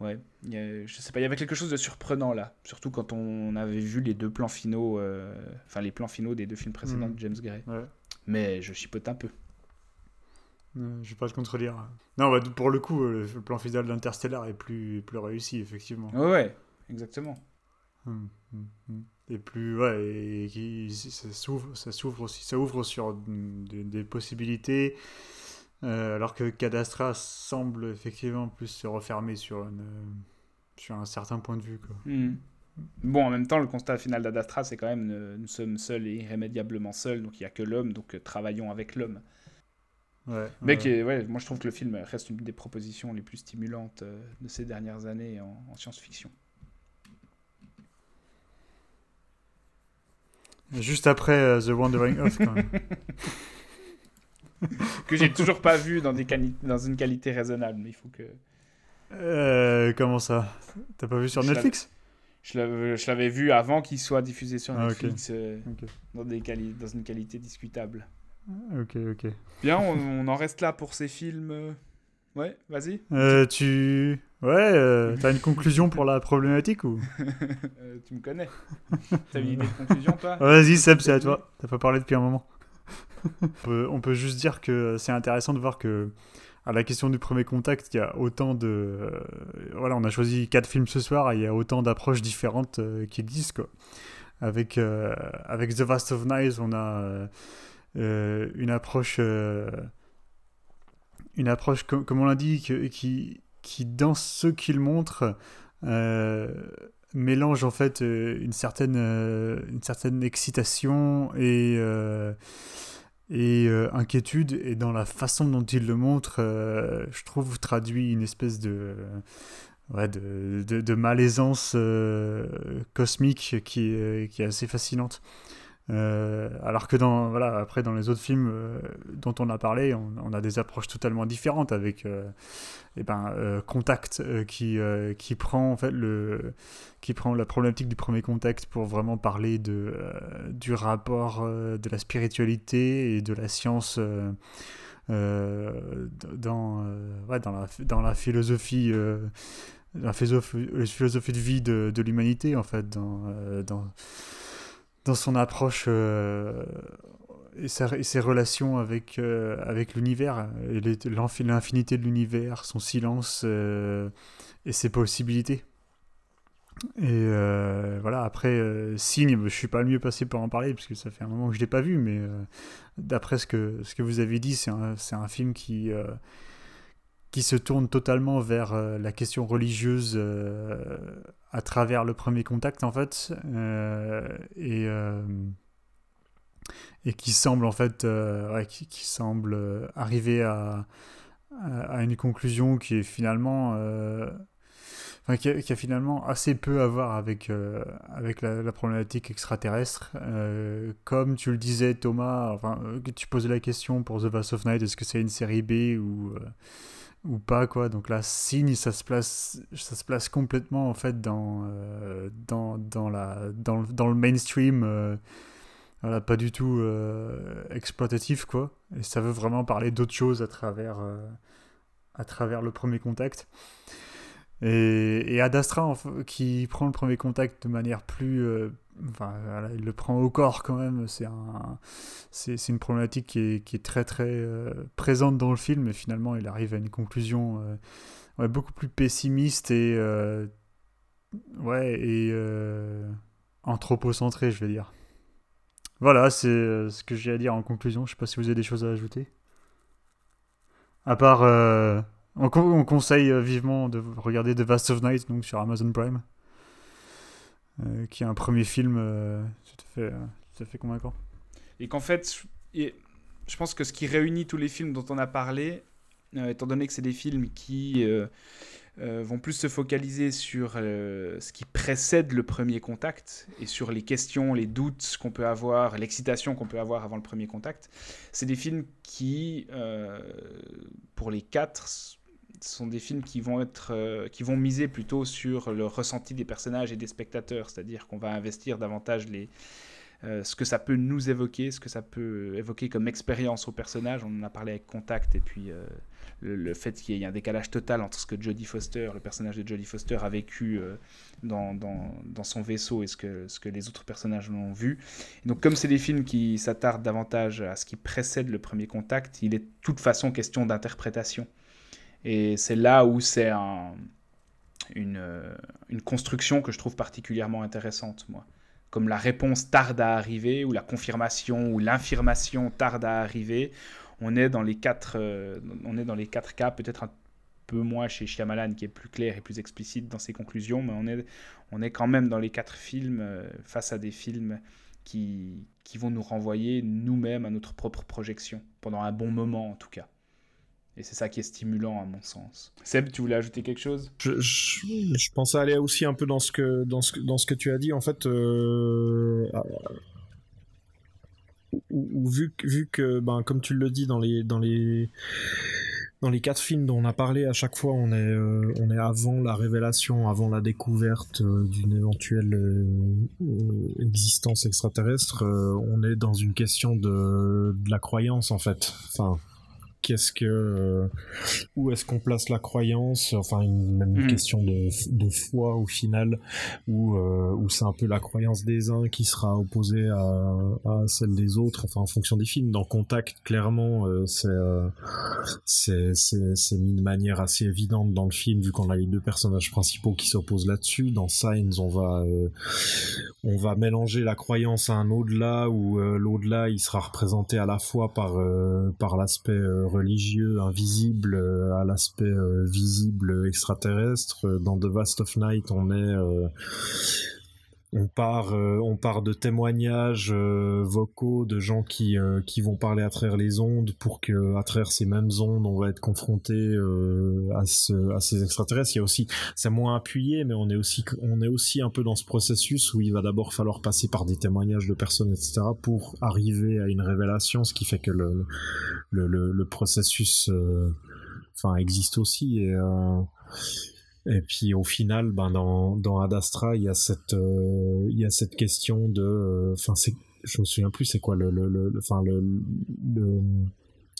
ouais, y a- je sais pas, il y avait quelque chose de surprenant là, surtout quand on avait vu les deux plans finaux, euh, enfin les plans finaux des deux films précédents Mhm. de James Gray. Ouais. Mais je chipote un peu. Je vais pas te contredire. Non, bah, pour le coup, le plan final d'Interstellar est plus, plus réussi, effectivement. Ouais, ouais, exactement. Hum, hum, Et plus, ouais, et qui, ça s'ouvre, ça s'ouvre aussi, ça ouvre sur des, des possibilités, euh, alors que Cadastra semble effectivement plus se refermer sur, une, euh, sur un certain point de vue, quoi. Mhm. Bon, en même temps, le constat final d'Adastra, c'est quand même euh, nous sommes seuls et irrémédiablement seuls, donc il n'y a que l'homme, donc euh, travaillons avec l'homme. Ouais, Mais ouais. qui est- ouais, moi je trouve que le film reste une des propositions les plus stimulantes euh, de ces dernières années en, en science-fiction. Juste après euh, The Wandering Earth, quand même. Que j'ai toujours pas vu dans, des quali- dans une qualité raisonnable, mais il faut que. Euh, comment ça? T'as pas vu sur Je Netflix? Je l'avais vu avant qu'il soit diffusé sur Ah. Netflix euh, dans, des quali- dans une qualité discutable. Ok, ok. Bien, on, on en reste là pour ces films. Ouais, vas-y. Euh, tu... Ouais, euh, t'as une conclusion pour la problématique ou? Euh, tu me connais. T'as une idée de conclusion, toi? Vas-y Seb, c'est à toi. T'as pas parlé depuis un moment. on, peut, on peut juste dire que c'est intéressant de voir que à la question du premier contact, il y a autant de... voilà, on a choisi quatre films ce soir et il y a autant d'approches différentes qui existent, quoi. Avec, avec The Vast of Night, on a une approche... euh, une approche, com- comme on l'a dit, que- qui, qui, dans ce qu'il montre, euh, mélange en fait euh, une certaine, euh, une certaine excitation et, euh, et euh, inquiétude, et dans la façon dont il le montre, euh, je trouve traduit une espèce de, ouais, de, de, malaisance euh, cosmique qui qui est assez fascinante. Euh, alors que dans voilà après dans les autres films euh, dont on a parlé on, a des approches totalement différentes avec euh, eh ben, euh, Contact qui, qui prend en fait le qui prend la problématique du premier contact pour vraiment parler de du rapport de la spiritualité et de la science dans ouais, dans la dans la philosophie la philosophie, de vie de, de l'humanité en fait dans dans dans son approche euh, et, ses relations avec, euh, avec l'univers, l'infinité de l'univers, son silence euh, et ses possibilités. Et voilà, après, Signe, je suis pas le mieux passé pour en parler, parce que ça fait un moment que je l'ai pas vu, mais d'après ce que, ce que vous avez dit, c'est un, un film qui, qui se tourne totalement vers la question religieuse à travers le premier contact en fait euh, et euh, et qui semble en fait euh, qui, qui semble arriver à, à, une conclusion qui est finalement qui, a, qui a finalement assez peu à voir avec avec la, problématique extraterrestre. Comme tu le disais Thomas enfin tu posais la question pour The Vast of Night est-ce que c'est une série B ou ou pas quoi. Donc là signe ça se place ça se place complètement en fait dans euh, dans, dans la dans, le- dans le mainstream euh, voilà pas du tout euh, exploitatif quoi. Et ça veut vraiment parler d'autre chose à travers à travers le premier contact. Et, et Ad Astra en qui prend le premier contact de manière plus enfin il le prend au corps quand même. C'est un c'est une problématique qui est, qui est très très euh, présente dans le film et finalement il arrive à une conclusion euh, ouais, beaucoup plus pessimiste et euh, ouais et anthropocentrée je vais dire. Voilà c'est ce que j'ai à dire en conclusion. Je sais pas si vous avez des choses à ajouter. À part on, con- on conseille vivement de regarder The Vast of Night donc sur Amazon Prime euh, qui est un premier film euh, tout à fait euh, fait convaincant Et qu'en fait, je- pense que ce qui réunit tous les films dont on a parlé, euh, étant donné que c'est des films qui vont plus se focaliser sur ce qui précède le premier contact et sur les questions, les doutes qu'on peut avoir, l'excitation qu'on peut avoir avant le premier contact, c'est des films qui, pour les quatre, sont des films qui vont, être, euh, qui vont miser plutôt sur le ressenti des personnages et des spectateurs, c'est-à-dire qu'on va investir davantage les, euh, ce que ça peut nous évoquer, ce que ça peut évoquer comme expérience au personnage. On en a parlé avec Contact et puis euh, le, fait qu'il y ait un décalage total entre ce que Jodie Foster, le personnage de Jodie Foster, a vécu dans, dans, dans, son vaisseau et ce que, ce que les autres personnages l'ont vu. donc comme c'est des films qui s'attardent davantage à ce qui précède le premier contact, il est de toute façon question d'interprétation. Et c'est là où c'est une, euh, une, construction que je trouve particulièrement intéressante, moi. Comme la réponse tarde à arriver, ou la confirmation, ou l'infirmation tarde à arriver, on est dans les quatre, euh, on est dans les quatre cas, peut-être un peu moins chez Shyamalan, qui est plus clair et plus explicite dans ses conclusions, mais on est, on est quand même dans les quatre films euh, face à des films qui, qui vont nous renvoyer nous-mêmes à notre propre projection, pendant un bon moment en tout cas. Et c'est ça qui est stimulant à mon sens. Seb, tu voulais ajouter quelque chose? Je, je, pensais aller aussi un peu dans ce que, dans ce, dans ce que tu as dit. En fait, euh, vu, vu que, ben, comme tu le dis dans les, dans les, dans les quatre films dont on a parlé, à chaque fois, on est, euh, on est avant la révélation, avant la découverte euh, d'une éventuelle existence extraterrestre. on est dans une question de, de la croyance, en fait. Enfin, qu'est-ce que euh, où est-ce qu'on place la croyance? Enfin une, même une hmm. question de, de, foi au final où euh, où c'est un peu la croyance des uns qui sera opposée à, à celle des autres enfin en fonction des films. Dans Contact clairement euh, c'est c'est c'est mis de manière assez évidente dans le film vu qu'on a les deux personnages principaux qui s'opposent là-dessus. Dans Signs on va on va mélanger la croyance à un au-delà où l'au-delà il sera représenté à la fois par par l'aspect religieux invisible euh, à l'aspect euh, visible extraterrestre. Dans The Vast of Night, on est euh, on part, on part de témoignages vocaux de gens qui, qui vont parler à travers les ondes pour que à travers ces mêmes ondes, on va être confronté à, ce, à ces extraterrestres. Il y a aussi, c'est moins appuyé, mais on est aussi, on est aussi un peu dans ce processus où il va d'abord falloir passer par des témoignages de personnes, etc., pour arriver à une révélation, ce qui fait que le, le, le, processus euh, enfin existe aussi et euh, et puis au final ben dans dans Ad Astra il y a cette euh, il y a cette question de enfin c'est je me souviens plus c'est quoi le le enfin le, le,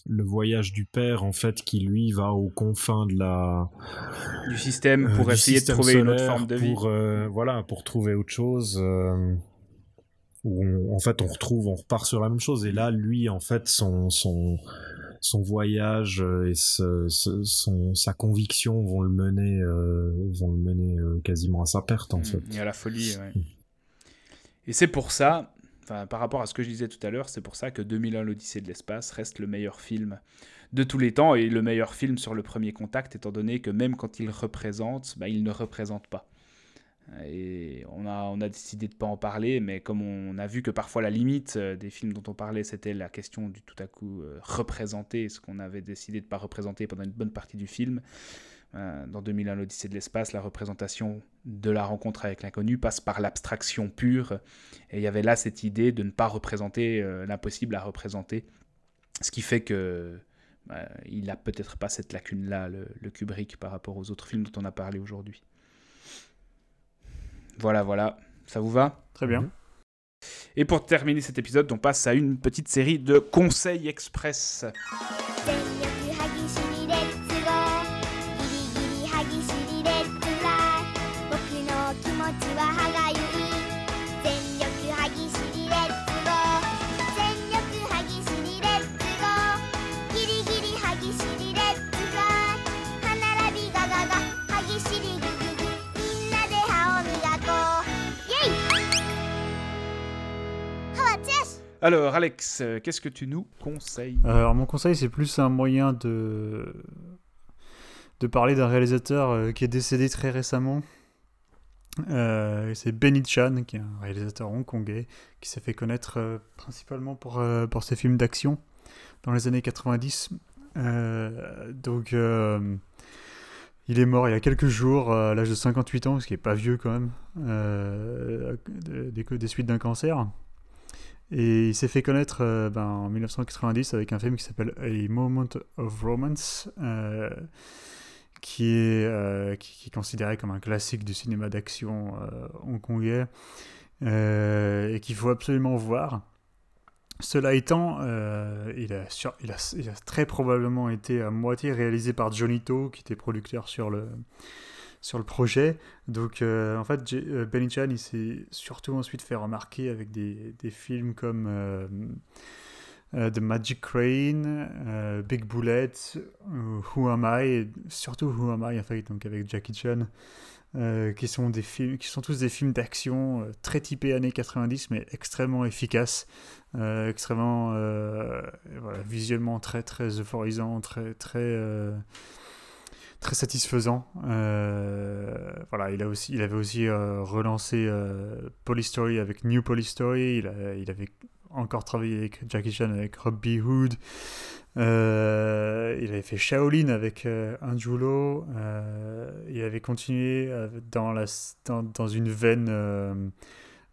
le voyage du père en fait qui lui va aux confins de la du système pour essayer de trouver une autre forme de vie pour voilà pour trouver autre chose où en fait on retrouve, on repart sur la même chose. Et là, lui, en fait, son son son voyage euh, et son sa conviction vont le mener euh, vont le mener euh, quasiment à sa perte en mm. fait. Et à la folie. Ouais. Mm. Et c'est pour ça, par rapport à ce que je disais tout à l'heure, c'est pour ça que 2001 l'Odyssée de l'espace reste le meilleur film de tous les temps et le meilleur film sur le premier contact, étant donné que même quand il représente, bah, il ne représente pas. Et on a, décidé de ne pas en parler, mais comme on a vu que parfois la limite euh, des films dont on parlait, c'était la question du tout à coup euh, représenter ce qu'on avait décidé de ne pas représenter pendant une bonne partie du film. Euh, dans 2001, l'Odyssée de l'espace, la représentation de la rencontre avec l'inconnu passe par l'abstraction pure. Et il y avait là cette idée de ne pas représenter l'impossible à représenter. Ce qui fait que bah, il n'a peut-être pas cette lacune-là, le Kubrick, par rapport aux autres films dont on a parlé aujourd'hui. Voilà, voilà. Ça vous va Très bien. Mhm. Et pour terminer cet épisode, on passe à une petite série de conseils express. Alors, Alex, euh, qu'est-ce que tu nous conseilles? Alors, mon conseil, c'est plus un moyen de, parler d'un réalisateur euh, qui est décédé très récemment. Euh, c'est Benny Chan, qui est un réalisateur hongkongais, qui s'est fait connaître principalement pour, pour ses films d'action dans les années 90. donc, il est mort il y a quelques jours, à l'âge de 58 ans, ce qui n'est pas vieux quand même, des suites d'un cancer. Et il s'est fait connaître euh, ben, en 1990 avec un film qui s'appelle A Moment of Romance, euh, qui est, qui, est considéré comme un classique du cinéma d'action hongkongais et qu'il faut absolument voir. Cela étant, il, a, très probablement été à moitié réalisé par Johnny To, qui était producteur sur le, sur le projet. Donc, euh, en fait, euh, Benny Chan, il s'est surtout ensuite fait remarquer avec des, des films comme euh, The Magic Crane, Big Bullet, Who Am I, et surtout Who Am I, en fait, donc avec Jackie Chan. qui sont des films qui sont tous des films d'action très typés années 90 mais extrêmement efficaces extrêmement voilà, visuellement très très très très très satisfaisant. Euh, voilà, il, a aussi, il avait aussi euh, relancé euh, Polystory avec New Polystory. Il, il avait encore travaillé avec Jackie Chan avec Robbie Hood. il avait fait Shaolin avec Anjulo. il avait continué dans, la, dans, dans une veine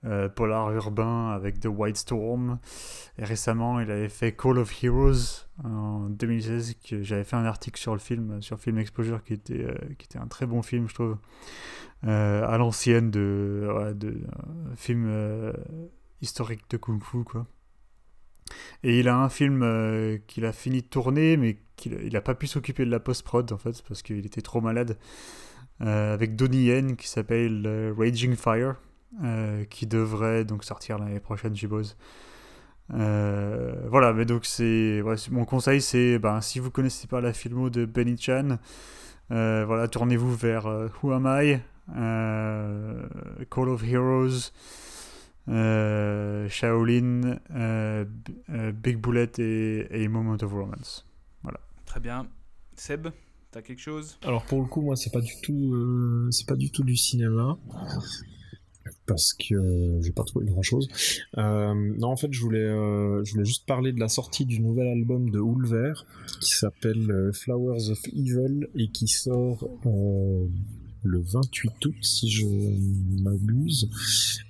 euh, polar urbain avec The White Storm. Et récemment, il avait fait Call of Heroes en 2016. Que j'avais fait un article sur le film, sur Film Exposure, qui était, euh, qui était un très bon film, je trouve. Euh, à l'ancienne de, de film historique de Kung Fu, quoi. Et il a un film qu'il a fini de tourner, mais qu'il n'a pas pu s'occuper de la post-prod, en fait, parce qu'il était trop malade. avec Donnie Yen, qui s'appelle Raging Fire qui devrait donc sortir l'année prochaine, suppose. Euh, voilà, mais donc c'est mon conseil, c'est ben, si vous connaissez pas la filmo de Benny Chan, euh, voilà, tournez-vous vers Who Am I, Call of Heroes, Shaolin, Big Bullet et, A Moment of Romance. Voilà. Très bien. Seb, t'as quelque chose? Alors pour le coup, moi, c'est pas du tout, c'est pas du tout du cinéma parce que j'ai pas trouvé grand chose. Euh, non, en fait, je voulais, euh, je voulais juste parler de la sortie du nouvel album de Ulver qui s'appelle euh, Flowers of Evil et qui sort le 28 août, si je m'abuse.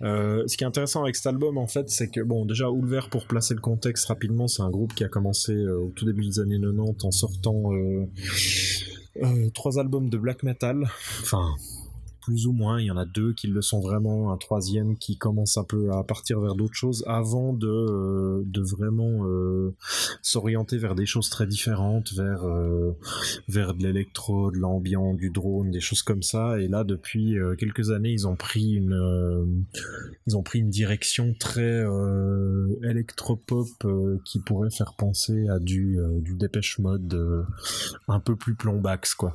ce qui est intéressant avec cet album, en fait, c'est que, bon, déjà, Ulver, pour placer le contexte rapidement, c'est un groupe qui a commencé au tout début des années 90 en sortant trois albums de black metal. Enfin, plus ou moins. Il y en a deux qui le sont vraiment, un troisième qui commence un peu à partir vers d'autres choses avant de, euh, de vraiment euh, s'orienter vers des choses très différentes, vers, euh, vers de l'électro, de l'ambiant, du drone, des choses comme ça. Et là, depuis quelques années, ils ont pris une, ils ont pris une direction très électropop qui pourrait faire penser à du, du Dépêche Mode un peu plus plombax, quoi.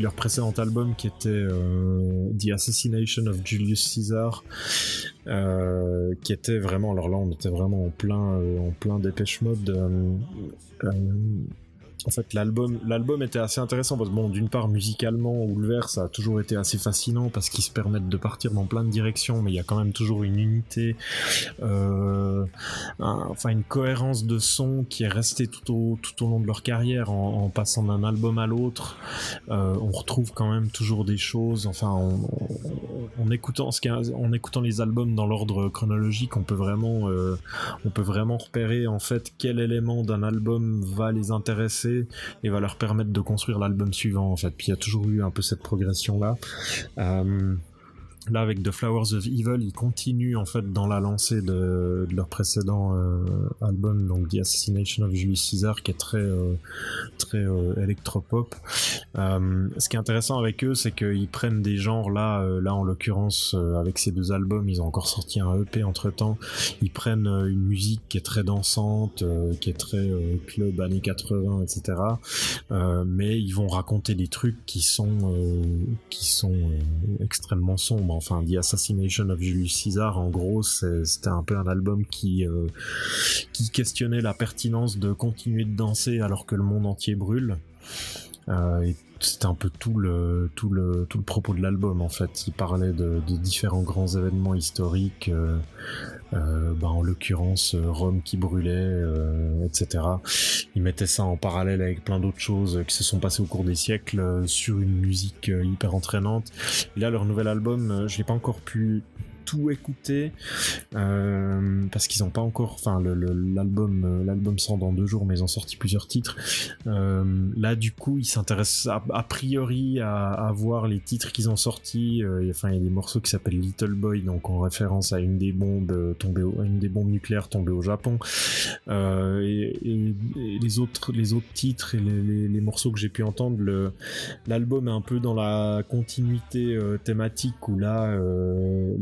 Leur précédent album qui était euh, The Assassination of Julius Caesar, euh, qui était vraiment, alors là on était vraiment en plein, en plein dépêche mode en fait l'album était assez intéressant parce que bon d'une part musicalement Ulver ça a toujours été assez fascinant parce qu'ils se permettent de partir dans plein de directions mais il y a quand même toujours une unité euh, enfin une cohérence de son qui est restée tout au long de leur carrière en, passant d'un album à l'autre. Euh, on retrouve quand même toujours des choses. Enfin en écoutant ce en écoutant les albums dans l'ordre chronologique on peut vraiment euh, on peut vraiment repérer en fait quel élément d'un album va les intéresser et va leur permettre de construire l'album suivant en fait. Puis il y a toujours eu un peu cette progression là. Euh, là avec The Flowers of Evil ils continuent en fait dans la lancée de, leur précédent euh, album donc The Assassination of Julius Caesar qui est très euh, très euh, électropop. Ce qui est intéressant avec eux c'est qu'ils prennent des genres là là en l'occurrence avec ces deux albums ils ont encore sorti un EP entre temps ils prennent une musique qui est très dansante qui est très club années 80 etc mais ils vont raconter des trucs qui sont qui sont extrêmement sombres enfin The Assassination of Julius Caesar, en gros, c'était un peu un album qui qui questionnait la pertinence de continuer de danser alors que le monde entier brûle. Euh, c'était un peu tout le propos de l'album en fait. Il parlait de, de différents grands événements historiques, euh, euh, bah, en l'occurrence euh, Rome qui brûlait, euh, etc. Il mettait ça en parallèle avec plein d'autres choses qui se sont passées au cours des siècles euh, sur une musique hyper entraînante. Et là, leur nouvel album, je l'ai pas encore pu tout écouter euh, parce qu'ils n'ont pas encore, enfin l'album le, l'album sort dans deux jours, mais ils ont sorti plusieurs titres. Euh, là, du coup, ils s'intéressent a, priori à, voir les titres qu'ils ont sortis. Euh, enfin, il y a des morceaux qui s'appellent Little Boy, donc en référence à une des bombes tombées, au, une des bombes nucléaires tombées au Japon. Euh, et, les autres, les autres titres et les, les, les morceaux que j'ai pu entendre, l'album est un peu dans la continuité euh, thématique où là,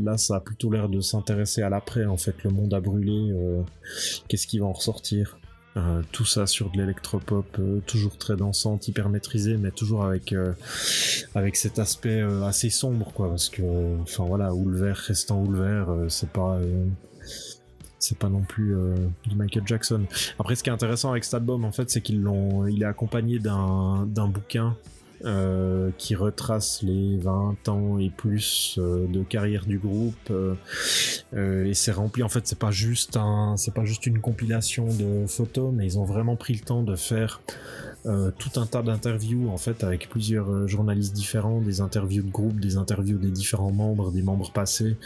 là, ça a plutôt l'air de s'intéresser à l'après, en fait, le monde a brûlé, euh, qu'est-ce qui va en ressortir? Euh, tout ça sur de l'électropop, euh, toujours très dansante, hyper maîtrisée, mais toujours avec avec cet aspect assez sombre, quoi. Parce que, enfin voilà, Ulver restant Ulver, c'est pas c'est pas non plus du Michael Jackson. Après, ce qui est intéressant avec cet album, en fait, c'est qu'ils l'ont, il est accompagné d'un bouquin euh, qui retrace les 20 ans et plus euh, de carrière du groupe. Euh, et c'est rempli. En fait c'est pas juste un c'est pas juste une compilation de photos mais ils ont vraiment pris le temps de faire euh, tout un tas d'interviews en fait avec plusieurs euh, journalistes différents, des interviews de groupe, des interviews des différents membres, des membres passés,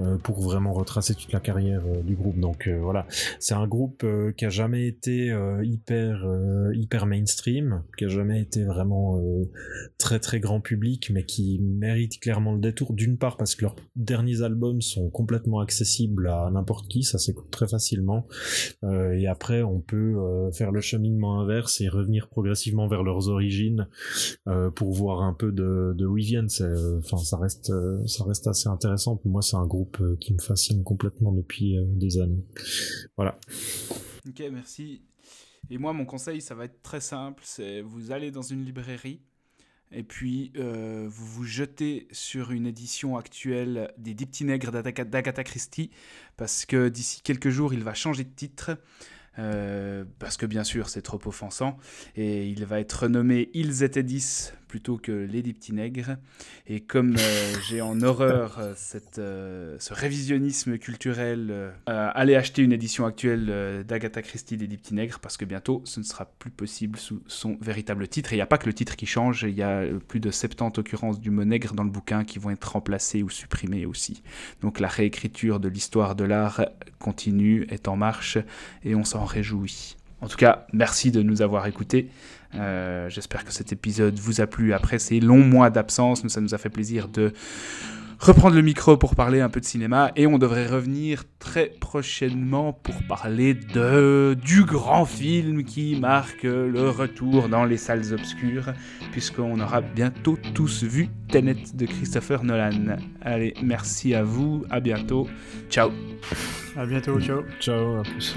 euh, pour vraiment retracer toute la carrière du groupe. Donc voilà, c'est un groupe qui a jamais été hyper hyper mainstream, qui a jamais été vraiment très très grand public, mais qui mérite clairement le détour. D'une part parce que leurs derniers albums sont complètement accessibles à n'importe qui, ça s'écoute très facilement, et après on peut faire le cheminement inverse et revenir progressivement vers leurs origines euh, pour voir un peu de, où ils viennent. Enfin, ça reste, euh, ça reste assez intéressant. Pour moi, c'est un groupe euh, qui me fascine complètement depuis des années. Voilà. Ok, merci. Et moi, mon conseil, ça va être très simple. C'est vous allez dans une librairie et puis euh, vous vous jetez sur une édition actuelle des Dix Nègres d'Agatha Christie parce que d'ici quelques jours, il va changer de titre. Euh, parce que bien sûr c'est trop offensant, et il va être renommé Ils étaient 10 plutôt que Petits Nègres. Et comme euh, j'ai en horreur euh, cette, euh, ce révisionnisme culturel, allez acheter une édition actuelle d'Agatha Christie Lady Petits Nègres parce que bientôt ce ne sera plus possible sous son véritable titre. Et il n'y a pas que le titre qui change, il y a plus de 70 occurrences du mot nègre dans le bouquin qui vont être remplacées ou supprimées aussi. Donc la réécriture de l'histoire de l'art continue, est en marche et on s'en réjouit. En tout cas, merci de nous avoir écoutés. Euh, J'espère que cet épisode vous a plu après ces longs mois d'absence. Ça nous a fait plaisir de reprendre le micro pour parler un peu de cinéma et on devrait revenir très prochainement pour parler de du grand film qui marque le retour dans les salles obscures puisqu'on aura bientôt tous vu Tenet de Christopher Nolan. Allez, merci à vous, à bientôt. Ciao. À bientôt, ciao. Ciao, à plus.